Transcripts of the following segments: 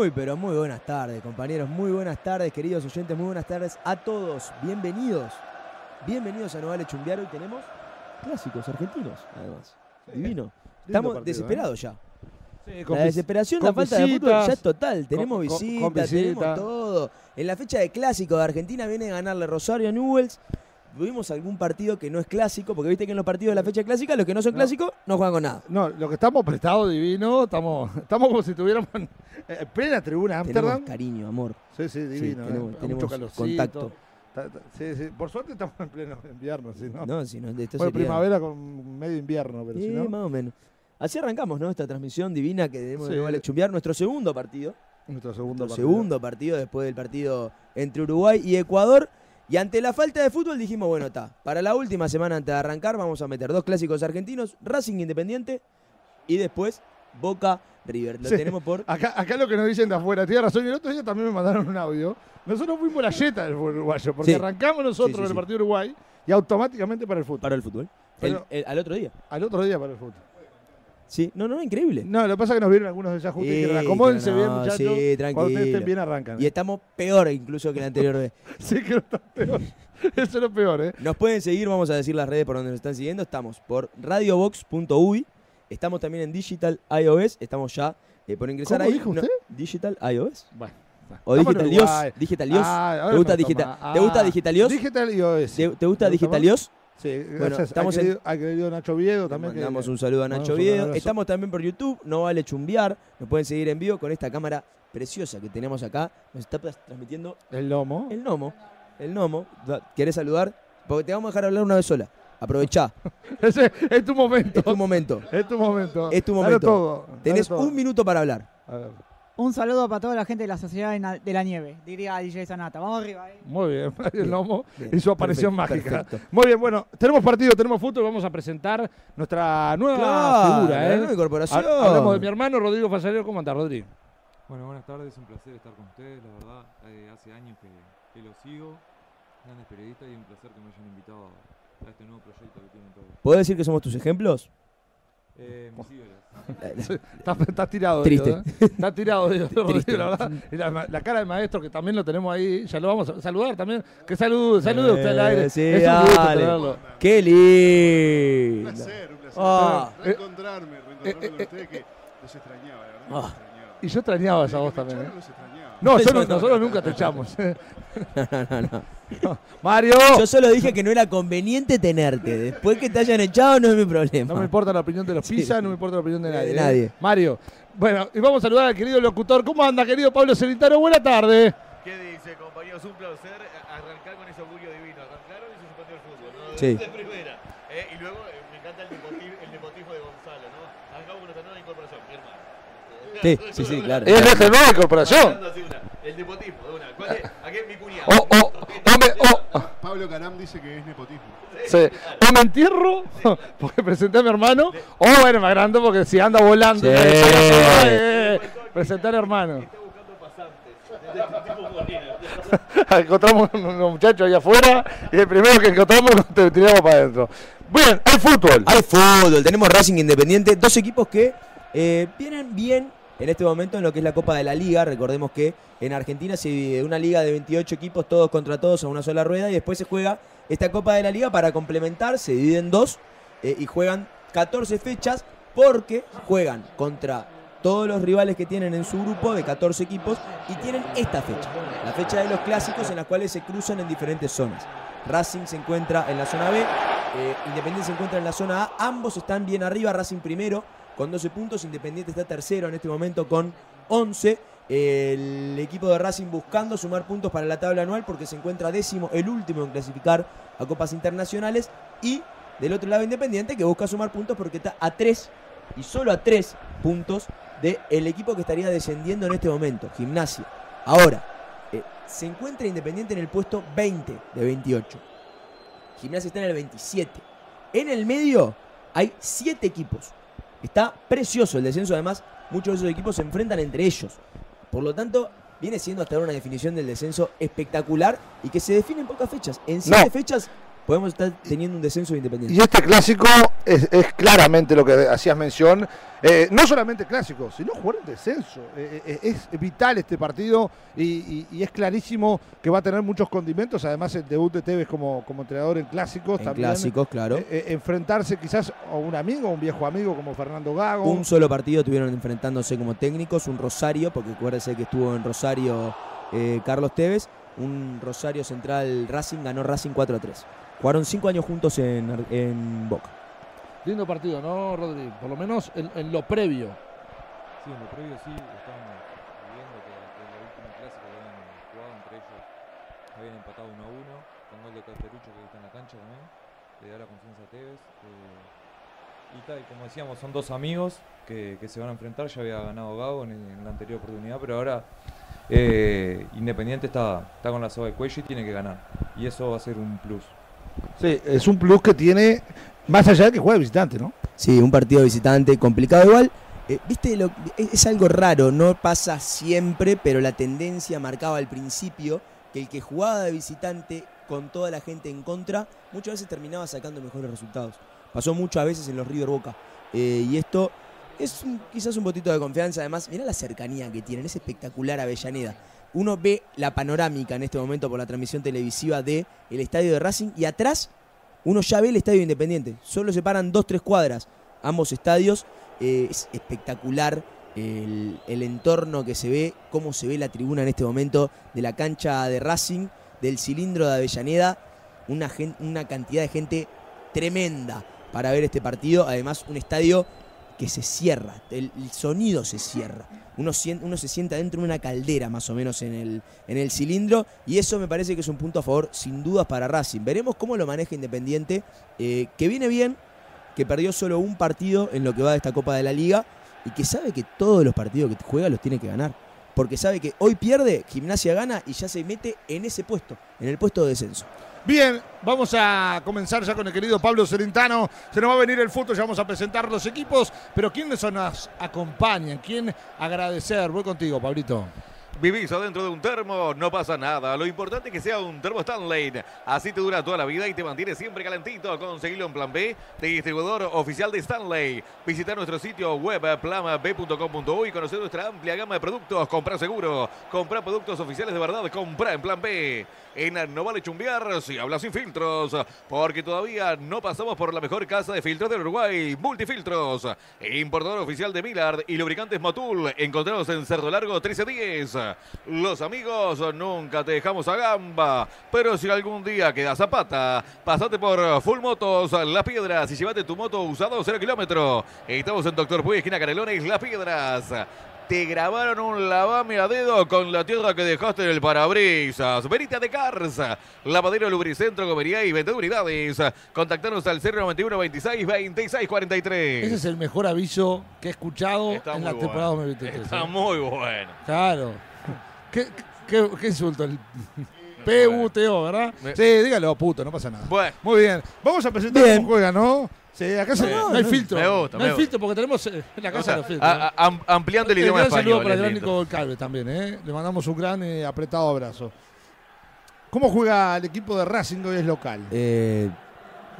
Muy, pero muy buenas tardes, compañeros. Muy buenas tardes, queridos oyentes. Muy buenas tardes a todos. Bienvenidos. Bienvenidos a No Vale Chumbear. Hoy tenemos clásicos argentinos, además. Divino. Estamos partido, desesperados ya. Sí, La desesperación, la falta de fútbol ya es total. Tenemos con- visitas, con tenemos visita. todo. En la fecha de clásico de Argentina viene a ganarle Rosario Newells. Tuvimos algún partido que no es clásico, porque viste que en los partidos de la fecha clásica, los que no son No. clásicos no juegan con nada. No, lo que estamos prestados divino, estamos, estamos como si estuviéramos en en plena tribuna de Tenemos Amsterdam. cariño, amor. Sí, sí, divino. sí, eh, tenemos, mucho tenemos calorcito. contacto. Ta- ta- Sí, sí. Por suerte estamos en pleno invierno, si no. No, si no, esto bueno, sería- primavera con medio invierno, pero Sí, si no. más o menos. Así arrancamos, ¿no? Esta transmisión divina que debemos Sí. de No Vale Chumbear, nuestro segundo partido. Nuestro segundo Nuestro partido. segundo partido después del partido entre Uruguay y Ecuador. Y ante la falta de fútbol dijimos, bueno, está. Para la última semana antes de arrancar vamos a meter dos clásicos argentinos, Racing Independiente y después Boca River. Lo Sí. tenemos por... Acá, acá lo que nos dicen de afuera, tiene razón. Y el otro día también me mandaron un audio. Nosotros fuimos la yeta del fútbol uruguayo, porque Sí. arrancamos nosotros Sí, el partido Uruguay y automáticamente para el fútbol. Para el fútbol. El- Pero- el- al otro día. Al otro día para el fútbol. Sí, no, no, increíble. No, lo que pasa es que nos vieron algunos desajustes y dijeron, Sí, acomódense no, bien, muchachos. sí, Cuando ustedes tranquilo. estén bien arrancan. Y estamos peor incluso que la anterior vez. Sí, que no está peor. Eso es lo peor, ¿eh? Nos pueden seguir, vamos a decir las redes por donde nos están siguiendo. Estamos por radiobox.uy. Estamos también en Digital iOS. Estamos ya eh, por ingresar ¿Cómo ahí. dijo No, usted? Digital iOS. Bueno. O Estamos Digital Dios. Digital Dios. Ah, ¿Te gusta, Digital, toma. ¿Te gusta Ah, Digital Dios? Digital iOS. ¿Te, te gusta ¿Te Digital? Dios? Sí, Bueno, estamos en- querido, al querido Nacho Viedo Le también. que- mandamos un saludo a Nacho Viedo. Estamos también por YouTube. No vale chumbear. Nos pueden seguir en vivo con esta cámara preciosa que tenemos acá. Nos está transmitiendo El lomo. el Nomo. El Nomo. ¿Querés saludar? Porque te vamos a dejar hablar una vez sola. Aprovechá. Ese es tu momento. Es tu momento. Es tu momento. Es tu Dale momento. todo. dale Tenés todo. un minuto para hablar. A ver. Un saludo para toda la gente de la Sociedad de la Nieve, diría DJ Sanata. Vamos arriba, eh. Muy bien, el Bien, lomo bien. y su aparición Perfecto, mágica. perfecto. Muy bien, bueno, tenemos partido, tenemos fútbol, vamos a presentar nuestra nueva Claro, figura, la ¿eh? nueva incorporación. Ha- Hablamos de mi hermano Rodrigo Fasalero. ¿Cómo andás, Rodrigo? Bueno, buenas tardes, un placer estar con ustedes, la verdad, eh, hace años que, que lo sigo, grandes periodistas y un placer que me hayan invitado a este nuevo proyecto que tienen todos. ¿Puedo decir que somos tus ejemplos? Eh, mis ídolos. Está, está tirado. Triste. Diego, ¿eh? Está tirado, Rodrigo, Triste. la verdad. La, la cara del maestro, que también lo tenemos ahí, ya lo vamos a saludar también. Que salude, salude usted al Eh, aire. sí, es un gusto tenerlo. ¡Qué Un lindo! placer, un placer. Ah. Reencontrarme, reencontrarme eh, con ustedes que los extrañaba, la verdad. Ah. Los extrañaba. Y yo extrañaba esa Desde voz que me también. ¿eh? los. No, yo no. nosotros nunca te echamos. No, no, no. Mario, Yo solo dije que no era conveniente tenerte. Después que te hayan echado no es mi problema. no me importa la opinión de los Sí. Pisa, no me importa la opinión de De nadie. ¿eh? nadie. Mario, bueno, y vamos a saludar al querido locutor. ¿Cómo anda, querido Pablo Celitaro? Buena tarde. ¿Qué dice, compañeros? Un placer arrancar con ese orgullo divino. Arrancaron y se suspendió el fútbol, ¿no? Sí. De primera. Eh, y luego eh, me encanta el, deportivo, el deportivo de Gonzalo, ¿no? Arrancamos con nueva incorporación, mi hermano. Sí, sí, sí, claro. Es nuestra nueva incorporación. Una, El nepotismo, de una. ¿Cuál es? Aquí es mi cuñado. Oh, oh, me, oh, Pablo Caram dice que es nepotismo. sí. o me entierro porque presenté a mi hermano, o bueno, me agrando porque si anda volando. Sí. eh, presentar hermano. Encontramos unos muchachos ahí afuera y el primero que encontramos te tiramos para adentro. Bien, el fútbol. Hay fútbol, tenemos Racing Independiente, dos equipos que eh, vienen bien en este momento en lo que es la Copa de la Liga. Recordemos que en Argentina se divide una liga de 28 equipos, todos contra todos a una sola rueda, y después se juega esta Copa de la Liga para complementar, se divide en dos eh, y juegan 14 fechas porque juegan contra todos los rivales que tienen en su grupo de 14 equipos y tienen esta fecha, la fecha de los clásicos en las cuales se cruzan en diferentes zonas. Racing se encuentra en la zona B, eh, Independiente se encuentra en la zona A, ambos están bien arriba, Racing primero con 12 puntos, Independiente está tercero en este momento con 11. El equipo de Racing buscando sumar puntos para la tabla anual porque se encuentra décimo, el último en clasificar a copas internacionales. Y del otro lado Independiente que busca sumar puntos porque está a 3 y solo a 3 puntos del equipo que estaría descendiendo en este momento, Gimnasia. Ahora, eh, se encuentra Independiente en el puesto 20 de 28. Gimnasia está en el 27. En el medio hay 7 equipos. Está precioso el descenso, además muchos de esos equipos se enfrentan entre ellos. Por lo tanto, viene siendo hasta ahora una definición del descenso espectacular y que se define en pocas fechas. En 7 No. fechas podemos estar teniendo un descenso de Independiente. Y este clásico es, es claramente lo que hacías mención. Eh, no solamente clásicos, sino jugar el descenso. Eh, eh, es vital este partido y, y- y es clarísimo que va a tener muchos condimentos. Además, el debut de Tevez como, como entrenador en clásicos En también. clásicos, claro. Eh, enfrentarse quizás a un amigo, un viejo amigo como Fernando Gago. Un solo partido estuvieron enfrentándose como técnicos, un Rosario, porque acuérdese que estuvo en Rosario Carlos Tevez, un Rosario Central Racing, ganó Racing 4 a 3. Jugaron cinco años juntos en, en Boca. Lindo partido, ¿no, Rodri? Por lo menos en, en lo previo. Sí, en lo previo sí, estábamos viendo que, que en la última clásica que habían jugado entre ellos habían empatado 1 a 1 con gol de Casterucho que está en la cancha también, le da la confianza a Tevez. eh, y tal, como decíamos, son dos amigos que, que se van a enfrentar, ya había ganado Gago en, en la anterior oportunidad, pero ahora eh, Independiente está, está con la soga de cuello y tiene que ganar. Y eso va a ser un plus. Sí, es un plus que tiene, más allá de que juegue visitante, ¿no? Sí, un partido visitante complicado igual. Eh, Viste, lo- es, es algo raro, no pasa siempre, pero la tendencia marcaba al principio que el que jugaba de visitante con toda la gente en contra, muchas veces terminaba sacando mejores resultados. Pasó muchas veces en los River Boca. Eh, y esto es quizás un botito de confianza. Además, mira la cercanía que tienen, es espectacular Avellaneda. Uno ve la panorámica en este momento por la transmisión televisiva de el estadio de Racing y atrás uno ya ve el estadio Independiente. Solo separan dos, tres cuadras ambos estadios. Eh, es espectacular el, entorno que se ve, cómo se ve la tribuna en este momento de la cancha de Racing, del cilindro de Avellaneda. Una, una cantidad de gente tremenda para ver este partido. Además, un estadio que se cierra, el, sonido se cierra. Uno se sienta dentro de una caldera más o menos en el, en el cilindro y eso me parece que es un punto a favor sin dudas para Racing. Veremos cómo lo maneja Independiente, eh, que viene bien, que perdió solo un partido en lo que va de esta Copa de la Liga y que sabe que todos los partidos que juega los tiene que ganar. Porque sabe que hoy pierde, Gimnasia gana y ya se mete en ese puesto, en el puesto de descenso. Bien, vamos a comenzar ya con el querido Pablo Celentano. Se nos va a venir el fútbol, ya vamos a presentar los equipos. Pero ¿quiénes nos acompañan? ¿Quién agradecer? Voy contigo, Pablito. Vivís adentro de un termo, no pasa nada. Lo importante es que sea un termo Stanley. Así te dura toda la vida y te mantiene siempre calentito. Conseguilo en Plan B, de distribuidor oficial de Stanley. Visita nuestro sitio web planb.com.uy y conocer nuestra amplia gama de productos. Compra seguro, compra productos oficiales de verdad, compra en Plan B. En No Vale Chumbear si habla sin filtros, porque todavía no pasamos por la mejor casa de filtros del Uruguay, Multifiltros. Importador oficial de Millard y lubricantes Motul. Encontrados en Cerdo Largo 1310. Los amigos nunca te dejamos a gamba, pero si algún día quedas a pata, pasate por Full Motos Las Piedras y llévate tu moto usado 0 kilómetro. Estamos en Doctor Puy, esquina Canelones, Las Piedras. Te grabaron un lavame a dedo con la tierra que dejaste en el parabrisas. Venite de Cars. Lavadero Lubricentro, Comería y 20 unidades. Contactanos al 091 26 26 43. Ese es el mejor aviso que he escuchado Está en la temporada bueno. 2023. Está ¿eh? muy bueno. Claro. ¿Qué, qué, qué insulto? El PUTO, ¿verdad? Me- Sí, dígalo, puto, no pasa nada. Bueno. Muy bien. Vamos a presentar Bien. cómo juega, ¿no? Sí, acá se- No, no, hay filtro. me gusta, no me hay gusta. filtro porque tenemos eh, en la O casa sea, los filtros. a- a- am- ampliando el Un idioma gran saludo español. para el es gran lindo. Nico Goncalves también, ¿eh? Le mandamos un gran y apretado abrazo. ¿Cómo juega el equipo de Racing hoy es local? Eh,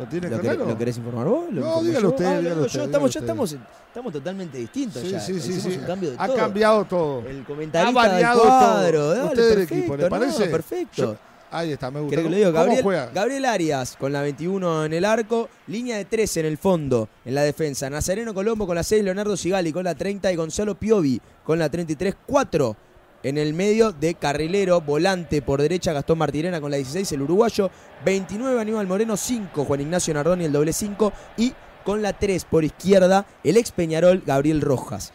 ¿Lo tiene ¿lo, querés? ¿Lo querés informar vos? ¿Lo No, dígalo yo? usted, Ah, lo dígalo digo usted, yo. dígalo Estamos, ya usted. estamos, estamos totalmente distintos Sí, ya. sí, sí, sí. un cambio de Ha todo. cambiado todo. El Ha comentarista variado del cuadro. todo. Dale, Usted del perfecto, equipo, ¿le no, parece? perfecto. Yo- Ahí está, me gusta. ¿Querés que lo diga? ¿Cómo Gabriel, juega? Gabriel Arias con la 21 en el arco, línea de 3 en el fondo, en la defensa. Nazareno Colombo con la 6, Leonardo Sigali con la 30 y Gonzalo Piovi con la 33. 4 en el medio de carrilero, volante por derecha Gastón Martirena con la 16, el uruguayo. 29 Aníbal Moreno, 5 Juan Ignacio Nardoni, el doble 5 y con la 3 por izquierda el ex Peñarol Gabriel Rojas.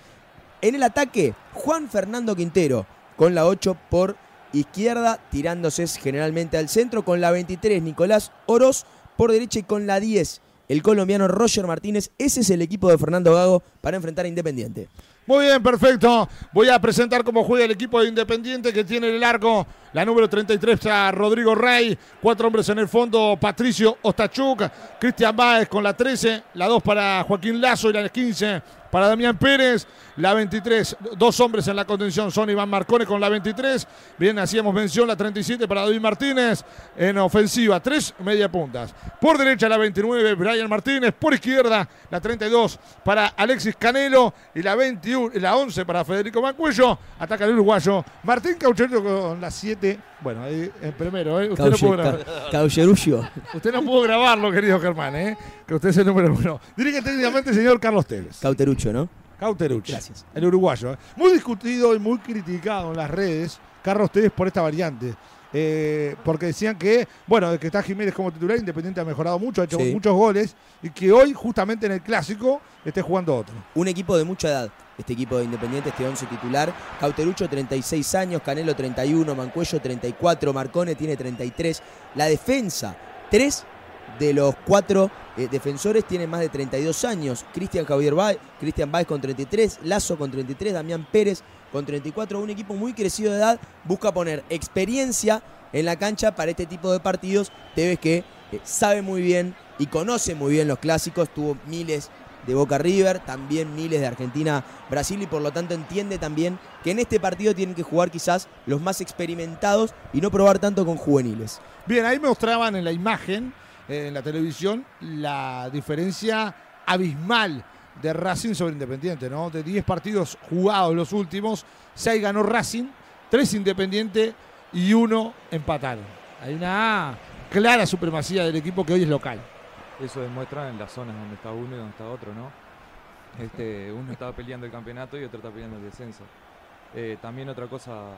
En el ataque, Juan Fernando Quintero con la 8 por izquierda, tirándose generalmente al centro, con la 23 Nicolás Oroz por derecha y con la 10 el colombiano Roger Martínez. Ese es el equipo de Fernando Gago para enfrentar a Independiente. Muy bien, perfecto. Voy a presentar cómo juega el equipo de Independiente que tiene el arco. La número 33 a Rodrigo Rey. Cuatro hombres en el fondo. Patricio Ostachuk. Cristian Báez con la 13. La 2 para Joaquín Lazo y la 15 para Damián Pérez. La 23, dos hombres en la contención son Iván Marcone con la 23. Bien, hacíamos mención la 37 para David Martínez. En ofensiva, tres media puntas. Por derecha la 29, Brian Martínez. Por izquierda, la 32 para Alexis Canelo. Y la 21, la 11 para Federico Mancuello. Ataca el uruguayo. Martín Caucherto con la 7. Bueno, ahí en primero, ¿eh? Usted no pudo grabar. Usted no pudo grabarlo, querido Germán, ¿eh? Que usted es el número uno. Dirige técnicamente el señor Carlos Teles. Cauterucho, ¿no? Cauterucci. Gracias. El uruguayo. ¿eh? Muy discutido y muy criticado en las redes, Carlos Tevez, por esta variante. Eh, porque decían que, bueno, de que está Jiménez como titular, Independiente ha mejorado mucho, ha hecho Sí. muchos goles y que hoy, justamente en el clásico, esté jugando otro. Un equipo de mucha edad. Este equipo de Independiente, este 11 titular. Cauterucho, 36 años. Canelo, 31. Mancuello, 34. Marcone tiene 33. La defensa, tres de los cuatro eh, defensores tienen más de 32 años. Cristian Javier Baez, Cristian Baez con 33. Lazo con 33. Damián Pérez con 34. Un equipo muy crecido de edad. Busca poner experiencia en la cancha para este tipo de partidos. Tevez que eh, sabe muy bien y conoce muy bien los clásicos. Tuvo miles Boca River, también miles de Argentina Brasil y por lo tanto entiende también que en este partido tienen que jugar quizás los más experimentados y no probar tanto con juveniles. Bien, ahí mostraban en la imagen, eh, en la televisión, la diferencia abismal de Racing sobre Independiente, ¿no? De 10 partidos jugados los últimos, 6 ganó Racing, 3 Independiente y 1 empataron. Hay una clara supremacía del equipo que hoy es local. Eso demuestra en las zonas donde está uno y donde está otro, ¿no? Este, uno está peleando el campeonato y otro está peleando el descenso. Eh, también otra cosa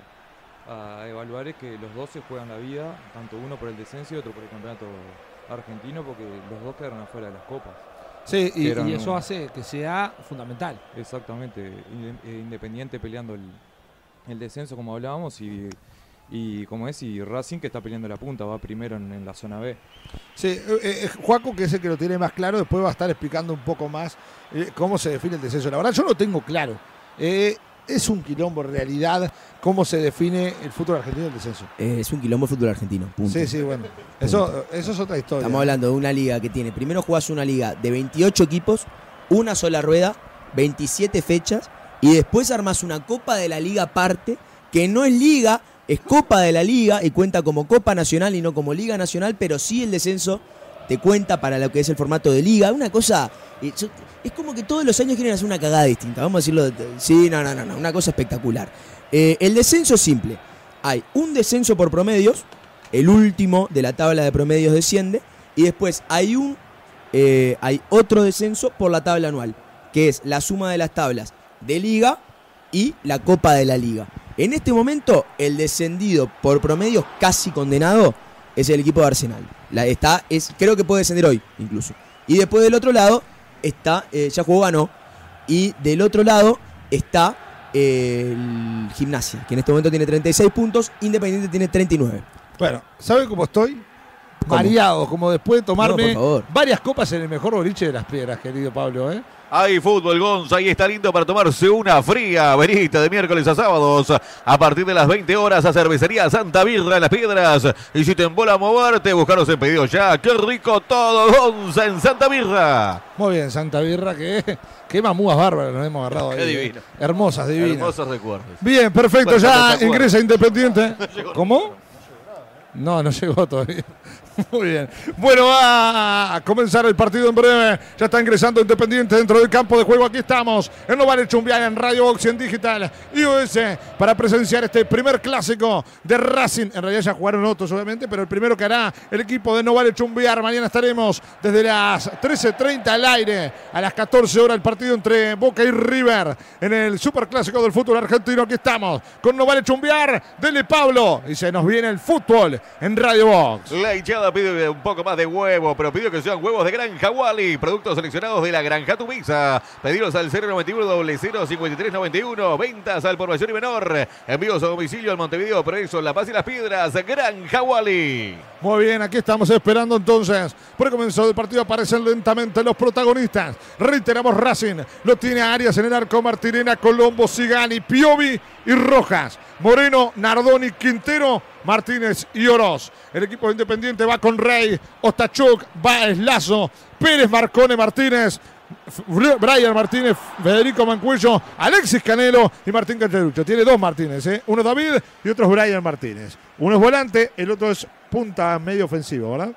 a evaluar es que los dos se juegan la vida, tanto uno por el descenso y otro por el campeonato argentino, porque los dos quedaron afuera de las copas. Sí, y, eso hace que sea fundamental. Exactamente, eh, Independiente peleando el, el descenso como hablábamos y, y como es, y Racing que está peleando la punta, va primero en, en la zona B. Sí, eh, eh, Juaco, que es el que lo tiene más claro, después va a estar explicando un poco más eh, cómo se define el descenso. La verdad, yo lo tengo claro. Eh, es un quilombo en realidad cómo se define el fútbol argentino del descenso. Eh, es un quilombo de fútbol argentino. punto. Sí, sí, bueno. Eso, eso es otra historia. Estamos hablando de una liga que tiene, primero jugás una liga de 28 equipos, una sola rueda, 27 fechas, y después armás una Copa de la Liga aparte, que no es liga, es Copa de la Liga y cuenta como Copa Nacional y no como Liga Nacional, pero sí el descenso te cuenta para lo que es el formato de liga. Una cosa, es como que todos los años quieren hacer una cagada distinta, vamos a decirlo. de- de- Sí, no, no, no, no, una cosa espectacular. Eh, el descenso es simple. Hay un descenso por promedios, el último de la tabla de promedios desciende, y después hay un eh, hay otro descenso por la tabla anual, que es la suma de las tablas de liga y la copa de la liga. En este momento, el descendido por promedios casi condenado es el equipo de Arsenal. La, está, es, creo que puede descender hoy, incluso. Y después del otro lado está, eh, ya jugó, ganó. Y del otro lado está eh, el Gimnasia, que en este momento tiene 36 puntos, Independiente tiene 39. Bueno, ¿sabe cómo estoy? ¿Cómo? Mareado, como después de tomarme No, varias copas en el mejor boliche de las piedras, querido Pablo. ¿eh? Hay fútbol, Gonza, y está lindo para tomarse una fría verita de miércoles a sábados. A partir de las 20 horas a Cervecería Santa Birra en Las Piedras. Y si te embola moverte, buscaros en pedido ya. ¡Qué rico todo, Gonza, en Santa Birra! Muy bien, Santa Birra, que qué mamúas bárbaras nos hemos agarrado Qué ahí. ¿eh? divino. Hermosas, divinas. Hermosos recuerdos. Bien, perfecto, Bueno, ya no te ingresa Independiente. ¿Cómo? No, no llegó todavía. Muy bien. Bueno, va a comenzar el partido en breve. Ya está ingresando Independiente dentro del campo de juego. Aquí estamos en Novales Chumbial en Radio Box y en Digital iOS para presenciar este primer clásico de Racing. En realidad ya jugaron otros, obviamente, pero el primero que hará el equipo de Novales Chumbiar. Mañana estaremos desde las 13.30 al aire. A las 14 horas el partido entre Boca y River en el superclásico del fútbol argentino. Aquí estamos con Novales Chumbiar. Dele Pablo. Y se nos viene el fútbol en Radio Box. Pide un poco más de huevo, pero pidió que sean huevos de Granja Wally, productos seleccionados de la Granja Tubiza. Pedidos al 091 053 91, ventas al por mayor y menor. Envíos a domicilio al Montevideo, Progreso, La Paz y Las Piedras. Granja Wally. Muy bien, aquí estamos esperando entonces. Por el comienzo del partido aparecen lentamente los protagonistas. Reiteramos Racing. Lo tiene Arias en el arco. Martirena, Colombo, Sigani, Piovi y Rojas. Moreno, Nardoni, Quintero, Martínez y Oroz. El equipo Independiente va con Rey, Ostachuk, Baez, Lazo, Pérez, Marcone, Martínez, Brian Martínez, Federico Mancuello, Alexis Canelo y Martín Cacherucho. Tiene dos Martínez, ¿eh? uno David y otro es Brian Martínez. Uno es volante, el otro es punta medio ofensivo, ¿verdad?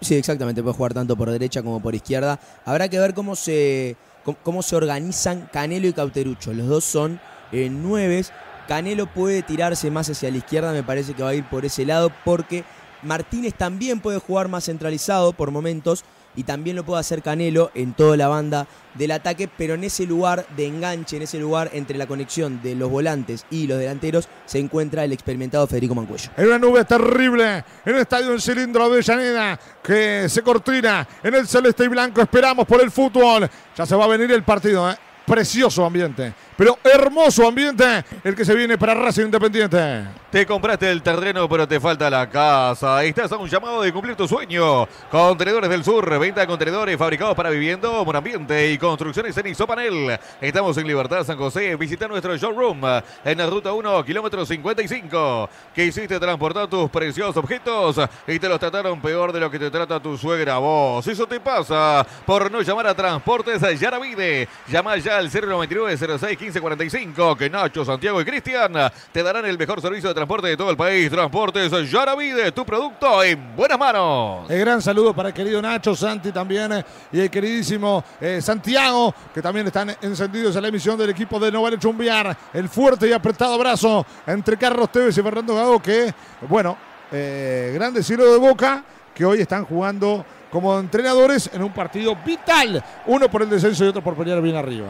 Sí, exactamente, puede jugar tanto por derecha como por izquierda. Habrá que ver cómo se, cómo se organizan Canelo y Cauterucho. Los dos son eh, nueves. Canelo puede tirarse más hacia la izquierda, me parece que va a ir por ese lado, porque Martínez también puede jugar más centralizado por momentos y también lo puede hacer Canelo en toda la banda del ataque, pero en ese lugar de enganche, en ese lugar entre la conexión de los volantes y los delanteros, se encuentra el experimentado Federico Mancuello. En una nube terrible, en el estadio en cilindro Avellaneda, que se cortina en el celeste y blanco. Esperamos por el fútbol. Ya se va a venir el partido, ¿eh? Precioso ambiente, pero hermoso ambiente el que se viene para Racing Independiente. Te compraste el terreno, pero te falta la casa. Estás a un llamado de cumplir tu sueño. Contenedores del Sur, venta de contenedores fabricados para vivienda, buen ambiente y construcciones en Isopanel. Estamos en Libertad San José. Visita nuestro showroom en la ruta 1, kilómetro 55. Quisiste transportar tus preciosos objetos y te los trataron peor de lo que te trata tu suegra vos. Eso te pasa por no llamar a Transportes Yaravide. Llama ya al 099 06 15 45 que Nacho, Santiago y Cristian te darán el mejor servicio de transporte de todo el país. Transportes Yaravide, tu producto en buenas manos. El gran saludo para el querido Nacho, Santi también eh, y el queridísimo eh, Santiago, que también están encendidos en la emisión del equipo de No Vale Chumbiar. El fuerte y apretado abrazo entre Carlos Tevez y Fernando Gago, que, bueno, eh, cielo de boca, que hoy están jugando como entrenadores en un partido vital. Uno por el descenso y otro por pelear bien arriba.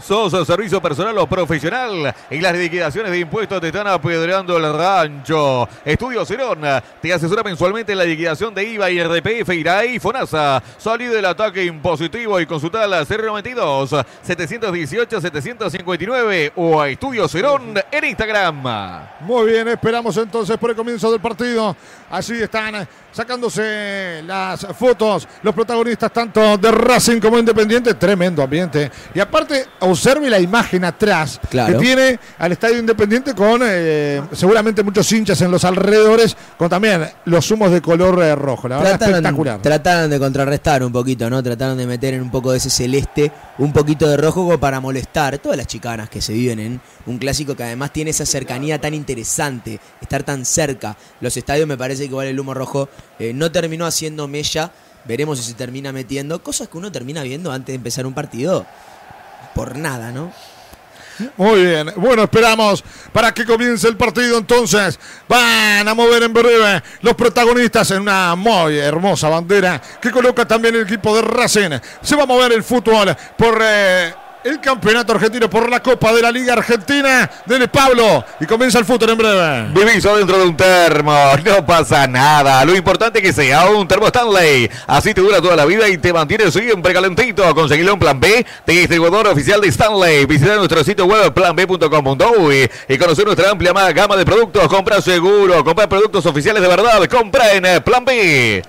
¿Sos servicio personal o profesional? Y las liquidaciones de impuestos te están apedreando el rancho. Estudio Cerón te asesora mensualmente en la liquidación de IVA y RPF, IRAI y FONASA. Salí del ataque impositivo y consulta la 092 718 759 o a Estudio Cerón en Instagram. Muy bien, esperamos entonces por el comienzo del partido. Allí están sacándose las fotos los protagonistas tanto de Racing como Independiente. Tremendo ambiente. Y aparte, observe la imagen atrás Claro. que tiene al Estadio Independiente con eh, seguramente muchos hinchas en los alrededores, con también los humos de color eh, rojo. La verdad, espectacular. trataron de contrarrestar un poquito, ¿no? Trataron de meter en un poco de ese celeste, un poquito de rojo como para molestar todas las chicanas que se viven en un clásico que además tiene esa cercanía tan interesante, estar tan cerca. Los estadios me parece que igual el humo rojo eh, no terminó haciendo mella. Veremos si se termina metiendo. Cosas que uno termina viendo antes de empezar un partido. Por nada, ¿no? Muy bien, bueno, esperamos para que comience el partido entonces. Van a mover en breve los protagonistas en una muy hermosa bandera que coloca también el equipo de Racing. Se va a mover el fútbol por eh, el campeonato argentino, por la Copa de la Liga Argentina. Dele Pablo y comienza el fútbol en breve. Vivís adentro de un termo, no pasa nada. Lo importante es que sea un termo Stanley. Así te dura toda la vida y te mantiene siempre calentito. Conseguirle un plan B de distribuidor oficial de Stanley. Visita nuestro sitio web planb.com.uy y conocer nuestra amplia ma- gama de productos. Compra seguro, compra productos oficiales de verdad. Compra en Plan B.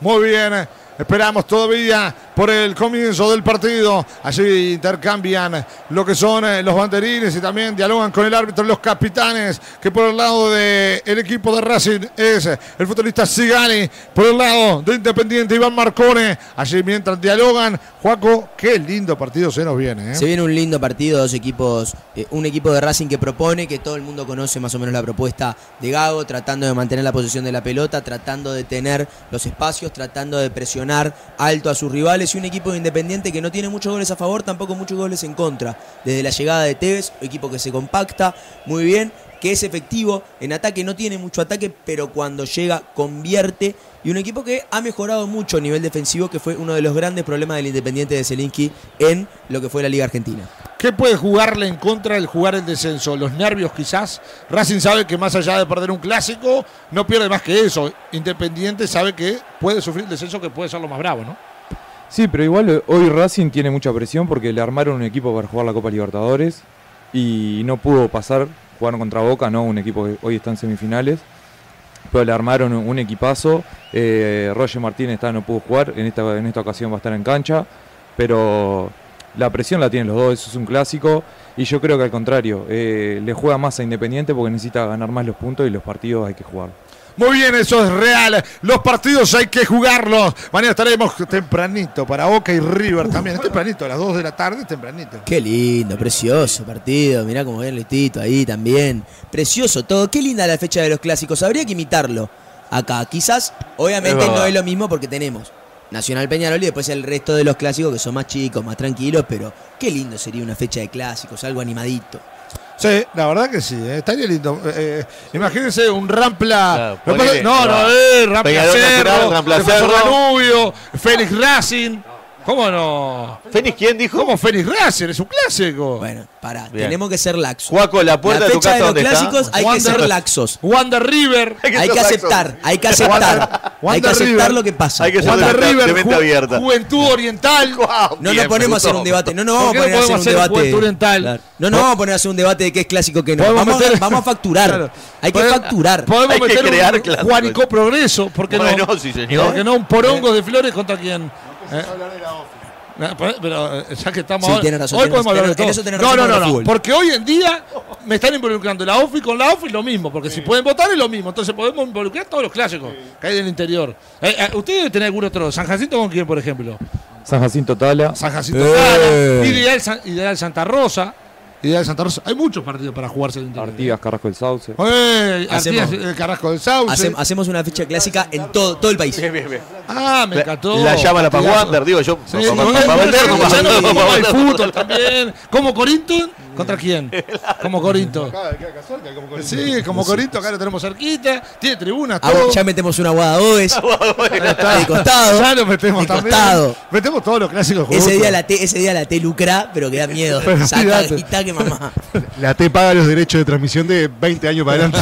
Muy bien. Esperamos todavía por el comienzo del partido. Allí intercambian lo que son eh, los banderines y también dialogan con el árbitro los capitanes, que por el lado del equipo de Racing es el futbolista Sigali, por el lado de Independiente Iván Marcone. Allí mientras dialogan, Juaco, qué lindo partido se nos viene. ¿eh? Se viene un lindo partido, dos equipos, eh, un equipo de Racing que propone, que todo el mundo conoce más o menos la propuesta de Gago, tratando de mantener la posición de la pelota, tratando de tener los espacios, tratando de presionar alto a sus rivales y un equipo de Independiente que no tiene muchos goles a favor, tampoco muchos goles en contra. Desde la llegada de Tevez, equipo que se compacta muy bien, que es efectivo en ataque, no tiene mucho ataque, pero cuando llega convierte. Y un equipo que ha mejorado mucho a nivel defensivo, que fue uno de los grandes problemas del Independiente de Zelinsky en lo que fue la Liga Argentina. ¿Qué puede jugarle en contra el jugar el descenso? Los nervios quizás. Racing sabe que más allá de perder un clásico, no pierde más que eso. Independiente sabe que puede sufrir el descenso que puede ser lo más bravo, ¿no? Sí, pero igual eh, hoy Racing tiene mucha presión porque le armaron un equipo para jugar la Copa Libertadores y no pudo pasar, jugaron contra Boca, no un equipo que hoy está en semifinales, pero le armaron un equipazo. Eh, Roger Martínez está, no pudo jugar, en esta, en esta ocasión va a estar en cancha, pero la presión la tienen los dos, eso es un clásico. Y yo creo que al contrario, eh, le juega más a Independiente porque necesita ganar más los puntos y los partidos hay que jugar. Muy bien, eso es real. Los partidos hay que jugarlos. Mañana estaremos tempranito para Boca y River también. Es tempranito, a las 2 de la tarde, tempranito. Qué lindo, precioso partido. Mirá cómo ven listito ahí también. Precioso todo. Qué linda la fecha de los clásicos. Habría que imitarlo acá. Quizás, obviamente, Es no es lo mismo porque tenemos Nacional Peñarol y después el resto de los clásicos que son más chicos, más tranquilos. Pero qué lindo sería una fecha de clásicos, algo animadito. Sí, la verdad que sí, eh, estaría lindo. Eh, eh, imagínense un Rampla. Claro, ponele, no, no, claro. eh, Rampla Cerro, Rampla Cerro. Danubio, Félix Racing. ¿Cómo no? ¿Fénix quién dijo? ¿Cómo Félix Racing? Es un clásico. Bueno, pará. Bien. Tenemos que ser laxos. Juaco, la puerta la de tu casa de los está? clásicos hay que Wander- ser laxos. Wander River. Hay que Hay que aceptar, hay que aceptar. Hay que aceptar River. lo que pasa. Hay que ser Wander de- River, de mente Ju- abierta. Juventud Oriental. Guau, No nos ponemos a hacer un debate. No nos ¿Por vamos a poner a hacer un debate. Juventud Oriental? Claro. No nos vamos a poner a hacer un debate de qué es clásico que no. Vamos, meter- a, vamos a facturar. Claro. Hay que Podemos- facturar. Podemos Hay que crear un clásicos. Juanico Progreso, ¿por qué Bueno, no? sí, señor. ¿Por qué no un porongo de flores contra quién? ¿Eh? No, pero- Pero eh, ya que estamos Sí, ahora- tiene razón, hoy podemos razón. hablar de todo. no, no, no, no, porque hoy en día me están involucrando la OFI con la OFI lo mismo, porque si pueden votar es lo mismo, entonces podemos involucrar todos los clásicos que hay en el interior. Eh, eh, ¿Ustedes deben tener algún otro? ¿San Jacinto con quién, por ejemplo? San Jacinto Tala. San Jacinto Eh. Tala, Ideal, San- Ideal Santa Rosa. Santa Rosa. Hay muchos partidos para jugarse interior. Artigas, Carrasco del Sauce. Eh, Hacemos- Artigas, el Carrasco del Sauce. Hacem- hacemos una fecha clásica en todo, todo el país. Bien, bien, bien. Ah, me encantó. La llama la. Wander, digo yo. Sí, vender, como pa- ¿Contra quién? Como Corinto. Sí, como Corinto, acá lo tenemos cerquita. Tiene tribunas, todo. ya metemos una Guadaoes. Está. de costado. Ya lo metemos de también. costado. Metemos todos los clásicos Ese juntos. día, la T, ese día la T lucra, pero que da miedo. Pero Saca guita que mamá. La T paga los derechos de transmisión de 20 años para adelante.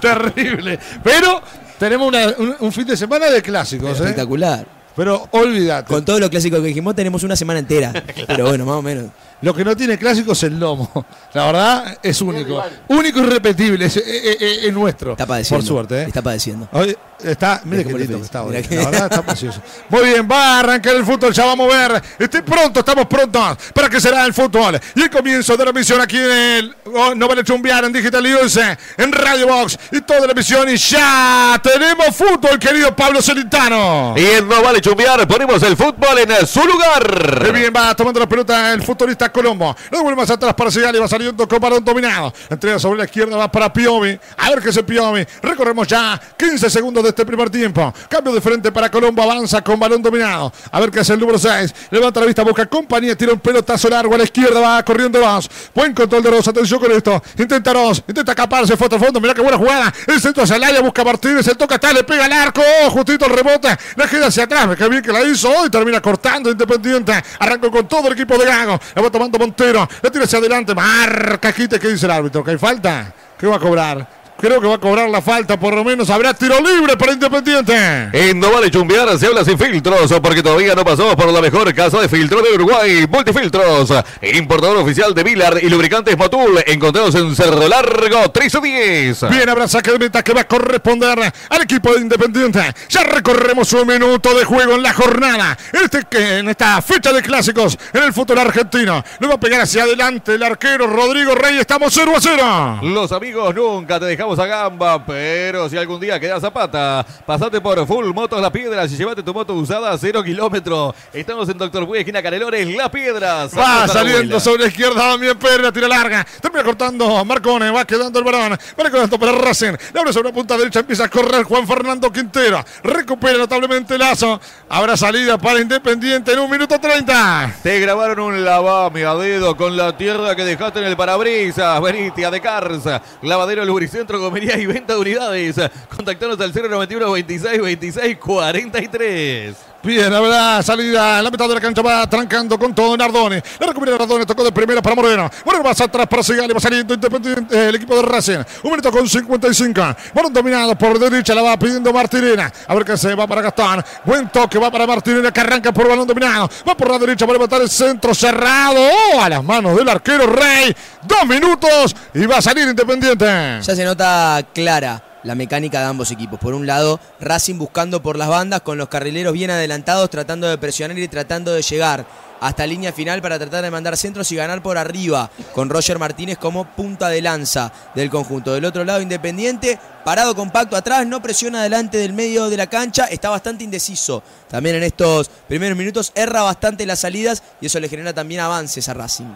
Terrible. Pero tenemos una- un, un fin de semana de clásicos, ¿eh? Espectacular. Pero olvídate. Con todos los clásicos que dijimos tenemos una semana entera. Pero bueno, más o menos. Lo que no tiene clásicos es el lomo. La verdad es único. Único y irrepetible. Es, es- es- es nuestro. Está padeciendo. Por suerte, ¿eh? Está padeciendo. Hoy está, mire qué lindo que está hoy. Que- La verdad está precioso. Muy bien, va a arrancar el fútbol, ya vamos a ver. Esté pronto, estamos prontos para que será el fútbol. Y el comienzo de la emisión aquí en el oh, No Vale Chumbiar en Digital News, en Radio Box y toda la emisión. Y ya tenemos fútbol, querido Pablo Celintano. Y en No Vale Chumbear ponemos el fútbol en su Muy lugar. bien, va tomando la pelota el futbolista Colombo. Lo devuelve más atrás para Segali, va saliendo con balón dominado. Entrega sobre la izquierda, va para Piovi. A ver qué es Piovi. Recorremos ya 15 segundos de este primer tiempo. Cambio de frente para Colombo, avanza con balón dominado. A ver qué hace el número 6. Levanta la vista, busca compañía, tira un pelotazo largo a la izquierda, va corriendo Ross. Buen control de Ross, atención con esto. Intenta Ross, intenta escaparse, fue hasta el fondo. Mirá qué buena jugada. El centro hacia el área, busca Martínez, el toca está, le pega al arco. Oh, justito el rebote. La queda hacia atrás, qué bien que la hizo hoy. Termina cortando Independiente. Arrancó con todo el equipo de Gago. La tomando Montero. La tira hacia adelante. Marca quite. ¿Qué dice el árbitro? ¿Que hay falta? ¿Qué va a cobrar? Creo que va a cobrar la falta, por lo menos habrá tiro libre para Independiente. En No Vale Chumbear se habla sin filtros porque todavía no pasamos por la mejor casa de filtro de Uruguay. Multifiltros, importador oficial de Vilar y lubricantes Motul. Encontrados en Cerro Largo 13 10. Bien, habrá saque de meta que va a corresponder al equipo de Independiente. Ya recorremos un minuto de juego en la jornada. Este, que- en esta fecha de clásicos en el fútbol argentino. Le va a pegar hacia adelante el arquero Rodrigo Rey. Estamos 0 a 0. Los amigos nunca te dejamos a gamba, pero si algún día quedas a pata, pasate por Full Motos Las Piedras y llévate tu moto usada a cero kilómetros. Estamos en Doctor Puy, esquina Canelones, Las Piedras. Va saliendo sobre la izquierda Damián Pérez, la tira larga. Termina cortando Marcone, va quedando el varón. Va quedando para Racing. Le abre sobre la punta derecha, empieza a correr Juan Fernando Quintero. Recupera notablemente Lazo. Habrá salida para Independiente en un minuto 30. Te grabaron un lavame a dedo con la tierra que dejaste en el parabrisas. Venite a De Cars, lavadero lubricentro, comería y venta de unidades. Contactanos al 091 26 26 43. Bien, habrá salida en la mitad de la cancha, va trancando con todo Nardone. La recupera Nardone, tocó de primera para Moreno. Moreno va atrás para Segali, va saliendo Independiente, eh, el equipo de Racing. Un minuto con 55. Balón dominado por derecha, la va pidiendo Martirena. A ver qué se va para Gastón. Buen toque, va para Martirena que arranca por balón dominado. Va por la derecha para levantar el centro cerrado. Oh, a las manos del arquero Rey. Dos minutos y va a salir Independiente. Ya se nota clara la mecánica de ambos equipos. Por un lado, Racing buscando por las bandas con los carrileros bien adelantados, tratando de presionar y tratando de llegar. hasta línea final para tratar de mandar centros y ganar por arriba, con Roger Martínez como punta de lanza del conjunto. Del otro lado, Independiente, parado compacto atrás, no presiona delante del medio de la cancha, está bastante indeciso. También en estos primeros minutos erra bastante las salidas y eso le genera también avances a Racing.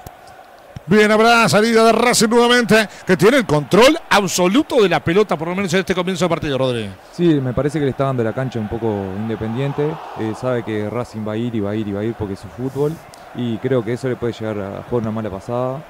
Bien, habrá salida de Racing nuevamente, que tiene el control absoluto de la pelota, por lo menos en este comienzo de partido, Rodríguez. Sí, me parece que le está dando la cancha un poco independiente. Eh, sabe que Racing va a ir y va a ir y va a ir porque es su fútbol. Y creo que eso le puede llegar a jugar una mala pasada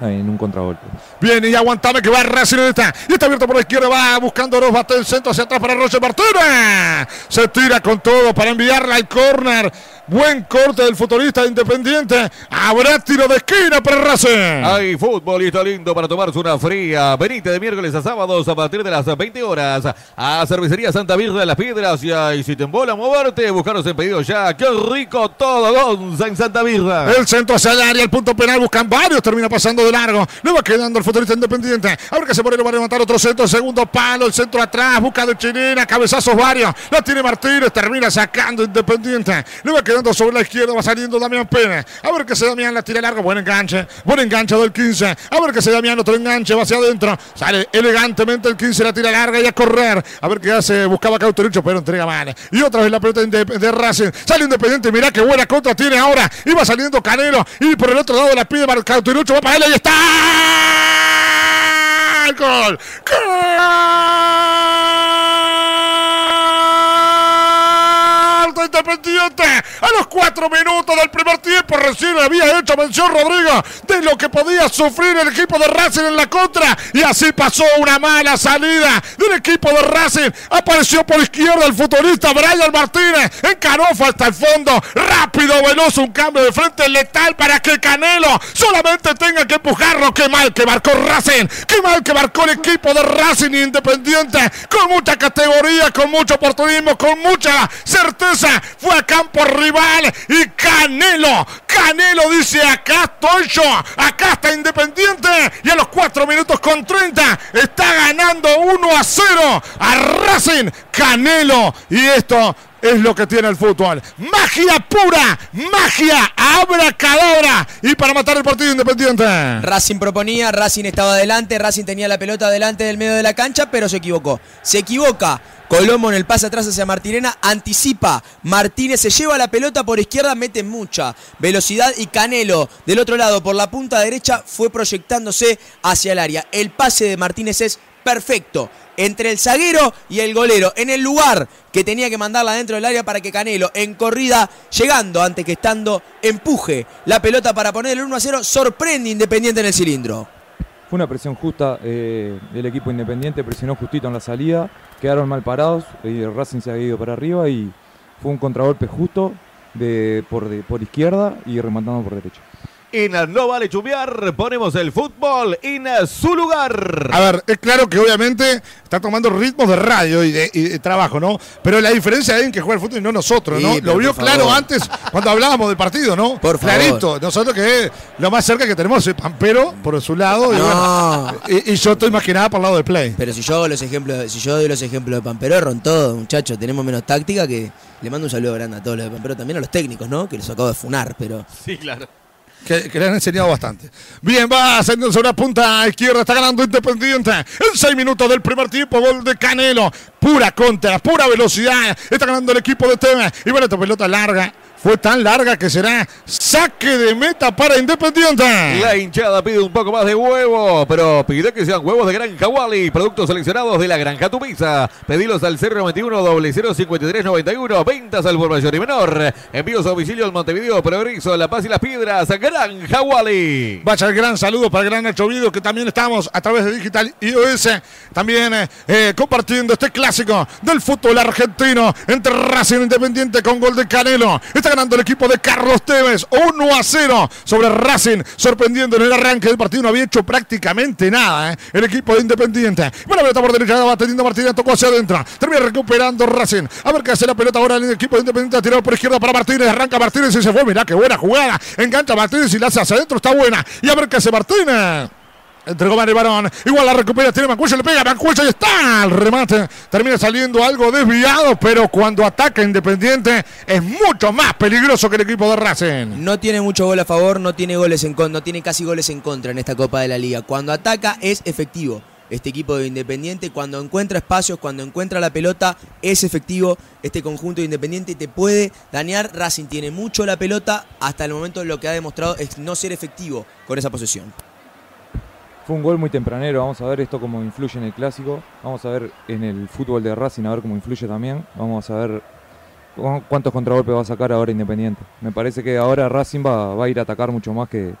en un contragolpe. Bien, y aguantame que va Racing en esta. Y está abierto por la izquierda, va buscando dos, bate el centro hacia atrás para Roger Martínez. Se tira con todo para enviarla al córner. Buen corte del futbolista de Independiente. Habrá tiro de esquina para Racing. Hay fútbol y está lindo para tomarse una fría. Venite de miércoles a sábados a partir de las 20 horas a Cervecería Santa Virgen de las Piedras. Y, ahí, si te embola moverte, buscaros en pedido ya. ¡Qué rico todo, Gonza, en Santa Virgen! El centro hacia el área, el punto penal, buscan varios, termina pasando de largo. Le va quedando el futbolista independiente. Ahora que se pone, va a levantar otro centro, segundo palo, el centro atrás, busca de chilena, cabezazos varios. La tiene Martínez, termina sacando Independiente. Le va quedando sobre la izquierda, va saliendo Damián Pérez. A ver que se Damián la tira largo, buen enganche, buen enganche del 15. A ver que se Damián otro enganche, va hacia adentro. Sale elegantemente el 15, la tira larga y a correr. A ver qué hace, buscaba Cauterucho, pero entrega mal. Y otra vez la pelota de, de Racing. Sale Independiente, mirá qué buena contra tiene ahora. Va saliendo Canelo. Y por el otro lado la pide para Cauterucho, va para él, está. ¡Gol! ¡Gol! A los cuatro minutos del primer tiempo recién había hecho mención Rodrigo de lo que podía sufrir el equipo de Racing en la contra. Y así pasó una mala salida del equipo de Racing. Apareció por izquierda el futbolista Brian Martínez. Encaró hasta el fondo. Rápido veloz un cambio de frente letal para que Canelo solamente tenga que empujarlo qué mal que marcó Racing. Qué mal que marcó el equipo de Racing Independiente. Con mucha categoría con mucho oportunismo con mucha certeza. Fue a campo rival y Canelo, Canelo dice acá estoy yo, acá está Independiente y a los 4 minutos con 30 está ganando 1 a 0 a Racing. Canelo y esto es lo que tiene el fútbol. Magia pura, magia, abra cadabra y para matar el partido independiente. Racing proponía, Racing estaba adelante, Racing tenía la pelota delante del medio de la cancha, pero se equivocó. Se equivoca. Colombo en el pase atrás hacia Martirena, anticipa. Martínez se lleva la pelota por izquierda, mete mucha velocidad y Canelo del otro lado por la punta derecha fue proyectándose hacia el área. El pase de Martínez es perfecto entre el zaguero y el golero, en el lugar que tenía que mandarla dentro del área para que Canelo, en corrida, llegando antes que estando, empuje la pelota para poner el 1 a 0, sorprende Independiente en el cilindro. Fue una presión justa eh, del equipo independiente, presionó justito en la salida, quedaron mal parados, el Racing se ha ido para arriba y fue un contragolpe justo de, por, de, por izquierda y rematando por derecha. En No Vale Chumear ponemos el fútbol en su lugar. A ver, es claro que obviamente está tomando ritmos de radio y de, y de trabajo, ¿no? Pero la diferencia es en que juega el fútbol y no nosotros, ¿no? Sí, lo vio claro favor. antes cuando hablábamos del partido, ¿no? Por favor. Clarito. Nosotros que lo más cerca que tenemos es Pampero por su lado y, No. bueno, y- y yo estoy más que nada por el lado del play. Pero si yo hago los ejemplos, si yo doy los ejemplos de Pamperó, en todo, muchachos, tenemos menos táctica que le mando un saludo grande a todos los de Pamperó, también a los técnicos, ¿no? Que los acabo de funar, pero. Sí, claro. Que, le han enseñado bastante. Bien, va ascendiendo sobre la punta izquierda, está ganando Independiente. En seis minutos del primer tiempo, gol de Canelo. Pura contra, pura velocidad. Está ganando el equipo de Tevez. Y bueno, esta pelota larga. Fue tan larga que será saque de meta para Independiente. La hinchada pide un poco más de huevo, pero pide que sean huevos de Granja Wally, productos seleccionados de la Granja Tupiza. Pedilos al 091 0053 91, ventas al por mayor y menor. Envíos a domicilio al Montevideo, Progreso, La Paz y Las Piedras, Granja Wally. Vaya el gran saludo para el gran Nacho Vido, que también estamos a través de Digital iOS, también eh, compartiendo este clásico del fútbol argentino entre Racing Independiente con gol de Canelo. Está ganando el equipo de Carlos Tevez 1 a 0 sobre Racing, sorprendiendo en el arranque del partido. No había hecho prácticamente nada eh, el equipo de Independiente. Buena pelota por derecha, va teniendo Martínez, tocó hacia adentro. Termina recuperando Racing. A ver qué hace la pelota ahora el equipo de Independiente. Ha tirado por izquierda para Martínez. Arranca Martínez y se fue. Mirá qué buena jugada. Engancha Martínez y la hace hacia adentro. Está buena. Y a ver qué hace Martínez. Entregó mal el varón. Igual la recupera. Tiene Mancuello. Le pega. Mancuello y está. El remate termina saliendo algo desviado. Pero cuando ataca Independiente es mucho más peligroso que el equipo de Racing. No tiene mucho gol a favor, no tiene goles en contra, no tiene casi goles en contra en esta Copa de la Liga. Cuando ataca es efectivo. Este equipo de Independiente, cuando encuentra espacios, cuando encuentra la pelota, es efectivo. Este conjunto de Independiente te puede dañar. Racing tiene mucho la pelota. Hasta el momento lo que ha demostrado es no ser efectivo con esa posesión. Fue un gol muy tempranero, vamos a ver esto cómo influye en el clásico, vamos a ver en el fútbol de Racing, a ver cómo influye también, vamos a ver cu- cuántos contragolpes va a sacar ahora Independiente. Me parece que ahora Racing va, va a ir a atacar mucho más que,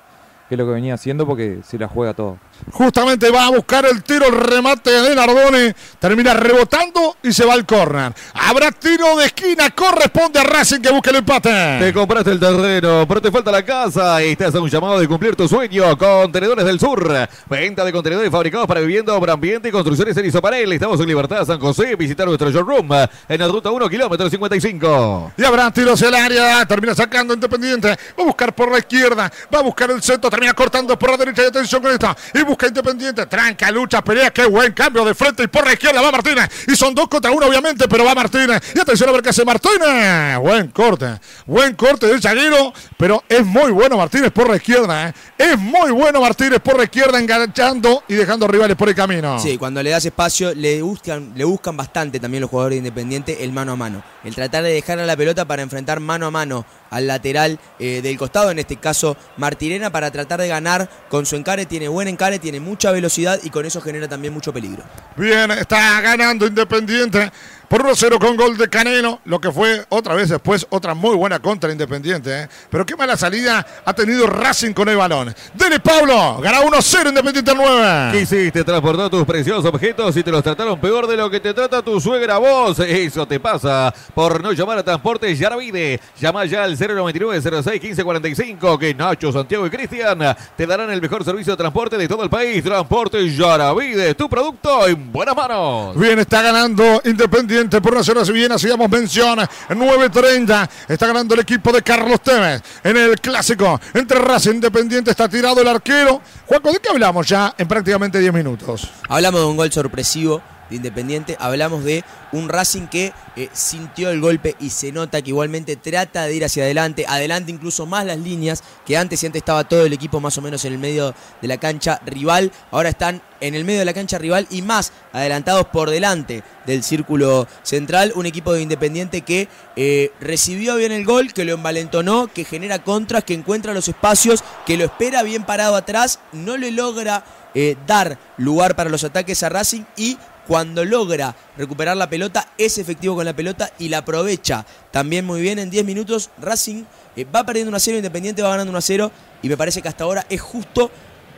que lo que venía haciendo porque se la juega todo. Justamente va a buscar el tiro, el remate de Nardone. Termina rebotando y se va al córner. Habrá tiro de esquina. Corresponde a Racing que busque el empate. Te compraste el terreno, pero te falta la casa. Estás a un llamado de cumplir tu sueño. Contenedores del Sur. Venta de contenedores fabricados para vivienda, obra ambiente y construcciones en Isoparel. Estamos en Libertad, San José. Visitar nuestro showroom en la ruta 1, kilómetro 55. Y habrá tiro hacia el área. Termina sacando Independiente. Va a buscar por la izquierda. Va a buscar el centro. Termina cortando por la derecha. Y atención con esta. Y busca Independiente. Tranca, lucha, pelea. Qué buen cambio de frente. Y por la izquierda va Martínez. Y son dos contra uno, obviamente. Pero va Martínez. Y atención a ver qué hace Martínez. Buen corte. Buen corte del zaguero. Pero es muy bueno Martínez por la izquierda. ¿eh? Es muy bueno Martínez por la izquierda. Enganchando y dejando rivales por el camino. Sí, cuando le das espacio, le buscan, le buscan bastante también los jugadores de Independiente el mano a mano. El tratar de dejar a la pelota para enfrentar mano a mano al lateral eh, del costado, en este caso Martirena, para tratar de ganar con su encare. Tiene buen encare, tiene mucha velocidad y con eso genera también mucho peligro. Bien, está ganando Independiente por 1-0 con gol de Canelo, lo que fue otra vez después otra muy buena contra Independiente. ¿eh? Pero qué mala salida ha tenido Racing con el balón. Dele Pablo, gana 1-0 Independiente al 9. ¿Qué hiciste? Transportar tus preciosos objetos y te los trataron peor de lo que te trata tu suegra vos. Eso te pasa por no llamar a Transportes Yaravide. Llama ya al 099 06 1545 que Nacho, Santiago y Cristian te darán el mejor servicio de transporte de todo el país. Transportes Yaravide, tu producto en buenas manos. Bien, está ganando Independiente por 1-0. Si bien hacíamos mención, 9-30. Está ganando el equipo de Carlos Tevez en el clásico entre Racing Independiente. Está tirado el arquero. Juanco, ¿de qué hablamos ya en prácticamente 10 minutos? Hablamos de un gol sorpresivo de Independiente, hablamos de un Racing que eh, sintió el golpe y se nota que igualmente trata de ir hacia adelante, adelante incluso más las líneas que antes y antes estaba todo el equipo más o menos en el medio de la cancha rival, ahora están en el medio de la cancha rival y más adelantados por delante del círculo central, un equipo de Independiente que eh, recibió bien el gol, que lo envalentonó, que genera contras, que encuentra los espacios, que lo espera bien parado atrás, no le logra eh, dar lugar para los ataques a Racing y cuando logra recuperar la pelota es efectivo con la pelota y la aprovecha también muy bien en 10 minutos. Racing eh, va perdiendo 1 a 0, Independiente va ganando 1 a 0 y me parece que hasta ahora es justo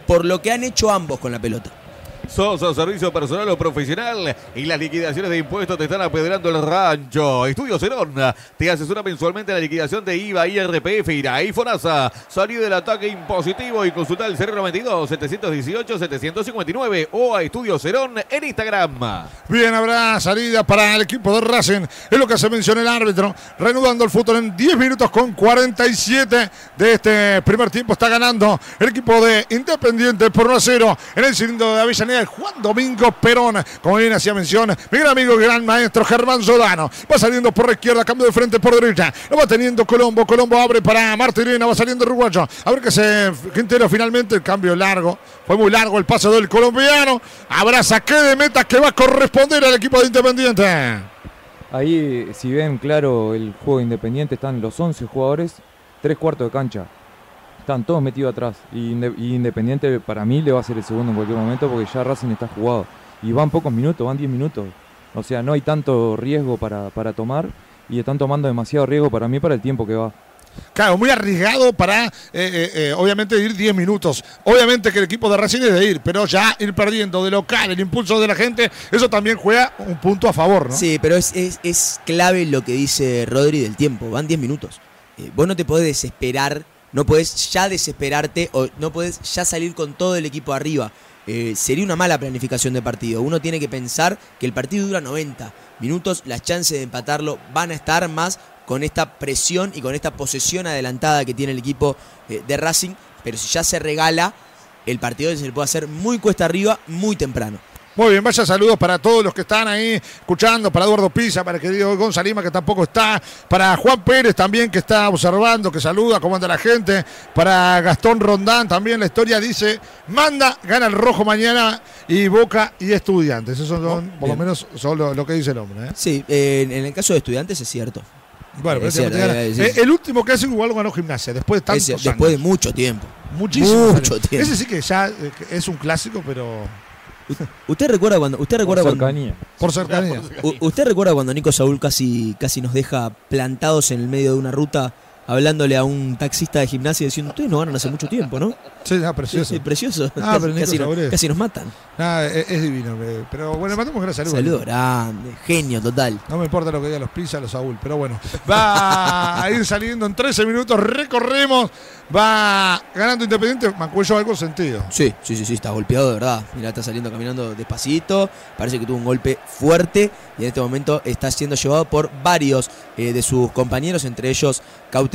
por lo que han hecho ambos con la pelota. Sosa, servicio personal o profesional y las liquidaciones de impuestos te están apedrando el rancho. Estudio Cerón te asesora mensualmente la liquidación de IVA, IRPF, IRA y FONASA. Salí del ataque impositivo y consulta el 092 718 759 o a Estudio Cerón en Instagram. Bien, habrá salida para el equipo de Racing. Es lo que se menciona el árbitro. Reanudando el fútbol en 10 minutos con 47 de este primer tiempo. Está ganando el equipo de Independiente por 1 a 0 en el cilindro de Avellaneda. Juan Domingo Perón. Como bien hacía mención, mi gran amigo, gran maestro Germán Sodano. Va saliendo por la izquierda, cambio de frente por derecha. Lo va teniendo Colombo. Colombo abre para Martirena. Va saliendo Uruguayo. A ver qué se Quintero finalmente. El cambio largo. Fue muy largo el paso del colombiano. Habrá saque de meta que va a corresponder al equipo de Independiente. Ahí, si ven claro el juego independiente, están los 11 jugadores, tres cuartos de cancha. Están todos metidos atrás. Y, Inde- y Independiente para mí le va a ser el segundo en cualquier momento porque ya Racing está jugado. Y van pocos minutos, van 10 minutos. O sea, no hay tanto riesgo para, para tomar y están tomando demasiado riesgo para mí para el tiempo que va. Claro, muy arriesgado para, eh, eh, eh, obviamente, ir 10 minutos. Obviamente que el equipo de Racing es de ir, pero ya ir perdiendo de local, el impulso de la gente, eso también juega un punto a favor, ¿no? Sí, pero es, es- es clave lo que dice Rodri del tiempo. Van 10 minutos. Eh, vos no te podés desesperar, no podés ya desesperarte o no podés ya salir con todo el equipo arriba. Eh, sería una mala planificación de partido. Uno tiene que pensar que el partido dura 90 minutos, las chances de empatarlo van a estar más con esta presión y con esta posesión adelantada que tiene el equipo eh, de Racing. Pero si ya se regala, el partido se le puede hacer muy cuesta arriba, muy temprano. Muy bien, vaya saludos para todos los que están ahí escuchando, para Eduardo Pisa, para el querido Gonzalima que tampoco está, para Juan Pérez también que está observando, que saluda, cómo anda la gente, para Gastón Rondán también la historia dice, manda, gana el rojo mañana y Boca y Estudiantes. Eso son, Oh, por lo menos, son lo, lo que dice el hombre. ¿eh? Sí, eh, en, el caso de estudiantes es cierto. Bueno, Es prácticamente cierto, eh, el último que hace igual ganó Gimnasia, después de tantos años. después de mucho tiempo. Muchísimo. mucho tiempo. Ese sí que ya eh, es un clásico, pero ¿Usted recuerda cuando, usted recuerda Por cuando, cercanía. por cercanía. usted recuerda cuando Nico Saúl casi, casi nos deja plantados en el medio de una ruta hablándole a un taxista de gimnasia diciendo, ustedes no ganan hace mucho tiempo, ¿no? Sí, ah, precioso. sí, precioso. Ah, pero casi, nos, matan. Nada, es, es divino. eh, Pero bueno, mandamos gracias. Saludo grande, genio total. No me importa lo que digan los Pisa, los Saúl, pero bueno. Va a ir saliendo en 13 minutos, recorremos. Va ganando Independiente, Mancuello algo sentido. Sí, sí, sí, sí, está golpeado de verdad. Mira, está saliendo caminando despacito. Parece que tuvo un golpe fuerte y en este momento está siendo llevado por varios eh, de sus compañeros, entre ellos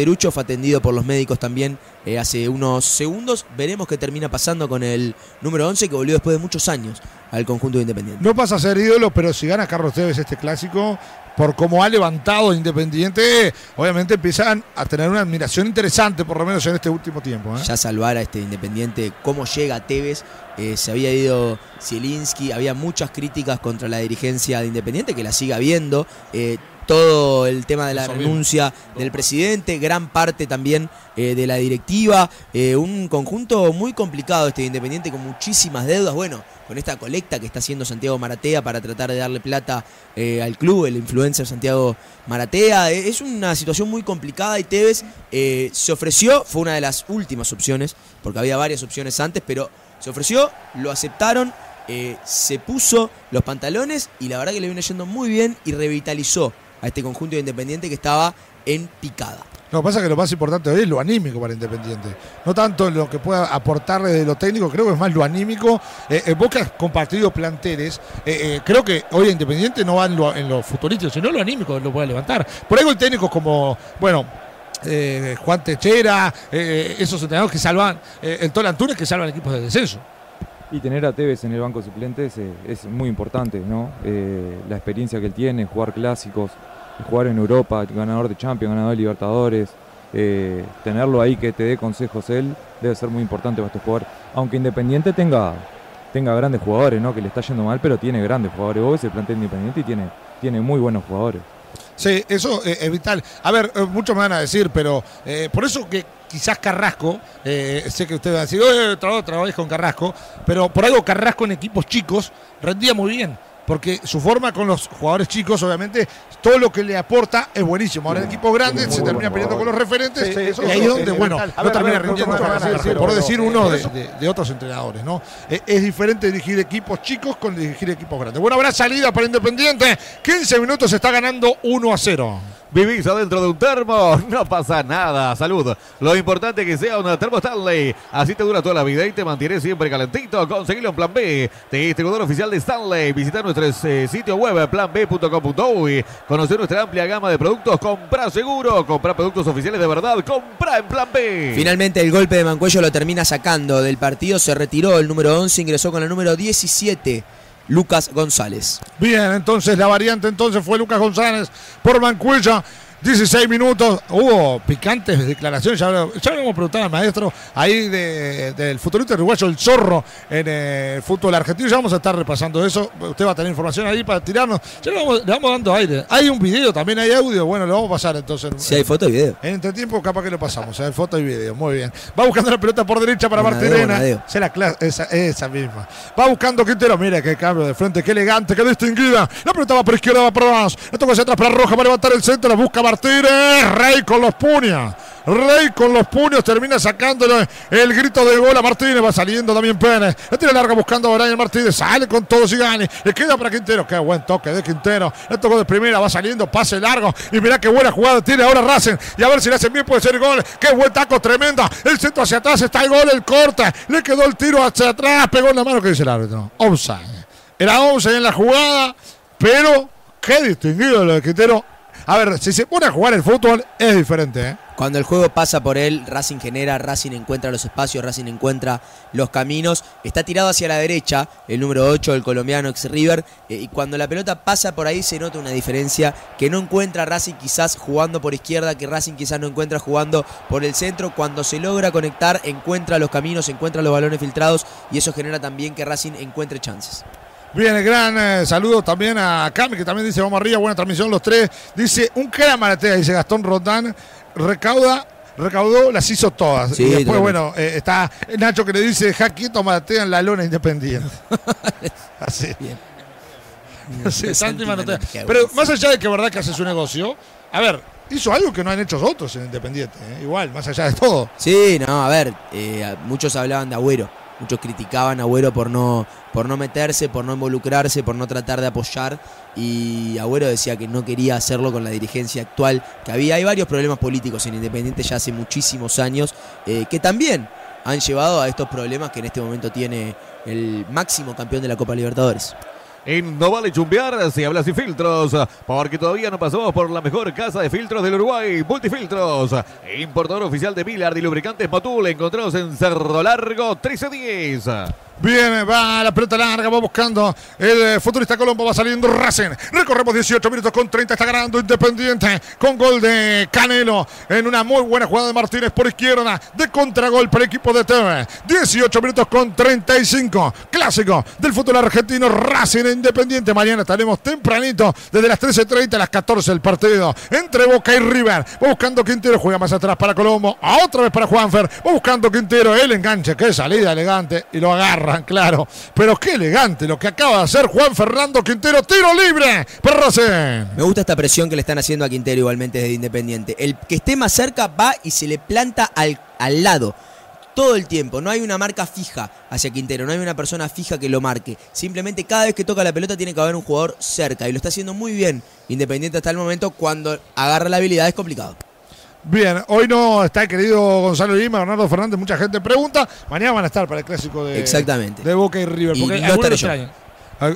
Cauterucho, fue atendido por los médicos también eh, hace unos segundos. Veremos qué termina pasando con el número 11 que volvió después de muchos años al conjunto de Independiente. No pasa a ser ídolo, pero si gana Carlos Tevez este clásico, por cómo ha levantado Independiente, obviamente empiezan a tener una admiración interesante, por lo menos en este último tiempo. ¿eh? ya salvar a este Independiente, cómo llega Tevez. Eh, se había ido Zielinski, había muchas críticas contra la dirigencia de Independiente, que la sigue habiendo. Eh, todo el tema de la Eso renuncia del presidente, gran parte también eh, de la directiva, eh, un conjunto muy complicado este de Independiente con muchísimas deudas, bueno, con esta colecta que está haciendo Santiago Maratea para tratar de darle plata eh, al club, el influencer Santiago Maratea, Eh, es una situación muy complicada y Tevez se ofreció, fue una de las últimas opciones, porque había varias opciones antes, pero se ofreció, lo aceptaron, se puso los pantalones y la verdad que le viene yendo muy bien y revitalizó a este conjunto de Independiente que estaba en picada. Lo que pasa es que lo más importante hoy es lo anímico para Independiente. No tanto lo que pueda aportarle de lo técnico, creo que es más lo anímico. Eh, eh, Boca ha compartido planteles. Eh, eh, creo que hoy Independiente no va en lo, en lo futurístico, sino lo anímico lo puede levantar. Por algo hay técnicos como, bueno, eh, Juan Techera, eh, esos entrenadores que salvan, eh, el Tol Antunes que salvan equipos de descenso. Y tener a Tevez en el banco de suplentes eh, es muy importante, ¿no? Eh, la experiencia que él tiene, jugar clásicos, jugar en Europa, ganador de Champions, ganador de Libertadores, eh, tenerlo ahí que te dé consejos él debe ser muy importante para estos jugadores. Aunque Independiente tenga, tenga grandes jugadores, ¿no? Que le está yendo mal, pero tiene grandes jugadores. Vos ves el plantel de Independiente y tiene, tiene muy buenos jugadores. Sí, eso eh, es vital. A ver, eh, muchos me van a decir, pero eh, por eso que quizás Carrasco, eh, sé que usted va a decir, trabajo, trabajé con Carrasco, pero por algo Carrasco en equipos chicos rendía muy bien. Porque su forma con los jugadores chicos, obviamente, todo lo que le aporta es buenísimo. Ahora en equipos grandes se termina peleando con los referentes Sí, sí, eso- y ahí es donde, es bueno, no ver, termina ver, rindiendo. decir, por decir uno de, eso- de- de otros entrenadores, ¿no? Eh, es diferente dirigir equipos chicos con dirigir equipos grandes. Bueno, habrá salida para Independiente. 15 minutos se está ganando 1 a 0. Vivís adentro de un termo, no pasa nada. Salud. Lo importante es que sea una termo Stanley. Así te dura toda la vida y te mantiene siempre calentito. Conseguilo en Plan B. Distribuidor oficial de Stanley. Visita nuestro eh, sitio web planb.com.uy. Conocer nuestra amplia gama de productos. Compra seguro. Compra productos oficiales de verdad. Compra en Plan B. Finalmente el golpe de Mancuello lo termina sacando del partido, se retiró el número 11, ingresó con el número 17, Lucas González. Bien, entonces la variante entonces fue Lucas González por Mancuella. 16 minutos, hubo picantes declaraciones, ya, lo- ya preguntar al maestro ahí de- del futbolista uruguayo, el zorro, en eh, el fútbol argentino, ya vamos a estar repasando eso, usted va a tener información ahí para tirarnos, ya le vamos, le vamos dando aire. Hay un video, también hay audio, bueno, lo vamos a pasar entonces. Si hay foto y video. En entretiempo capaz que lo pasamos, hay foto y video, muy bien. Va buscando la pelota por derecha para Martirena. Esa, esa, misma. Va buscando Quintero, mira qué cambio de frente, qué elegante, qué distinguida. La pelota va por izquierda, va por atrás. La toca hacia atrás para Roja, va a levantar el centro, la busca Martínez. Rey con los puños. Rey con los puños termina sacándole el grito de gol a Martínez. Va saliendo también Pérez. La tira larga buscando a Brian Martínez. Sale con todo Zigani. Le queda para Quintero. Qué buen toque de Quintero. Le tocó de primera. Va saliendo. Pase largo. Y mirá qué buena jugada tiene ahora Racing. Y a ver si le hacen bien. Puede ser gol. Qué buen taco tremenda. El centro hacia atrás. Está el gol. El corte. Le quedó el tiro hacia atrás. Pegó en la mano. que dice el árbitro? Offside. Era offside en la jugada. Pero qué distinguido lo de Quintero. A ver, si se pone a jugar el fútbol es diferente, ¿eh? Cuando el juego pasa por él, Racing genera, Racing encuentra los espacios, Racing encuentra los caminos. Está tirado hacia la derecha, el número 8, el colombiano ex River. eh, y cuando la pelota pasa por ahí se nota una diferencia que no encuentra Racing quizás jugando por izquierda, que Racing quizás no encuentra jugando por el centro. Cuando se logra conectar, encuentra los caminos, encuentra los balones filtrados y eso genera también que Racing encuentre chances. Bien, el gran eh, saludo también a Cami, que también dice, vamos arriba, buena transmisión los tres. Dice, un cara maratea, dice Gastón Rotán, recauda, recaudó, las hizo todas. Sí, y después, totalmente. bueno, eh, está Nacho que le dice, Jaquito Maratea en la lona independiente. Así. Bien. Sí, Santi Maratea. Pero más allá de que verdad que hace su negocio, a ver, hizo algo que no han hecho otros en Independiente. eh, Igual, más allá de todo. Sí, no, a ver, eh, muchos hablaban de Agüero, muchos criticaban a Agüero por no, por no meterse, por no involucrarse, por no tratar de apoyar y Agüero decía que no quería hacerlo con la dirigencia actual, que había, hay varios problemas políticos en Independiente ya hace muchísimos años, eh, que también han llevado a estos problemas que en este momento tiene el máximo campeón de la Copa Libertadores. En No Vale Chumbear se habla sin filtros, porque todavía no pasamos por la mejor casa de filtros del Uruguay, Multifiltros. Importador oficial de Millard y lubricantes Motul, encontrados en Cerro Largo 1310. Bien, va la pelota larga, va buscando el eh, futurista Colombo, va saliendo Racing. Recorremos 18 minutos con 30, está ganando Independiente con gol de Canelo en una muy buena jugada de Martínez por izquierda de contragol para el equipo de TV. 18 minutos con 35, clásico del fútbol argentino Racing e Independiente. Mañana estaremos tempranito desde las 13.30 a las 14 el partido entre Boca y River. Va buscando Quintero, juega más atrás para Colombo, otra vez para Juanfer, buscando Quintero, el enganche, qué salida elegante y lo claro. Pero qué elegante lo que acaba de hacer Juan Fernando Quintero, tiro libre para Racing. Me gusta esta presión que le están haciendo a Quintero igualmente desde Independiente. El que esté más cerca va y se le planta al, al lado. Todo el tiempo, no hay una marca fija hacia Quintero, no hay una persona fija que lo marque. Simplemente cada vez que toca la pelota tiene que haber un jugador cerca y lo está haciendo muy bien Independiente hasta el momento. Cuando agarra la habilidad es complicado. Bien, hoy no está el querido Gonzalo Lima, Bernardo Fernández, mucha gente pregunta. Mañana van a estar para el clásico de, Exactamente. de Boca y River. Y porque no estaré yo.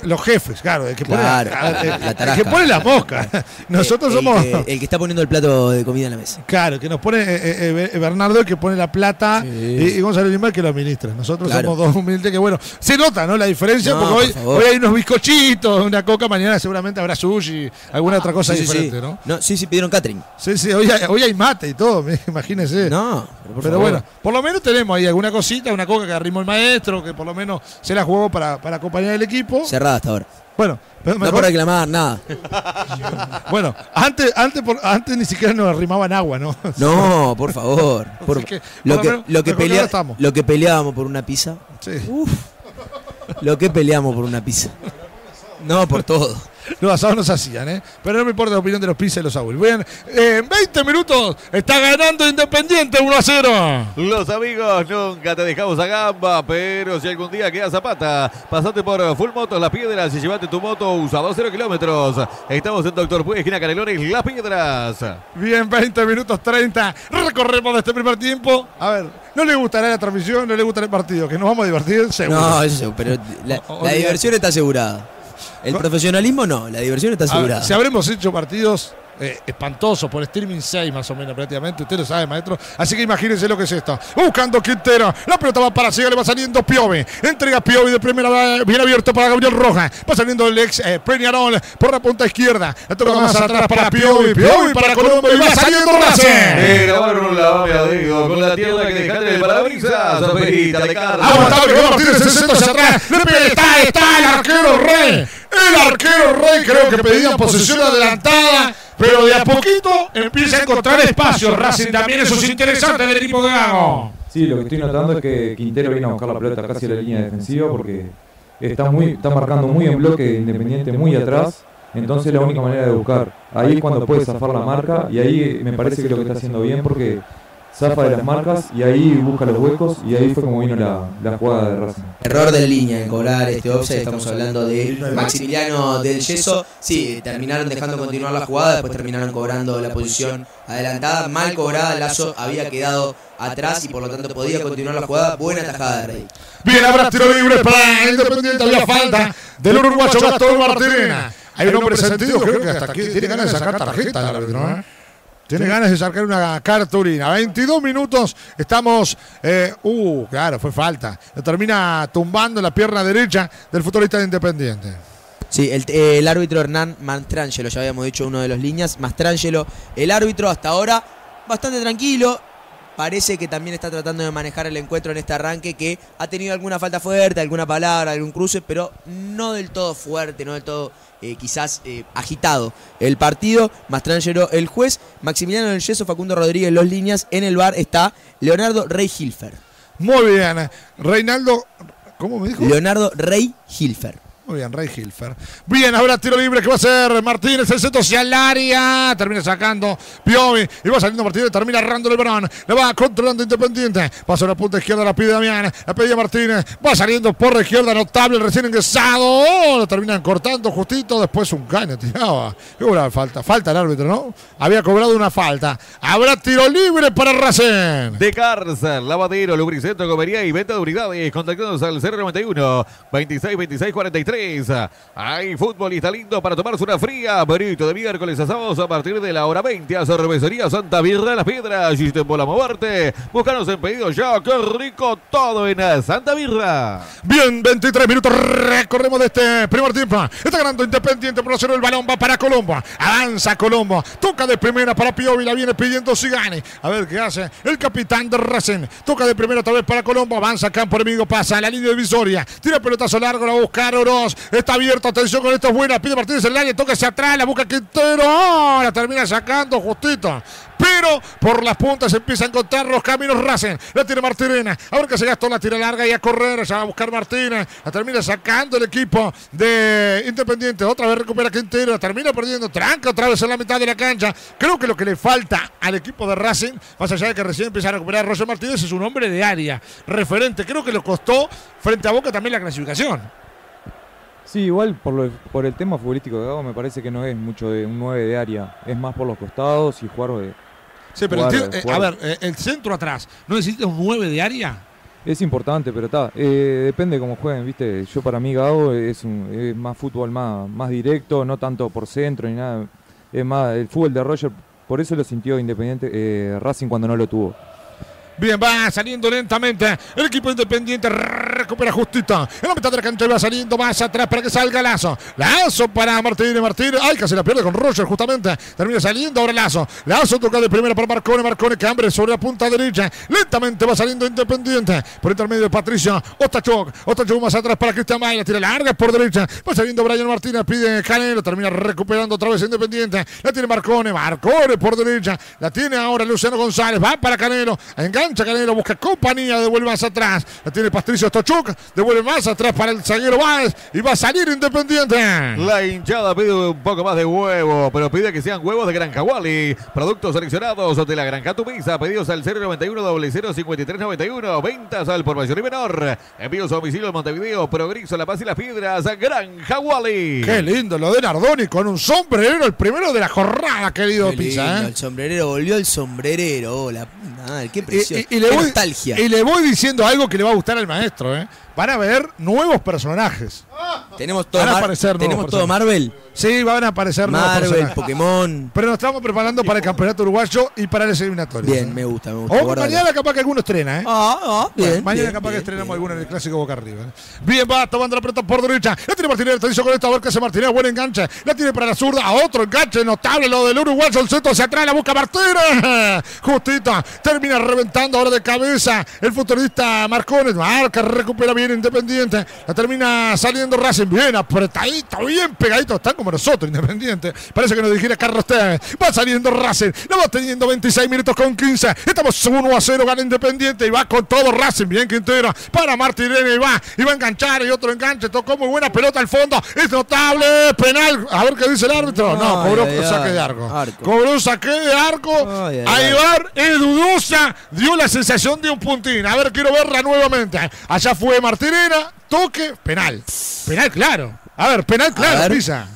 Los jefes, claro, el que pone Claro, la, la el- el que pone la mosca. Nosotros el somos. que- el que está poniendo el plato de comida en la mesa. Claro, que nos pone eh, eh, eh, Bernardo el que pone la plata Sí. y, y Gonzalo Lima el que lo administra. Nosotros Claro. somos dos humildes que, bueno, se nota, ¿no? La diferencia, No, porque por hoy, hoy hay unos bizcochitos, una coca, mañana seguramente habrá sushi, alguna otra cosa Sí, diferente, sí. ¿no? No, sí, sí, pidieron catering. Sí, sí, hoy hay, hoy hay mate y todo, imagínense. No, pero, por Pero favor. bueno, por lo menos tenemos ahí alguna cosita, una coca que arrimó el maestro, que por lo menos se la jugó para, para acompañar al equipo. Cerrada hasta ahora. Bueno, pero No por reclamar nada. bueno, antes, antes, por- antes ni siquiera nos arrimaban agua, ¿no? No, por favor. Por- que, lo, que, lo, que pelea- lo que peleábamos por una pizza. Sí. Lo que peleamos por una pizza. No, por todo. Los asados no se hacían, ¿eh? Pero no me importa la opinión de los pizzas y los abuelos. Bien, en 20 minutos está ganando Independiente 1 a 0. Los amigos nunca te dejamos a gamba, pero si algún día queda zapata, pasate por Full Motos Las Piedras y llévate tu moto usado 0 kilómetros. Estamos en Doctor Puig, esquina Canelones, Las Piedras. Bien, 20 minutos 30. Recorremos de este primer tiempo. A ver, ¿no le gustará la transmisión? ¿No le gustará el partido? Que nos vamos a divertir, seguro. No, eso, pero la, diversión está asegurada. El profesionalismo no, la diversión está asegurada. si habremos hecho partidos eh, espantosos por streaming 6 más o menos prácticamente, usted lo sabe maestro, así que imagínense lo que es esto, buscando Quintero, la pelota va para Ciega, le va saliendo Piovi, entrega Piovi de primera, bien abierto para Gabriel Rojas, va saliendo el ex eh, Peñarol por la punta izquierda, la toca más atrás para Piovi, Piovi para Colombo y va saliendo Racing. Eh, grabaron la banda de Diego con la tierra que dejaste el parabrisas, perita de carne. Aguantable que Martínez se sienta hacia atrás. Está, está el arquero Rey. El arquero Rey creo que pedía posición adelantada. Pero de a poquito empieza a encontrar espacio. Racing también eso es interesante del equipo de Gago. Sí, lo que estoy notando es que Quintero viene a buscar la pelota casi a la línea defensiva porque está muy está marcando muy en bloque Independiente muy atrás. Entonces la única manera de buscar. Ahí es cuando puede zafar la marca y ahí me parece que lo que está haciendo bien porque zafa de las marcas y ahí busca los huecos y ahí fue como vino la, la jugada de Racing. Error de línea en cobrar este offside, estamos hablando de Maximiliano del Yeso. Sí, terminaron dejando continuar la jugada, después terminaron cobrando la posición adelantada. Mal cobrada, Lazo había quedado atrás y por lo tanto podía continuar la jugada. Buena tajada de Rey. Bien, habrá tiro libre para Independiente. Había falta del uruguayo Gastón Martínez. Hay un hombre sentido, creo que hasta aquí tiene ganas de sacar tarjeta el árbitro, ¿eh? Tiene ganas de sacar una cartulina. 22 minutos. Estamos. eh, uh, claro, fue falta. Lo termina tumbando la pierna derecha del futbolista de Independiente. Sí, el, eh, el árbitro Hernán Mastrangelo, ya habíamos dicho uno de los líneas. Mastrangelo, el árbitro hasta ahora bastante tranquilo. Parece que también está tratando de manejar el encuentro en este arranque, que ha tenido alguna falta fuerte, alguna palabra, algún cruce, pero no del todo fuerte, no del todo eh, quizás eh, agitado. El partido, Mastrangelo el juez, Maximiliano del Yeso, Facundo Rodríguez los líneas. En el bar está Leonardo Rey Hilfer. Muy bien. Reinaldo. ¿Cómo me dijo? Leonardo Rey Hilfer. Muy bien, Rey Hilfer. Bien, ahora tiro libre que va a ser Martínez, el centro hacia el área. Termina sacando Piovi. Y va saliendo Martínez, termina errando Lebrón. Le va controlando Independiente. Pasa la punta izquierda, la pide Damián. La pedía Martínez. Va saliendo por la izquierda, notable, recién ingresado. Oh, lo terminan cortando justito. Después un caño tiraba. Qué buena falta. Falta el árbitro, ¿no? Había cobrado una falta. Habrá tiro libre para Racing. De cárcel, lavadero, lubricentro, comería y venta de unidades. Contactados al 091 26 26 43. Hay futbolista lindo para tomarse una fría. Perito de miércoles a sábados a partir de la hora 20 a Cervecería Santa Birra de las Piedras. System Bola Moverte. Búscanos en pedido ya. Qué rico todo en Santa Birra. Bien, 23 minutos recorremos de este primer tiempo. Está ganando Independiente por hacer el balón, va para Colombo. Avanza Colombo. Toca de primera para Piovi, la viene pidiendo Sigani. A ver qué hace el capitán de Racing. Toca de primera otra vez para Colombo. Avanza campo enemigo, pasa a la línea divisoria. Tira pelotazo largo, la va a Está abierto, atención con esto es buena. Pide Martínez el área, toca hacia atrás, la busca Quintero. ¡Oh! La termina sacando justito. Pero por las puntas empieza a encontrar los caminos Racing. La tiene Martínez. Ahora que se gastó la tira larga y a correr. Ya va a buscar Martínez. La termina sacando el equipo de Independiente. Otra vez recupera Quintero. Termina perdiendo. Tranca otra vez en la mitad de la cancha. Creo que lo que le falta al equipo de Racing, más allá de que recién empieza a recuperar Roger Martínez, es un hombre de área. Referente. Creo que le costó frente a Boca también la clasificación. Sí, igual por, lo- por el tema futbolístico de Gago me parece que no es mucho de un 9 de área. Es más por los costados y jugar de... Sí, pero Jugar, enti- eh, a ver, eh, el centro atrás, ¿no necesita un 9 de área? Es importante, pero está. eh, depende cómo jueguen, ¿viste? Yo para mí Gago es, un, es más fútbol más, más directo, no tanto por centro ni nada. Es más, el fútbol de Roger, por eso lo sintió Independiente eh, Racing cuando no lo tuvo. Bien, va saliendo lentamente. El equipo independiente recupera justito. En la mitad de la cancha va saliendo más atrás para que salga Lazo. Lazo para Martínez. Martínez. Ay, casi la pierde con Roger justamente. Termina saliendo ahora Lazo. Lazo toca de primera para Marcone. Marcone hambre sobre la punta derecha. Lentamente va saliendo Independiente. Por intermedio de Patricio. Ostachuk. Ostachuk más atrás para Cristian May. La tira larga por derecha. Va saliendo Brian Martínez. Pide Canelo. Termina recuperando otra vez Independiente. La tiene Marcone. Marcone por derecha. La tiene ahora Luciano González. Va para Canelo. Canelo. Busca compañía. Devuelve más atrás. La tiene Patricio Stochuk. Devuelve más atrás para el zaguero Báez. Y va a salir Independiente. La hinchada pide un poco más de huevo, pero pide que sean huevos de Granja Wally. Productos seleccionados de la Granja Tupiza. Pedidos al 091 005391. Ventas al por mayor y menor. Envíos a domicilio en Montevideo, Progreso, La Paz y las Piedras. Granja Wally. Qué lindo lo de Nardoni con un sombrero. El primero de la jornada, querido Qué Pisa. lindo, ¿eh? El sombrerero, volvió el sombrerero. Oh, la madre, qué presión. Y- y le voy, nostalgia. y le voy diciendo algo que le va a gustar al maestro. ¿eh? Van a ver nuevos personajes. tenemos todo, van a aparecer nuevos tenemos todo. Marvel. Sí, van a aparecer nuevos Marvel, personajes. Pokémon. Pero nos estamos preparando para el campeonato uruguayo y para el eliminatorio. Bien, me gusta, me gusta. O guardalo. mañana capaz que alguno estrena, ¿eh? Ah, ah, bien. Bueno, mañana bien, capaz que estrenamos bien. alguno en el clásico Boca Arriba. ¿eh? Bien, va tomando la pelota por derecha. La tiene Martínez, te hizo con esto, a ver qué hace Martínez. Buen enganche. La tiene para la zurda. A otro enganche notable, lo del uruguayo. El centro hacia atrás, la busca Martínez. Justito. Termina reventando ahora de cabeza el futbolista Marcones. Marca, recupera bien Independiente. La termina saliendo Racing. Bien apretadito, bien pegadito. Están como nosotros, Independiente. Parece que nos dijera Carlos Tevez. Va saliendo Racing. La va teniendo 26 minutos con 15. Estamos 1 a 0, gana Independiente. Y va con todo Racing. Bien Quintero. Para Martínez. Y va. Y va a enganchar. Y otro enganche. Tocó muy buena pelota al fondo. Es notable. Penal. A ver qué dice el árbitro. No, cobró ay, ay. saque de arco. Arco. Cobró un saque de arco. Ay. Aibar Edudosa dio la sensación de un puntín. A ver, quiero verla nuevamente. Allá fue Martinera. Toque. Penal. Penal claro. A ver, penal claro, ver. pisa.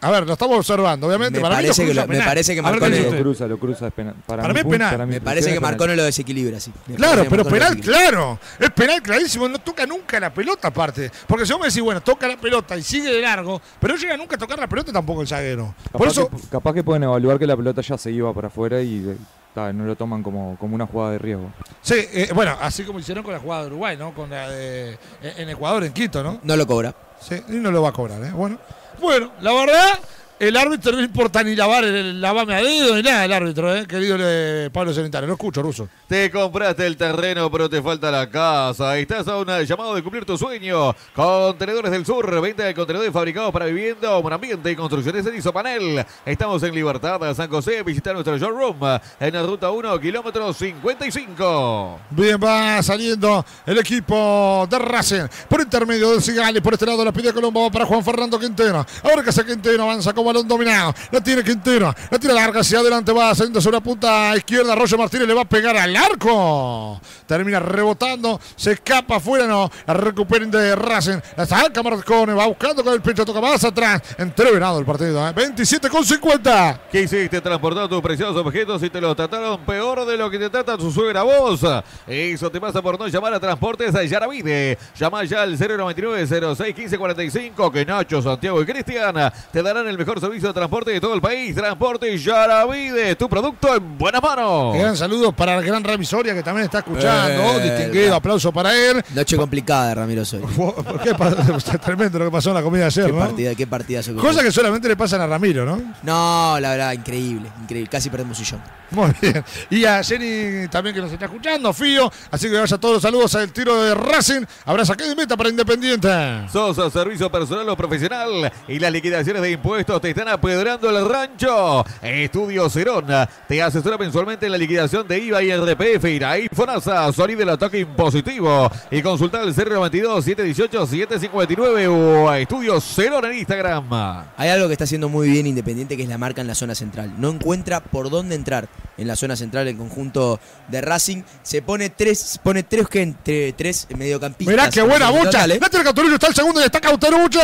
A ver, lo estamos observando, obviamente. Me para parece mí que lo lo- cruza me parece que A Marcone- ¿qué dice Lo cruza, lo cruza. Para, Para mí es penal. para Me parece que Marcone lo desequilibra, sí. Me Claro, pero penal, claro. Es penal clarísimo. No toca nunca la pelota, aparte. Porque si vos me decís, bueno, toca la pelota y sigue de largo, pero no llega nunca a tocar la pelota tampoco el zaguero. Capaz, Por eso, que, capaz que pueden evaluar que la pelota ya se iba para afuera y eh, ta, no lo toman como, como una jugada de riesgo. sí, eh, bueno, así como hicieron con la jugada de Uruguay, ¿no? Con la de en Ecuador, en Quito, ¿no? No lo cobra. Sí, y no lo va a cobrar, ¿eh? Bueno, bueno, la verdad, el árbitro no importa ni lavar el lavame a dedo ni nada el árbitro, ¿eh? Querido eh, Pablo Celentano. Lo escucho, Ruso. Te compraste el terreno, pero te falta la casa. Estás a un llamado de cumplir tu sueño. Contenedores del Sur, venta de contenedores fabricados para vivienda o ambiente y construcciones en Isopanel. Estamos en Libertad, San José. Visita nuestro showroom en la ruta 1, kilómetro 55. Bien, va saliendo el equipo de Racing. Por intermedio de Sigali, por este lado la pide Colombo para Juan Fernando Quintero. Ahora que hace Quintero, avanza con balón dominado. La tiene Quintero, la tira larga hacia adelante, va saliendo sobre la punta izquierda. Roger Martínez le va a pegar al arco. Termina rebotando, se escapa afuera, no. La recuperen de Racing. La saca Marcone, va buscando con el pecho, toca más atrás. Entreverado el partido, ¿eh? 27 con 50. ¿Qué hiciste? Transportar tus preciosos objetos y te los trataron peor de lo que te trata tu suegra vos. Eso te pasa por no llamar a Transportes a Yaravide. Llama ya al 099 06 15 45 que Nacho, Santiago y Cristian te darán el mejor servicio de transporte de todo el país. Transporte Yaravide, tu producto en buenas manos. Gran saludo para el gran Ramisoria que también está escuchando. Eh, Distinguido, aplauso para él. Noche complicada de Ramiro. ¿Por qué? Tremendo lo que pasó en la comida ayer, Qué ¿no? partida, qué partidazo. que Cosa fue. que solamente le pasan a Ramiro, ¿no? No, la verdad, increíble, increíble. Casi perdemos sillón. Muy bien. Y a Jenny también que nos está escuchando, Fío. Así que vaya todos los saludos al tiro de Racing. Abraza que de meta para Independiente. Sos servicio personal o profesional y las liquidaciones de impuestos te están apedrando el rancho. Estudio Cerón te asesora mensualmente en la liquidación de IVA y RPF. Iraí Fonasa, solide el ataque impositivo y consultar el 092 718 759 o a Estudio Cerón en Instagram. Hay algo que está haciendo muy bien Independiente, que es la marca en la zona central. No encuentra por dónde entrar en la zona central el conjunto de Racing. Se pone tres, pone tres, gente- tres mediocampistas. Mirá qué buena en bucha. ¿eh? Mete el Cauterucho, está el segundo y está Cauterucho.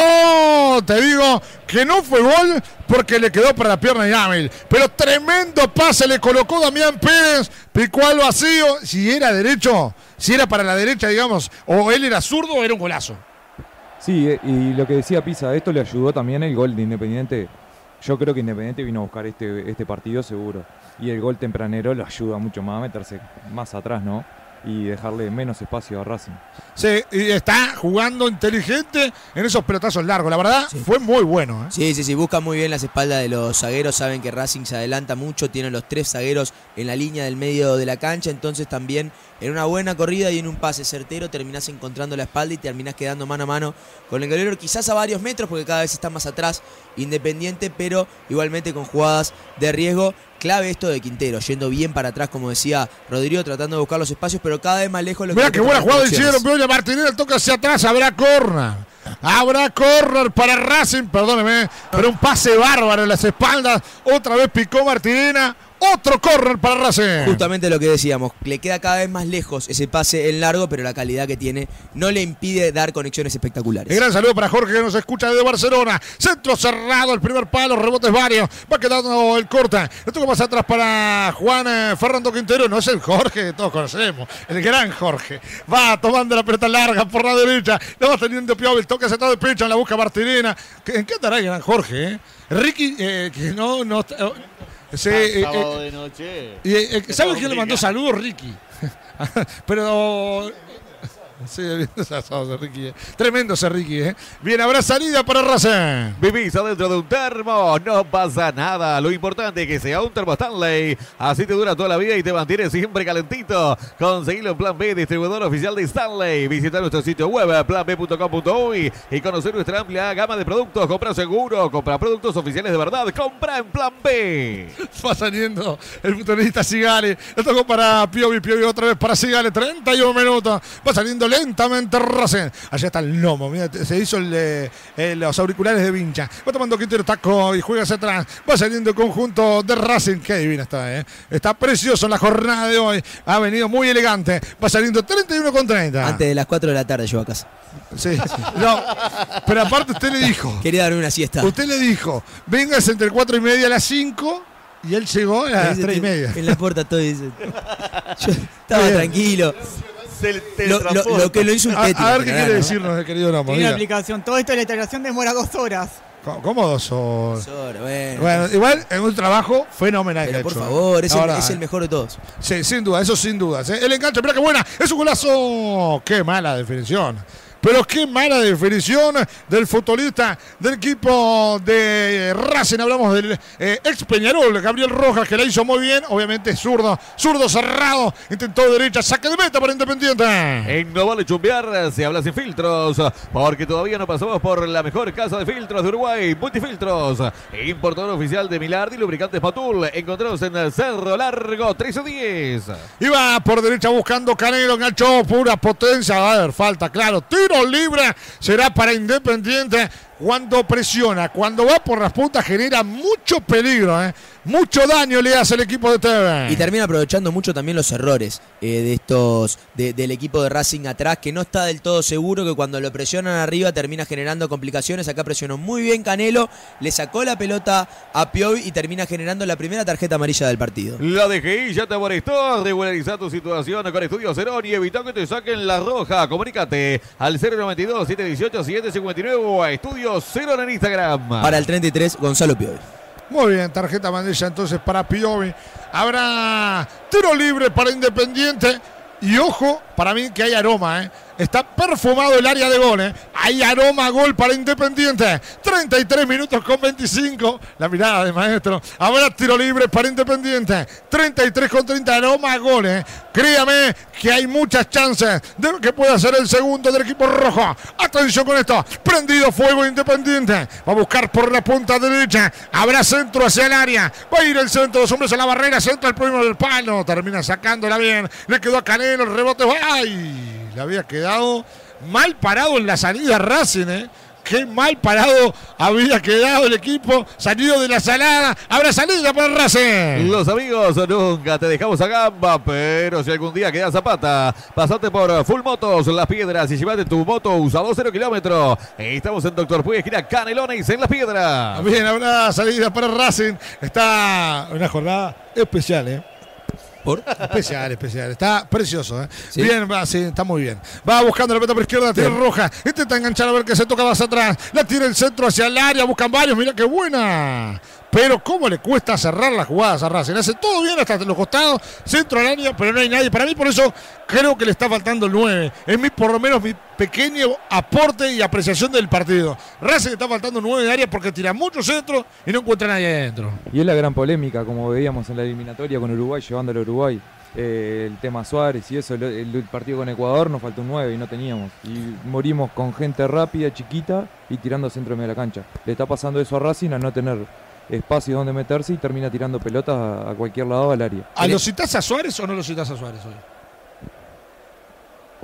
Te digo que no fue gol porque le quedó para la pierna de Yamil. Pero tremendo pase le colocó Damián Pérez. Picó al vacío. Si era derecho, si era para la derecha, digamos, o él era zurdo, era un golazo. Sí, eh, y lo que decía Pisa, esto le ayudó también el gol de Independiente. Yo creo que Independiente vino a buscar este, este partido seguro. Y el gol tempranero lo ayuda mucho más a meterse más atrás, ¿no? Y dejarle menos espacio a Racing. Sí, y está jugando inteligente en esos pelotazos largos. La verdad, fue muy bueno. ¿eh? Sí, sí, sí, busca muy bien las espaldas de los zagueros, saben que Racing se adelanta mucho, tienen los tres zagueros en la línea del medio de la cancha, entonces también en una buena corrida y en un pase certero terminás encontrando la espalda y terminás quedando mano a mano con el goleador, quizás a varios metros porque cada vez está más atrás Independiente, pero igualmente con jugadas de riesgo. Clave esto de Quintero, yendo bien para atrás, como decía Rodrigo, tratando de buscar los espacios, pero cada vez más lejos. Lo que Mira qué buena jugada hicieron. Beoña Martínez el toque hacia atrás. Habrá corner. Habrá corner para Racing. Perdóneme. Pero un pase bárbaro en las espaldas. Otra vez picó Martina. Otro corner para Racing. Justamente lo que decíamos, le queda cada vez más lejos ese pase en largo, pero la calidad que tiene no le impide dar conexiones espectaculares. gran saludo para Jorge que nos escucha desde Barcelona. Centro cerrado, el primer palo, rebotes varios. Va quedando el corta. Le toca más atrás para Juan eh, Fernando Quintero. No es el Jorge que todos conocemos, el gran Jorge. Va tomando la pelota larga por la derecha. Lo va teniendo Piovi, el toque acertado de pecho en la busca Martinena. ¿En qué andará el gran Jorge? eh? Ricky, eh, que no. no sí, eh, eh, de noche. eh, eh, ¿Sabe quién le mandó saludos? Ricky. Pero. Sí, ese sábado de Ricky. eh. Tremendo ese Ricky, ¿eh? Bien, habrá salida para Racing. Vivís adentro de un termo, no pasa nada. Lo importante es que sea un termo Stanley. Así te dura toda la vida y te mantiene siempre calentito. Conseguilo en Plan B, distribuidor oficial de Stanley. Visita nuestro sitio web planb.com.uy y conocer nuestra amplia gama de productos. Compra seguro, compra productos oficiales de verdad. Compra en Plan B. Va saliendo el futbolista Sigale. Le tocó para Piovi, Piovi otra vez para Sigale. 31 minutos. Va saliendo lentamente Racing. Allá está el Nomo. Mira, se hizo el, eh, los auriculares de Vincha. Va tomando Quintero taco y juega hacia atrás. Va saliendo el conjunto de Racing. Qué divina está, ¿eh? Está precioso en la jornada de hoy. Ha venido muy elegante. Va saliendo 31 con 30. Antes de las 4 de la tarde yo a casa. Sí. No, pero aparte usted le dijo. Quería darme una siesta. Usted le dijo, vengas entre 4 y media a las 5 y él llegó a las 3 y media. En la puerta todo dice. Yo estaba Bien. tranquilo. Lo, lo- teletransporta. lo que lo hizo un A, a ver qué quiere ¿no? decirnos el querido Nomo. Tiene una diga. aplicación. Todo esto de la integración demora dos horas. ¿Cómo- ¿Cómo dos horas? Solo, bueno. Bueno, igual es un trabajo fenomenal. que Pero por hecho, favor, ¿eh? es el, es el mejor de todos. Sí, sin duda, eso sin dudas. ¿eh? El enganche, mira qué buena, es un golazo. Qué mala definición. Pero qué mala definición del futbolista del equipo de Racing. Hablamos del eh, ex Peñarol, Gabriel Rojas, que la hizo muy bien. Obviamente zurdo, zurdo cerrado. Intentó derecha, saque de meta para Independiente. En No Vale Chumbear se habla sin filtros, porque todavía no pasamos por la mejor casa de filtros de Uruguay, Multifiltros, importador oficial de Milardi, lubricantes Matul, encontrados en Cerro Largo 1310. Iba por derecha buscando Canelo, enganchó pura potencia. A ver, falta, claro. Tiro libre será para Independiente. Cuando presiona, cuando va por las puntas, genera mucho peligro, ¿eh? Mucho daño le hace el equipo de TV. Y termina aprovechando mucho también los errores eh, de estos de- del equipo de Racing atrás, que no está del todo seguro que cuando lo presionan arriba termina generando complicaciones. Acá presionó muy bien Canelo, le sacó la pelota a Piovi y termina generando la primera tarjeta amarilla del partido. La DGI ya te amonestó. Regulariza tu situación con Estudios Cerón y evita que te saquen la roja. Comunícate al 092-718-759 o a Estudios Cerón en Instagram. Para el 33, Gonzalo Piovi. Muy bien, tarjeta amarilla entonces para Piovi. Habrá tiro libre para Independiente. Y ojo, para mí que hay aroma, ¿eh? Está perfumado el área de gol, ¿eh? Hay aroma gol para Independiente. 33 minutos con 25. La mirada de maestro. Habrá tiro libre para Independiente. 33 con 30 aroma gol, ¿eh? Créame que hay muchas chances de que pueda ser el segundo del equipo rojo. Atención con esto. Prendido fuego Independiente. Va a buscar por la punta derecha. Habrá centro hacia el área. Va a ir el centro. Dos hombres a la barrera. Centro el primero del palo. Termina sacándola bien. Le quedó a Canelo. El rebote. ¡Ay! Le había quedado mal parado en la salida Racing, ¿eh? Qué mal parado había quedado el equipo. Salido de la salada. Habrá salida para Racing. Los amigos, nunca te dejamos a gamba, pero si algún día quedas zapata, pasate por Full Motos, Las Piedras y llevate tu moto usado 0 kilómetros. Estamos en Doctor Puy, esquina Canelones en Las Piedras. Bien, habrá salida para Racing. Está una jornada especial, ¿eh? ¿Por? Especial, especial. Está precioso, ¿eh? ¿Sí? Bien, va, sí, está muy bien. Va buscando la pelota por izquierda, tira roja. Intenta enganchar a ver que se toca más atrás. La tira el centro hacia el área, buscan varios. Mira qué buena. Pero cómo le cuesta cerrar las jugadas a Racing. Hace todo bien hasta los costados, centro al área, pero no hay nadie. Para mí, por eso creo que le está faltando el 9. Es mi, por lo menos mi pequeño aporte y apreciación del partido. Racing está faltando 9 de área porque tira mucho centro y no encuentra nadie adentro. Y es la gran polémica, como veíamos en la eliminatoria con Uruguay, llevándolo a Uruguay. Eh, el tema Suárez y eso, el, partido con Ecuador nos faltó un 9 y no teníamos. Y morimos con gente rápida, chiquita y tirando centro de la cancha. Le está pasando eso a Racing a no tener espacio donde meterse y termina tirando pelotas a, a cualquier lado al área. ¿A lo citás a Suárez o no lo citás a Suárez hoy?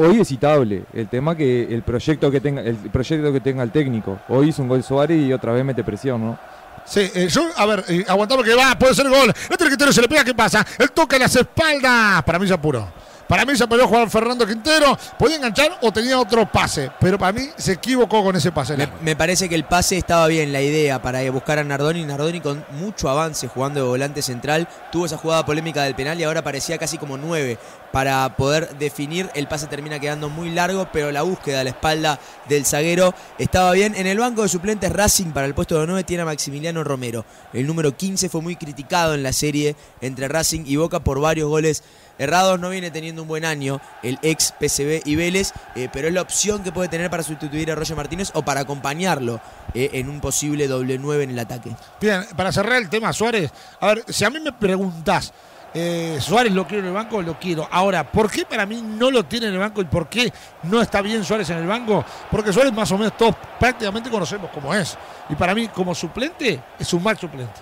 Hoy es citable, el tema que el proyecto que tenga el proyecto que tenga el técnico. Hoy hizo un gol Suárez y otra vez mete presión, ¿no? Sí, eh, yo, a ver, eh, aguantamos que va, puede ser gol. Este Quintero se le pega, ¿qué pasa? Él toca las espaldas. Para mí se apuró. Para mí se apuró jugar Fernando Quintero. Podía enganchar o tenía otro pase. Pero para mí se equivocó con ese pase. Me, me parece que el pase estaba bien, la idea para buscar a Nardoni. Nardoni con mucho avance jugando de volante central. Tuvo esa jugada polémica del penal y ahora parecía casi como nueve para poder definir. El pase termina quedando muy largo, pero la búsqueda a la espalda del zaguero estaba bien. En el banco de suplentes Racing para el puesto de 9 tiene a Maximiliano Romero. El número 15 fue muy criticado en la serie entre Racing y Boca por varios goles errados. No viene teniendo un buen año el ex PCB y Vélez, eh, pero es la opción que puede tener para sustituir a Roger Martínez o para acompañarlo eh, en un posible doble 9 en el ataque. Bien, para cerrar el tema Suárez. A ver, si a mí me preguntás, eh, Suárez lo quiero en el banco, lo quiero. Ahora, ¿por qué para mí no lo tiene en el banco y por qué no está bien Suárez en el banco? Porque Suárez más o menos todos prácticamente conocemos cómo es. Y para mí, como suplente, es un mal suplente.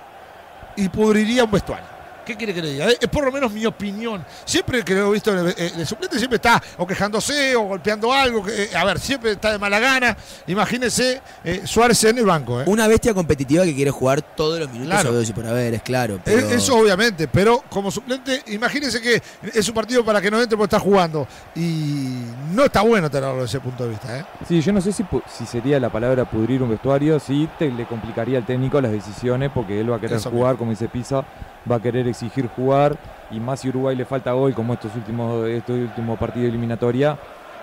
Y pudriría un vestuario. ¿Qué quiere que le diga? Es por lo menos mi opinión. Siempre que lo he visto de, de suplente, siempre está o quejándose o golpeando algo. que, eh, a ver, siempre está de mala gana. Imagínese eh, Suárez en el banco. ¿eh? Una bestia competitiva que quiere jugar todos los minutos Claro. a y por haber, es claro. Eh, Pero... Eso obviamente, pero como suplente, imagínese que es un partido para que no entre porque está jugando. Y no está bueno tenerlo desde ese punto de vista. ¿eh? Sí, yo no sé si, si sería la palabra pudrir un vestuario, sí te, le complicaría al técnico las decisiones porque él va a querer Eso jugar, como dice Pisa, va a querer exigir jugar y más si Uruguay le falta gol como estos últimos estos últimos partidos de eliminatoria,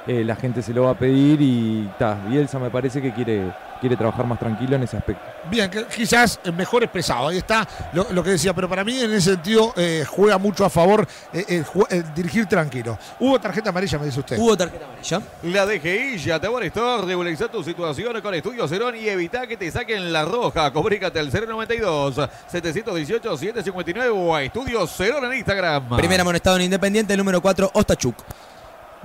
eh, la gente se lo va a pedir y ta, Bielsa me parece que quiere, quiere trabajar más tranquilo en ese aspecto. Bien, quizás mejor expresado. Ahí está lo, lo que decía, pero para mí en ese sentido eh, juega mucho a favor eh, el, el dirigir tranquilo. Hubo tarjeta amarilla, me dice usted. Hubo tarjeta amarilla. La DGI ya te molestó. Regulariza tu situación con Estudio Cerón y evita que te saquen la roja. Comunícate al 092 718 759 o a Estudio Cerón en Instagram. Primer amonestado en Independiente, número 4, Ostachuk.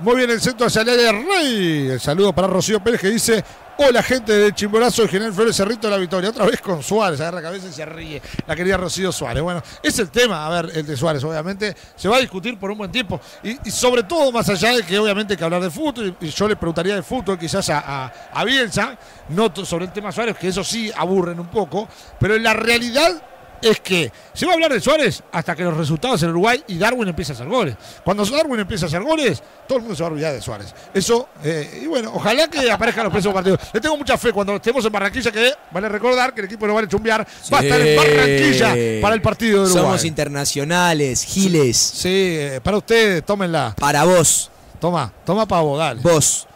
Muy bien, el centro hacia el área de Rey. El saludo para Rocío Pérez que dice: Hola, gente del Chimborazo de General Flores Cerrito de la Victoria. Otra vez con Suárez, agarra la cabeza y se ríe. La querida Rocío Suárez. Bueno, es el tema, a ver, el de Suárez, obviamente. Se va a discutir por un buen tiempo. Y, sobre todo, más allá de que obviamente hay que hablar de fútbol, y, yo le preguntaría de fútbol quizás a, a, a Bielsa, no sobre el tema Suárez, que eso sí aburren un poco, pero en la realidad es que se va a hablar de Suárez hasta que los resultados en Uruguay y Darwin empieza a hacer goles. Cuando Darwin empieza a hacer goles, todo el mundo se va a olvidar de Suárez. Eso, eh, y bueno, ojalá que aparezcan los próximos partidos. Le tengo mucha fe cuando estemos en Barranquilla, que vale recordar que el equipo no vale chumbear, va a estar en Barranquilla para el partido de Uruguay. Somos internacionales, giles. Sí, eh, para ustedes, tómenla. Para vos, Toma, toma pavo, dale. vos.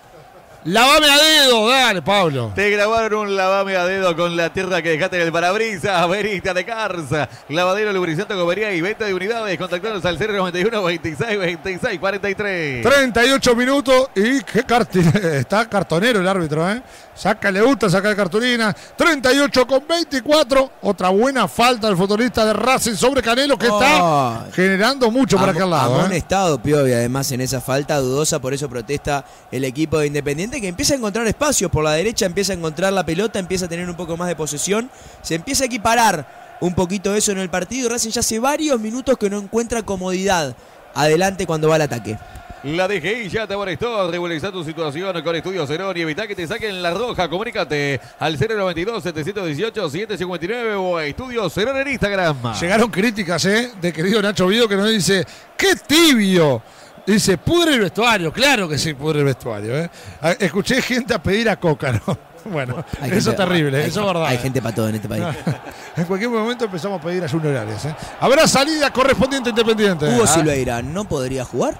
Lavame a dedo, dale, Pablo. Te grabaron un lavame a dedo con la tierra que dejaste en el parabrisas. Verista de Carza. Lavadero, lubricante, gomería y venta de unidades. Contactanos al 091 26 26 43. 38 minutos y qué carti- está cartonero el árbitro, ¿eh? Saca, le gusta sacar cartulina. 38 con 24. Otra buena falta del futbolista de Racing sobre Canelo que está generando mucho para Amo- aquel lado. ¿eh? Amonestado Piovi, además en esa falta dudosa, por eso protesta el equipo de Independiente que empieza a encontrar espacios por la derecha, empieza a encontrar la pelota, empieza a tener un poco más de posesión, se empieza a equiparar un poquito eso en el partido. Racing ya hace varios minutos que no encuentra comodidad adelante cuando va al ataque. La DGI ya te molestó. Regulariza tu situación con Estudio Cerón y evita que te saquen la roja. Comunícate al 092 718 759 o a Estudio Cerón en Instagram. Llegaron críticas, ¿eh? De querido Nacho Vido que nos dice, ¡qué tibio! Dice, pudre el vestuario. Claro que sí, pudre el vestuario, ¿eh? A- Escuché gente a pedir a Coca, ¿no? Bueno, Hay eso es terrible, hay- eso es verdad. Hay ¿eh? gente para todo en este país. En cualquier momento empezamos a pedir a Junior Arias. ¿eh? Habrá salida correspondiente a independiente. Hugo Ah, Silveira no podría jugar,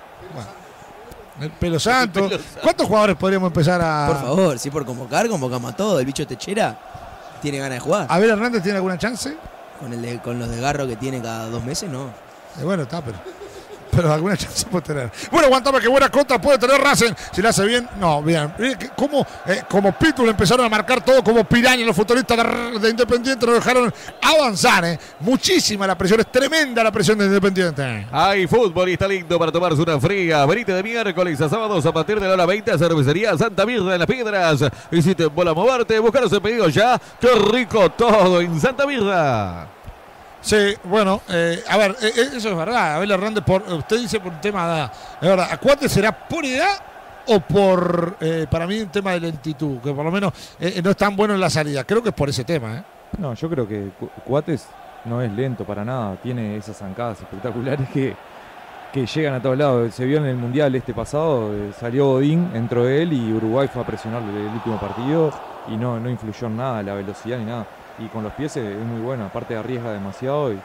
El pelo santo. ¿Cuántos jugadores podríamos empezar a.? por favor, si por convocar, convocamos a todos. El bicho Techera tiene ganas de jugar. ¿Abel Hernández tiene alguna chance? Con, el de- con los desgarros que tiene cada dos meses, no. Eh, bueno, está, pero. Pero alguna chance puede tener. Bueno, aguantame que buena contra puede tener Racing. Si la hace bien, no, bien. Que Como, eh, como empezaron a marcar todo como piraña los futbolistas de, de Independiente, lo dejaron avanzar. ¿eh? Muchísima la presión, es tremenda la presión de Independiente. Hay fútbol y está lindo para tomarse una fría. Venite de miércoles a sábados a partir de la hora 20 a Cervecería Santa Mirra en Las Piedras. Y si te mola moverte, buscaros el pedido ya. ¡Qué rico todo en Santa Mirra! Sí, bueno, eh, a ver, eh, eh, eso es verdad. Abel Hernández, por, usted dice por un tema de edad. Es verdad, ¿a cuánto será por edad o por, eh, para mí, un tema de lentitud? Que por lo menos eh, no es tan bueno en la salida. Creo que es por ese tema, ¿eh? No, yo creo que Cu- Cuates no es lento para nada, tiene esas zancadas espectaculares que, que llegan a todos lados. Se vio en el Mundial este pasado, eh, salió Godín, entró él y Uruguay fue a presionarle el último partido y no, no influyó en nada, la velocidad ni nada. Y con los pies es muy bueno, aparte arriesga demasiado y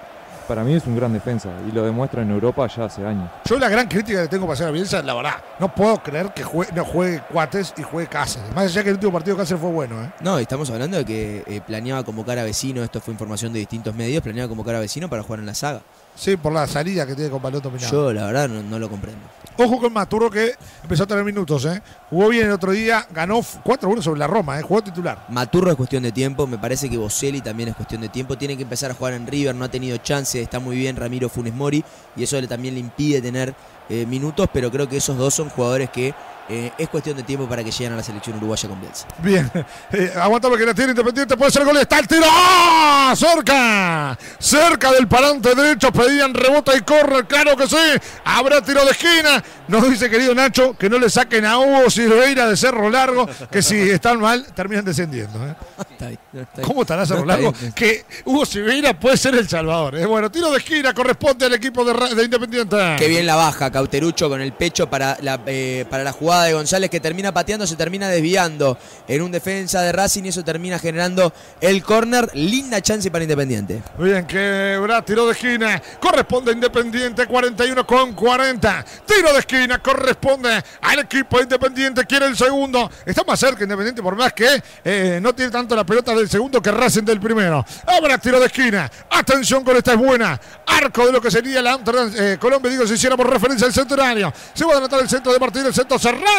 para mí es un gran defensa y lo demuestra en Europa ya hace años. Yo la gran crítica que tengo para hacer a Bielsa, la verdad, no puedo creer que juegue, no juegue Cuates y juegue Cáceres. Más allá que el último partido de Cáceres fue bueno, ¿eh? No, estamos hablando de que eh, planeaba convocar a Vecino, esto fue información de distintos medios, planeaba convocar a Vecino para jugar en la saga. Sí, por la salida que tiene con dominado. Yo, la verdad, no, no lo comprendo. Ojo con Maturro que empezó a tener minutos, ¿eh? Jugó bien el otro día, ganó 4-1 sobre la Roma, ¿eh? Jugó titular. Maturro es cuestión de tiempo, me parece que Boselli también es cuestión de tiempo, tiene que empezar a jugar en River, no ha tenido chance, está muy bien Ramiro Funes Mori y eso le, también le impide tener eh, minutos, pero creo que esos dos son jugadores que eh, es cuestión de tiempo para que lleguen a la selección uruguaya con Bielsa. Bien, eh, aguantame que la tiene Independiente, puede ser gol, está el tiro, ¡Ah! cerca, cerca del parante derecho, pedían rebota y corre, claro que sí, habrá tiro de esquina, nos dice querido Nacho que no le saquen a Hugo Silveira de Cerro Largo, que si están mal terminan descendiendo. ¿eh? Está ahí, no, está ahí. ¿Cómo estará Cerro No, está Largo? Que Hugo Silveira puede ser el salvador. ¿eh? Bueno, tiro de esquina corresponde al equipo de, Independiente. Qué bien la baja, Cauterucho con el pecho para la, eh, para la jugada de González que termina pateando, se termina desviando en un defensa de Racing y eso termina generando el córner. Linda chance para Independiente. Bien, quebra, tiro de esquina, corresponde a Independiente, 41 con 40. Tiro de esquina, corresponde al equipo Independiente, quiere el segundo. Está más cerca Independiente, por más que eh, no tiene tanto la pelota del segundo que Racing del primero. Ahora tiro de esquina, atención con esta es buena. Arco de lo que sería la eh, Colombia, digo, si hiciéramos referencia al centenario. Se va a anotar el centro de Martín, el centro cerrado.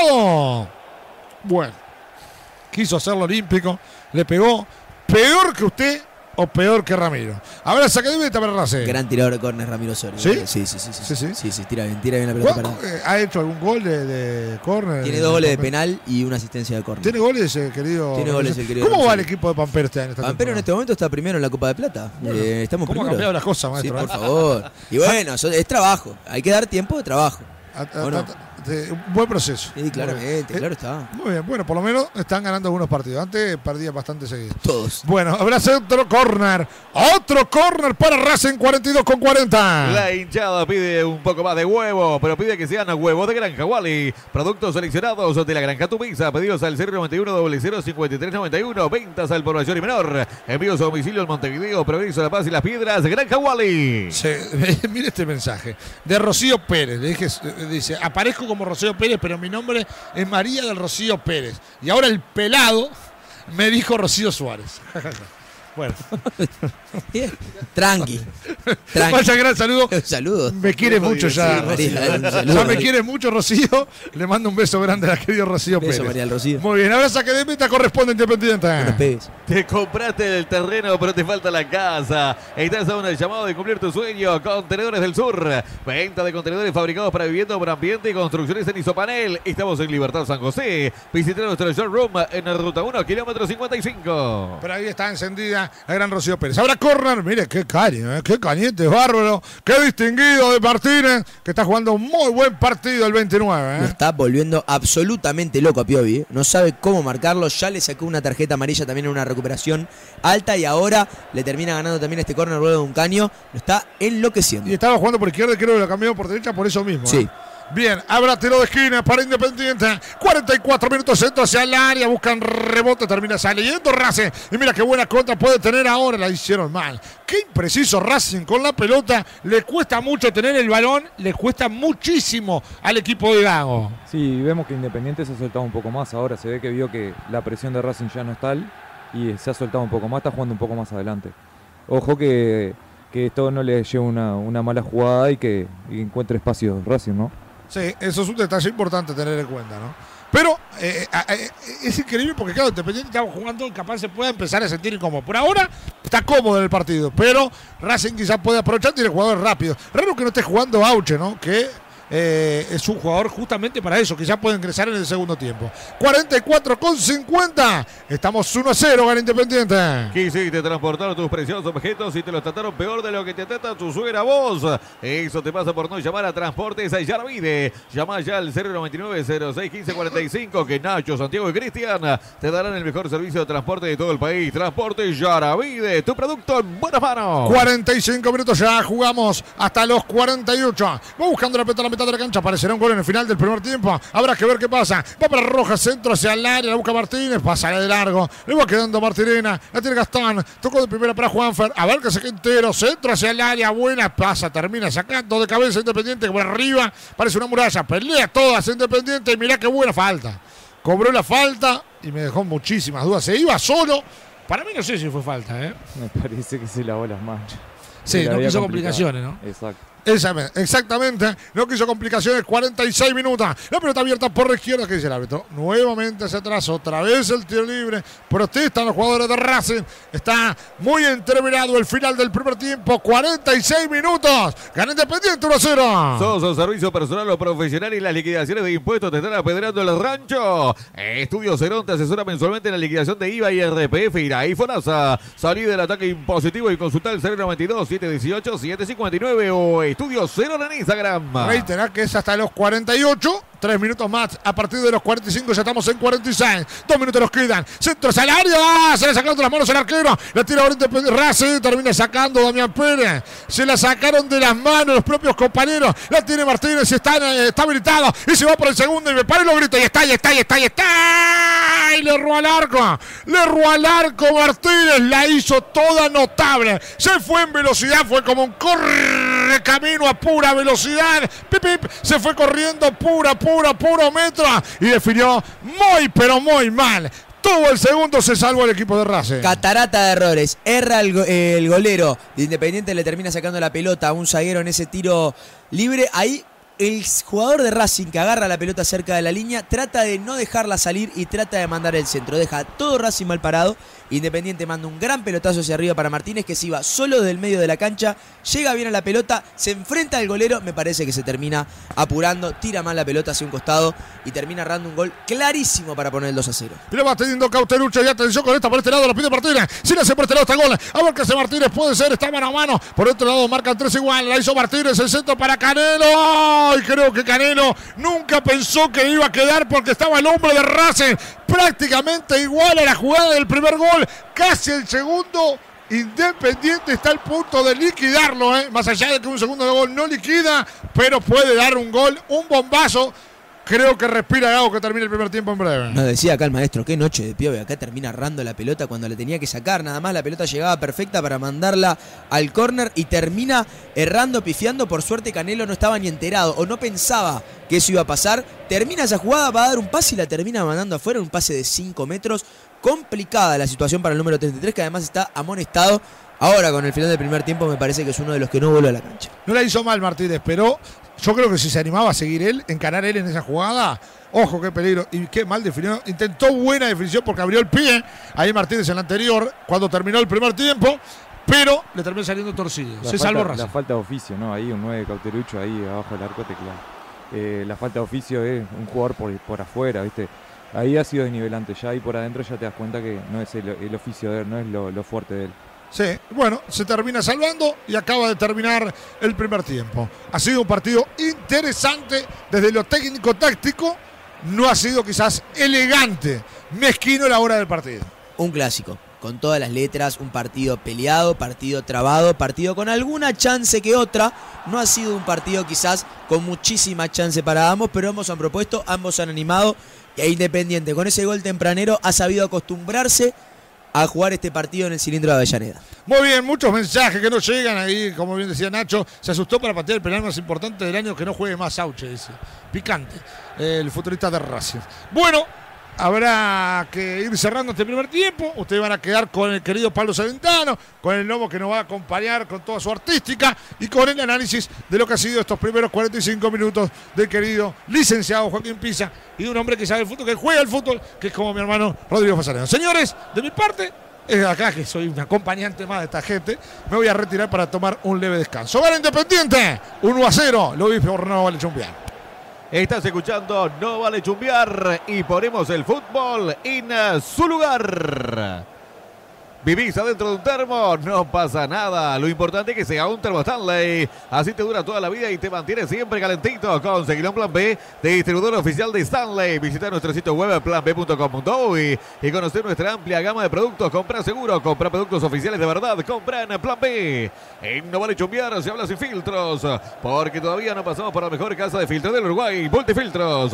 Bueno, quiso hacerlo olímpico, le pegó. Peor que usted o peor que Ramiro. Ahora saque de meta para Racing. Gran tirador de córner Ramiro Osorio. ¿Sí? Sí, sí, sí. Sí, Sí, sí. sí, sí, tira bien, tira bien la pelota ¿Cuál- parada. eh, ¿Ha hecho algún gol de, de córner? Tiene dos goles de penal y una asistencia de córner. ¿Tiene goles, eh, querido? Tiene goles el querido ¿Cómo va el equipo de Pampero este año? esta Pampero en este momento está primero en la Copa de Plata. Eh, estamos ¿Cómo primero. cambiado las cosas, Sí, por favor. Y bueno, so- es trabajo. Hay que dar tiempo de trabajo. A- a- a- de- un buen proceso. Sí, claramente, Eh, claro está. Muy bien, bueno, por lo menos están ganando algunos partidos. Antes perdían bastante seguido. Todos. Bueno, habrá otro corner. Otro corner para Racing 42 con 40. La hinchada pide un poco más de huevo, pero pide que sean huevos de granja Wally. Productos seleccionados de la granja Tupiza. Pedidos al 091 005391. Ventas al por mayor y menor. Envíos a domicilio en Montevideo, Progreso, La Paz y Las Piedras. Granja Wally. Sí, mire este mensaje de Rocío Pérez. Le dije, dice, aparezco como Rocío Pérez, pero mi nombre es María del Rocío Pérez. Y ahora el pelado me dijo Rocío Suárez. bueno. Tranqui. Tranqui. vaya gran saludo. Saludos. Me quiere mucho ya. Sí, Rocío. Ya me quiere mucho Rocío. Le mando un beso grande a la querida Rocío Beso, Pérez. María Rocío. Muy bien, ahora saque de meta corresponde Independiente. Te compraste el terreno, pero te falta la casa. Estás a un llamado de cumplir tu sueño. Contenedores del Sur. Venta de contenedores fabricados para vivienda por ambiente y construcciones en Isopanel. Estamos en Libertad San José. Visita nuestro showroom en la ruta 1, kilómetro 55. Pero ahí está encendida la gran Rocío Pérez. Ahora corner, mire qué caño, eh, qué cañete, bárbaro, qué distinguido de Martínez, que está jugando un muy buen partido el 29. Lo eh. está volviendo absolutamente loco a Piovi. ¿eh? No sabe cómo marcarlo. Ya le sacó una tarjeta amarilla también en una recuperación alta y ahora le termina ganando también este córner luego de un caño. Lo está enloqueciendo. Y estaba jugando por izquierda y creo que lo cambió por derecha por eso mismo. Sí. Bien, habrá tiro de esquina para Independiente. 44 minutos centro hacia el área. Buscan rebote. Termina saliendo Racing. Y mira qué buena contra puede tener ahora. La hicieron mal. Qué impreciso Racing con la pelota. Le cuesta mucho tener el balón. Le cuesta muchísimo al equipo de Gago. Sí, vemos que Independiente se ha soltado un poco más ahora. Se ve que vio que la presión de Racing ya no es tal y se ha soltado un poco más, está jugando un poco más adelante. Ojo que, que esto no le lleve una, una mala jugada y que encuentre espacio Racing, ¿no? Sí, eso es un detalle importante tener en cuenta, ¿no? Pero eh, eh, eh, es increíble porque, claro, Independiente estaba jugando capaz se puede empezar a sentir incómodo. Por ahora está cómodo en el partido, pero Racing quizás puede aprovechar, tiene jugadores rápidos. Raro que no esté jugando Auche, ¿no? Que eh, es un jugador justamente para eso, quizás puede ingresar en el segundo tiempo. 44 con 50. Estamos 1 a 0, gana Independiente. Quisiste transportar tus preciosos objetos y te los trataron peor de lo que te trata tu suegra vos. Eso te pasa por no llamar a Transportes Yaravide. Llama ya al 099-061545 que Nacho, Santiago y Cristian te darán el mejor servicio de transporte de todo el país. Transportes Yaravide, tu producto en buenas manos. 45 minutos ya, jugamos hasta los 48. Va buscando la pelota a la mitad de la cancha. Aparecerá un gol en el final del primer tiempo. Habrá que ver qué pasa. Va para Roja, centro hacia el área. La busca Martínez. Pasa de largo. Le va quedando Martirena. La tiene Gastón. Tocó de primera para Juanfer. A ver que se entero. Centro hacia el área. Buena pasa. Termina sacando de cabeza Independiente. Por arriba. Parece una muralla. Pelea todas Independiente. Y mirá qué buena falta. Cobró la falta y me dejó muchísimas dudas. Se iba solo. Para mí no sé si fue falta, ¿eh? Me parece que se lavó las manchas. Sí, no quiso complicaciones, ¿no? Exacto. Exactamente, no quiso complicaciones, 46 minutos. La pelota abierta por la izquierda, que dice el árbitro. Nuevamente hacia atrás, otra vez el tiro libre. Protestan los jugadores de Racing. Está muy entreverado el final del primer tiempo, 46 minutos. Gana Independiente 1 0. Sos servicio personal o profesional y las liquidaciones de impuestos te están apedrando el rancho. Estudio Cerón te asesora mensualmente en la liquidación de IVA y RPF y la IFONASA. Salí del ataque impositivo y consultar el 092 718 759 o Estudio Cerón en Instagram. Reiterar que es hasta los 48. Tres minutos más. A partir de los 45 ya estamos en 46. Dos minutos nos quedan. Centro salario. ¡Ah! Se le sacaron de las manos el arquero. La tira ahorita Racing. Termina sacando Damián Pérez. Se la sacaron de las manos los propios compañeros. La tiene Martínez. Está, eh, está habilitado. Y se va por el segundo. Y me para y lo grita. Y está, y está, y está, y está. Y le erró al arco. Le erró al arco Martínez. La hizo toda notable. Se fue en velocidad. Fue como un corre camino a pura velocidad. Pip, pip. Se fue corriendo pura, pura, puro metro. Y definió muy, pero muy mal. Tuvo el segundo, se salvó el equipo de Racing. Catarata de errores. Erra el, el golero de Independiente, le termina sacando la pelota a un zaguero en ese tiro libre. Ahí el jugador de Racing que agarra la pelota cerca de la línea trata de no dejarla salir y trata de mandar el centro. Deja todo Racing mal parado. Independiente manda un gran pelotazo hacia arriba para Martínez que se iba solo desde el medio de la cancha. Llega bien a la pelota, se enfrenta al golero. Me parece que se termina apurando, tira mal la pelota hacia un costado y termina errando un gol clarísimo para poner el 2 a 0. Y lo va teniendo Cauterucho y atención con esta por este lado, lo pide Martínez. Si le hace por este lado está gol. A ver qué hace Martínez, puede ser, está mano a mano. Por otro lado marcan tres igual. La hizo Martínez, el centro para Canelo. Y creo que Canelo nunca pensó que iba a quedar porque estaba el hombre de Racing prácticamente igual a la jugada del primer gol. Casi el segundo. Independiente está al punto de liquidarlo, ¿eh? más allá de que un segundo de gol no liquida, pero puede dar un gol, un bombazo. Creo que respira Gago que termine el primer tiempo en breve. Nos decía acá el maestro, qué noche de Piove, acá termina errando la pelota cuando le tenía que sacar, nada más la pelota llegaba perfecta para mandarla al córner y termina errando, pifiando, por suerte Canelo no estaba ni enterado o no pensaba que eso iba a pasar, termina esa jugada, va a dar un pase y la termina mandando afuera, un pase de 5 metros, complicada la situación para el número 33 que además está amonestado, ahora con el final del primer tiempo me parece que es uno de los que no vuelve a la cancha. No la hizo mal Martínez, pero yo creo que si se animaba a seguir él, encarar él en esa jugada, ojo qué peligro y qué mal definió. Intentó buena definición porque abrió el pie ahí Martínez en la anterior, cuando terminó el primer tiempo, pero le terminó saliendo torcido. La se falta, salvó La Racing. falta de oficio, ¿no? Ahí un 9 cauterucho ahí abajo del arco teclado. Eh, la falta de oficio es un jugador por, por afuera, ¿viste? Ahí ha sido desnivelante. Ya ahí por adentro ya te das cuenta que no es el, el oficio de él, no es lo, lo fuerte de él. Sí, bueno, se termina salvando y acaba de terminar el primer tiempo. Ha sido un partido interesante desde lo técnico-táctico. No ha sido quizás elegante, mezquino la hora del partido. un clásico, con todas las letras, un partido peleado, partido trabado, partido con alguna chance que otra. No ha sido un partido quizás con muchísima chance para ambos, pero ambos han propuesto, ambos han animado. E Independiente, con ese gol tempranero, ha sabido acostumbrarse a jugar este partido en el cilindro de Avellaneda. Muy bien, muchos mensajes que no llegan ahí, como bien decía Nacho. Se asustó para patear el penal más importante del año que no juegue más Sauche, dice. Picante, el futbolista de Racing. Bueno, habrá que ir cerrando este primer tiempo. Ustedes van a quedar con el querido Pablo Salentano, con el Lobo que nos va a acompañar con toda su artística y con el análisis de lo que ha sido estos primeros 45 minutos del querido licenciado Joaquín Pisa y de un hombre que sabe el fútbol, que juega el fútbol, que es como mi hermano Rodrigo Fasareno. Señores, de mi parte, es acá que soy un acompañante más de esta gente. Me voy a retirar para tomar un leve descanso. Gana Independiente, 1 a 0. Lo vi no vale chumpear. Estás escuchando No Vale Chumbear y ponemos el fútbol en su lugar. Vivís adentro de un termo, no pasa nada. Lo importante es que sea un termo Stanley. Así te dura toda la vida y te mantiene siempre calentito. Conseguirá un plan B de distribuidor oficial de Stanley. Visita nuestro sitio web planb.com.uy y conocer nuestra amplia gama de productos. Compra seguro, compra productos oficiales de verdad. Compra en Plan B. En No Vale Chumbear se habla sin filtros. Porque todavía no pasamos por la mejor casa de filtro del Uruguay. Multifiltros.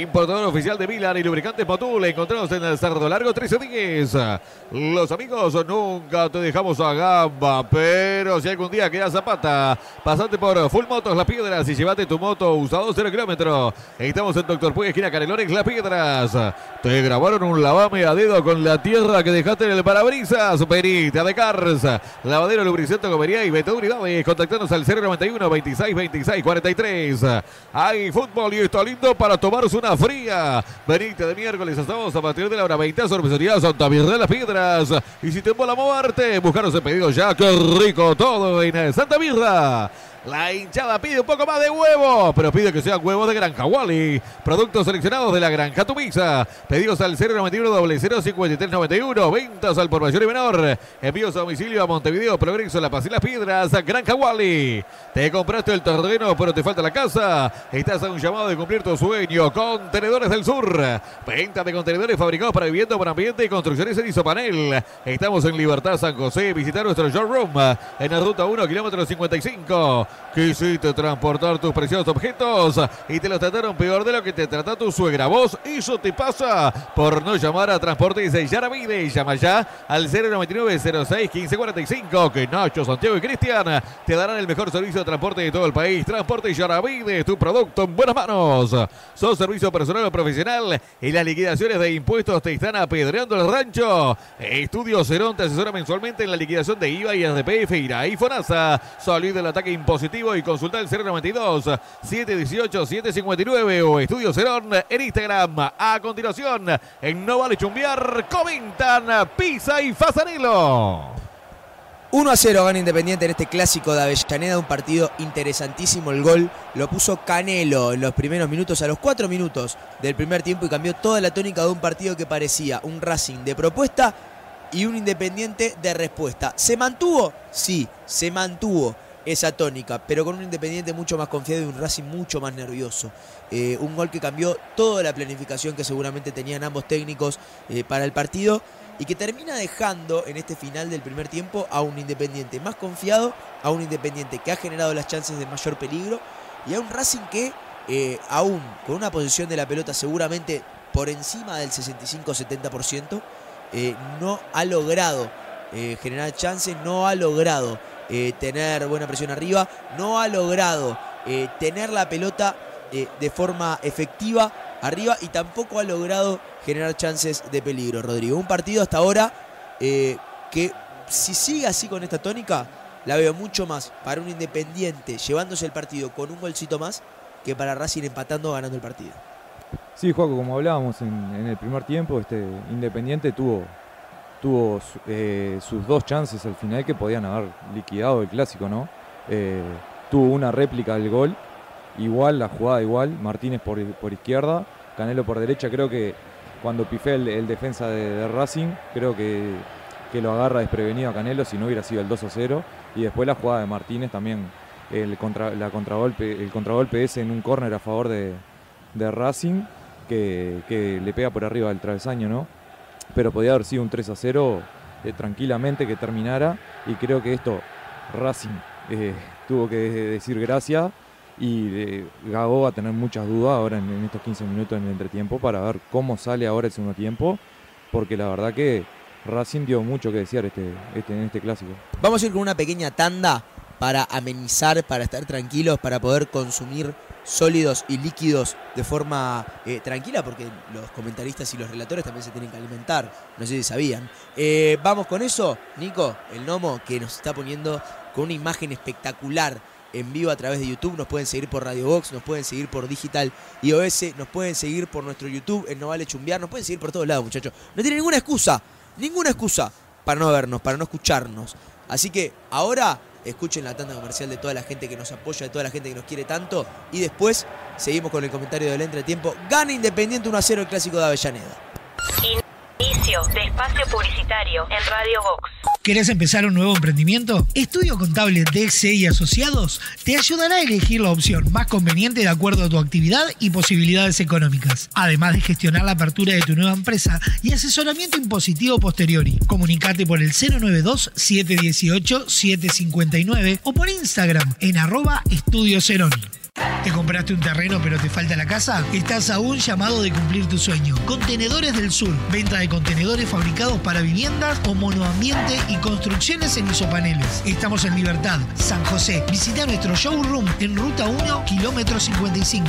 Importador oficial de Milan y lubricantes Motul. Encontrados en el Cerdo Largo 1310. Los amigos nunca te dejamos a gamba, pero si algún día quedas zapata, pasate por Full Motos Las Piedras y llévate tu moto usado 0 kilómetros. Estamos en Doctor Puig, esquina Canelones Las Piedras. Te grabaron un lavame a dedo con la tierra que dejaste en el parabrisas. Perita de Cars, lavadero lubricento comería y Beto Unidades. Contactanos al 091 26 26 43. Hay fútbol y está lindo para tomarse una fría. Venite de miércoles a sábados a partir de la hora 20 a Sorbesería Santa de las Piedras. Y si te mola moverte, buscaros el pedido ya. ¡Qué rico todo en Santa Mirra! La hinchada pide un poco más de huevo, pero pide que sean huevos de Granja Wally. Productos seleccionados de la Granja Tumiza. Pedidos al 091 05391. Ventas al por mayor y menor. Envíos a domicilio a Montevideo, Progreso, La Paz y las Piedras. Granja Wally. Te compraste el terreno, pero te falta la casa. Estás a un llamado de cumplir tu sueño. Contenedores del Sur. Venta de contenedores fabricados para vivienda, para ambiente y construcciones en Isopanel. Estamos en Libertad San José. Visitar nuestro showroom en la ruta 1, kilómetro 55. Quisiste transportar tus preciosos objetos y te los trataron peor de lo que te trata tu suegra. Vos, eso te pasa por no llamar a Transportes Yaravide. Llama ya al 099 06 1545 que Nacho, Santiago y Cristian te darán el mejor servicio de transporte de todo el país. Transporte Yaravide, tu producto en buenas manos. Son servicio personal o profesional y las liquidaciones de impuestos te están apedreando el rancho. Estudio Cerón te asesora mensualmente en la liquidación de IVA y RDPF, IRA y FONASA. Salí del ataque y consulta el 092 718 759 o Estudio Cerón en Instagram. A continuación, en No Vale Chumbiar, comentan Pisa y Fasanilo. 1 a 0 gana Independiente en este clásico de Avellaneda, un partido interesantísimo. El gol lo puso Canelo en los primeros minutos, a los 4 minutos del primer tiempo y cambió toda la tónica de un partido que parecía un Racing de propuesta y un Independiente de respuesta. ¿Se mantuvo? Sí, se mantuvo esa tónica, pero con un Independiente mucho más confiado y un Racing mucho más nervioso. Eh, un gol que cambió toda la planificación que seguramente tenían ambos técnicos eh, para el partido y que termina dejando en este final del primer tiempo a un Independiente más confiado, a un Independiente que ha generado las chances de mayor peligro y a un Racing que eh, aún con una posición de la pelota seguramente por encima del 65-70%, no ha logrado generar chances, no ha logrado eh, tener buena presión arriba, no ha logrado eh, tener la pelota eh, de forma efectiva arriba y tampoco ha logrado generar chances de peligro, Rodrigo. Un partido hasta ahora que si sigue así con esta tónica, la veo mucho más para un Independiente llevándose el partido con un golcito más que para Racing empatando ganando el partido. Sí, Juaco, como hablábamos en, en el primer tiempo, este Independiente tuvo tuvo eh, sus dos chances al final que podían haber liquidado el clásico, ¿no? Eh, tuvo una réplica del gol, igual, la jugada igual, Martínez por, izquierda, Canelo por derecha, creo que cuando pifé el, defensa de, Racing, creo que, que, lo agarra desprevenido a Canelo si no hubiera sido el 2 a 0, y después la jugada de Martínez también, el, contra, la contragolpe, el contragolpe ese en un córner a favor de, Racing, que, que le pega por arriba del travesaño, ¿no? Pero podía haber sido un 3 a 0 eh, tranquilamente que terminara y creo que esto Racing eh, tuvo que decir gracias y eh, Gago va a tener muchas dudas ahora en, estos 15 minutos en el entretiempo para ver cómo sale ahora el segundo tiempo, porque la verdad que Racing dio mucho que desear este, este, en este clásico. Vamos a ir con una pequeña tanda para amenizar, para estar tranquilos, para poder consumir sólidos y líquidos de forma eh, tranquila, porque los comentaristas y los relatores también se tienen que alimentar, no sé si sabían. Eh, vamos con eso, Nico, el Nomo, que nos está poniendo con una imagen espectacular en vivo a través de YouTube, nos pueden seguir por Radio Box, nos pueden seguir por Digital iOS, nos pueden seguir por nuestro YouTube en No Vale Chumbear, nos pueden seguir por todos lados, muchachos. No tiene ninguna excusa, ninguna excusa para no vernos, para no escucharnos. Así que ahora escuchen la tanda comercial de toda la gente que nos apoya, de toda la gente que nos quiere tanto. Y después seguimos con el comentario del entretiempo. Gana Independiente 1 a 0 el clásico de Avellaneda. Inicio de espacio publicitario en Radio Vox. ¿Querés empezar un nuevo emprendimiento? Estudio Contable DXE y Asociados te ayudará a elegir la opción más conveniente de acuerdo a tu actividad y posibilidades económicas, además de gestionar la apertura de tu nueva empresa y asesoramiento impositivo posteriori. Comunicate por el 092-718-759 o por Instagram en arroba Estudio Ceroni. ¿Te compraste un terreno pero te falta la casa? Estás a un llamado de cumplir tu sueño. Contenedores del Sur. Venta de contenedores fabricados para viviendas o monoambiente y construcciones en isopaneles. Estamos en Libertad, San José. Visita nuestro showroom en Ruta 1, kilómetro 55.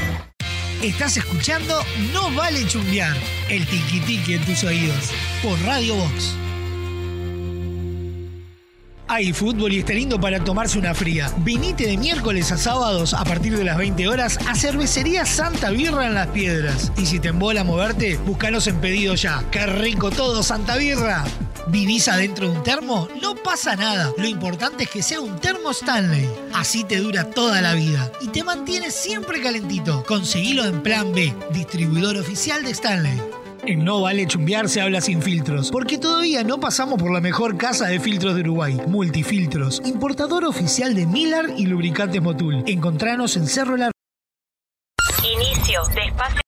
Estás escuchando No Vale Chumbear, el tiki tiki en tus oídos, por Radio Box. Hay fútbol y está lindo para tomarse una fría. Vinite de miércoles a sábados a partir de las 20 horas a Cervecería Santa Birra en Las Piedras. Y si te embola moverte, búscanos en pedido ya. ¡Qué rico todo, Santa Birra! ¿Vivís adentro de un termo? No pasa nada. Lo importante es que sea un termo Stanley. Así te dura toda la vida y te mantiene siempre calentito. Conseguilo en Plan B, distribuidor oficial de Stanley. En No Vale Chumbear se habla sin filtros, porque todavía no pasamos por la mejor casa de filtros de Uruguay. Multifiltros, importador oficial de Miller y lubricantes Motul. Encontranos en Cerro Largo. Inicio de espacio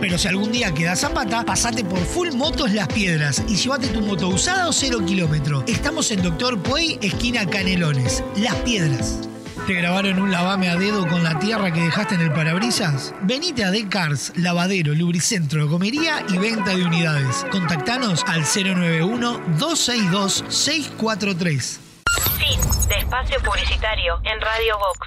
Pero si algún día quedas zapata, pasate por Full Motos Las Piedras y llévate tu moto usada o cero kilómetro. Estamos en Doctor Puey, esquina Canelones. Las Piedras. ¿Te grabaron un lavame a dedo con la tierra que dejaste en el parabrisas? Venite a Decars, lavadero, lubricentro, comería y venta de unidades. Contactanos al 091-262-643. fin de espacio publicitario en Radio Vox.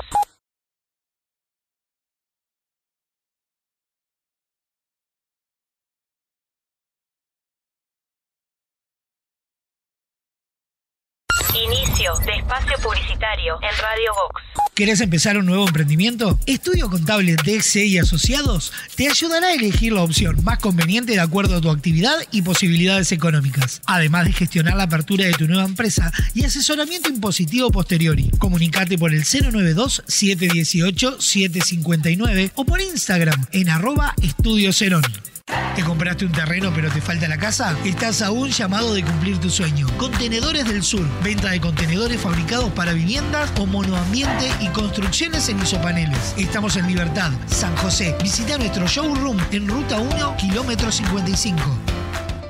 Espacio publicitario en Radio Vox. ¿Querés empezar un nuevo emprendimiento? Estudio Contable DXE y Asociados te ayudará a elegir la opción más conveniente de acuerdo a tu actividad y posibilidades económicas, además de gestionar la apertura de tu nueva empresa y asesoramiento impositivo posteriori. Comunicate por el 092-718-759 o por Instagram en arroba Estudio Cerón. ¿Te compraste un terreno pero te falta la casa? Estás a un llamado de cumplir tu sueño. Contenedores del Sur. Venta de contenedores fabricados para viviendas o monoambiente y construcciones en isopaneles. Estamos en Libertad, San José. Visita nuestro showroom en Ruta 1, kilómetro 55.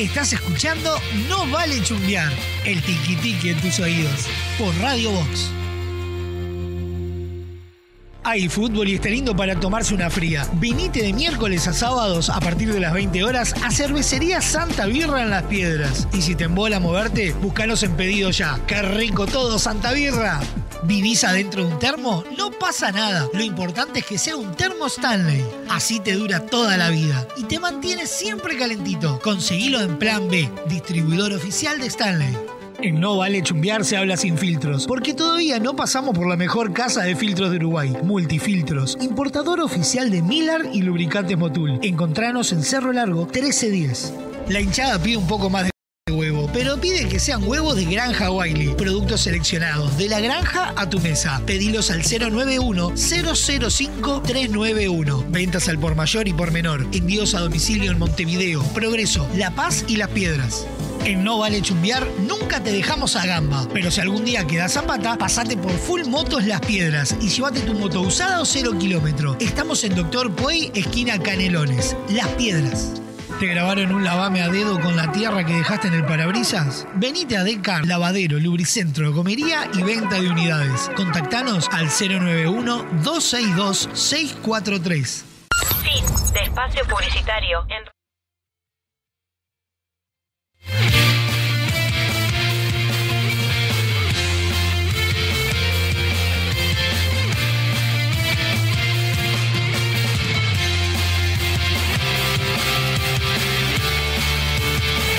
Estás escuchando No Vale Chumbear, el tiki en tus oídos, por Radio Box. Hay fútbol y está lindo para tomarse una fría. Vinite de miércoles a sábados a partir de las 20 horas a Cervecería Santa Birra en Las Piedras. Y si te embola moverte, búscanos en pedido ya. ¡Qué rico todo, Santa Birra! ¿Vivís adentro de un termo? No pasa nada. Lo importante es que sea un termo Stanley. Así te dura toda la vida y te mantiene siempre calentito. Conseguilo en Plan B, distribuidor oficial de Stanley. En No Vale Chumbear se habla sin filtros, porque todavía no pasamos por la mejor casa de filtros de Uruguay. Multifiltros, importador oficial de Miller y lubricantes Motul. Encontranos en Cerro Largo 1310. La hinchada pide un poco más de huevo, pero pide que sean huevos de Granja Wiley. Productos seleccionados, de la granja a tu mesa. Pedilos al 091-005-391. Ventas al por mayor y por menor. Envíos a domicilio en Montevideo, Progreso, La Paz y Las Piedras. En No Vale Chumbear nunca te dejamos a gamba, pero si algún día quedas zapata, pasate por Full Motos Las Piedras y llévate tu moto usada o cero kilómetro. Estamos en Doctor Puey, esquina Canelones, Las Piedras. ¿Te grabaron un lavame a dedo con la tierra que dejaste en el parabrisas? Venite a Decar, lavadero, lubricentro, comería y venta de unidades. Contactanos al 091-262-643. Fin de publicitario en Bye.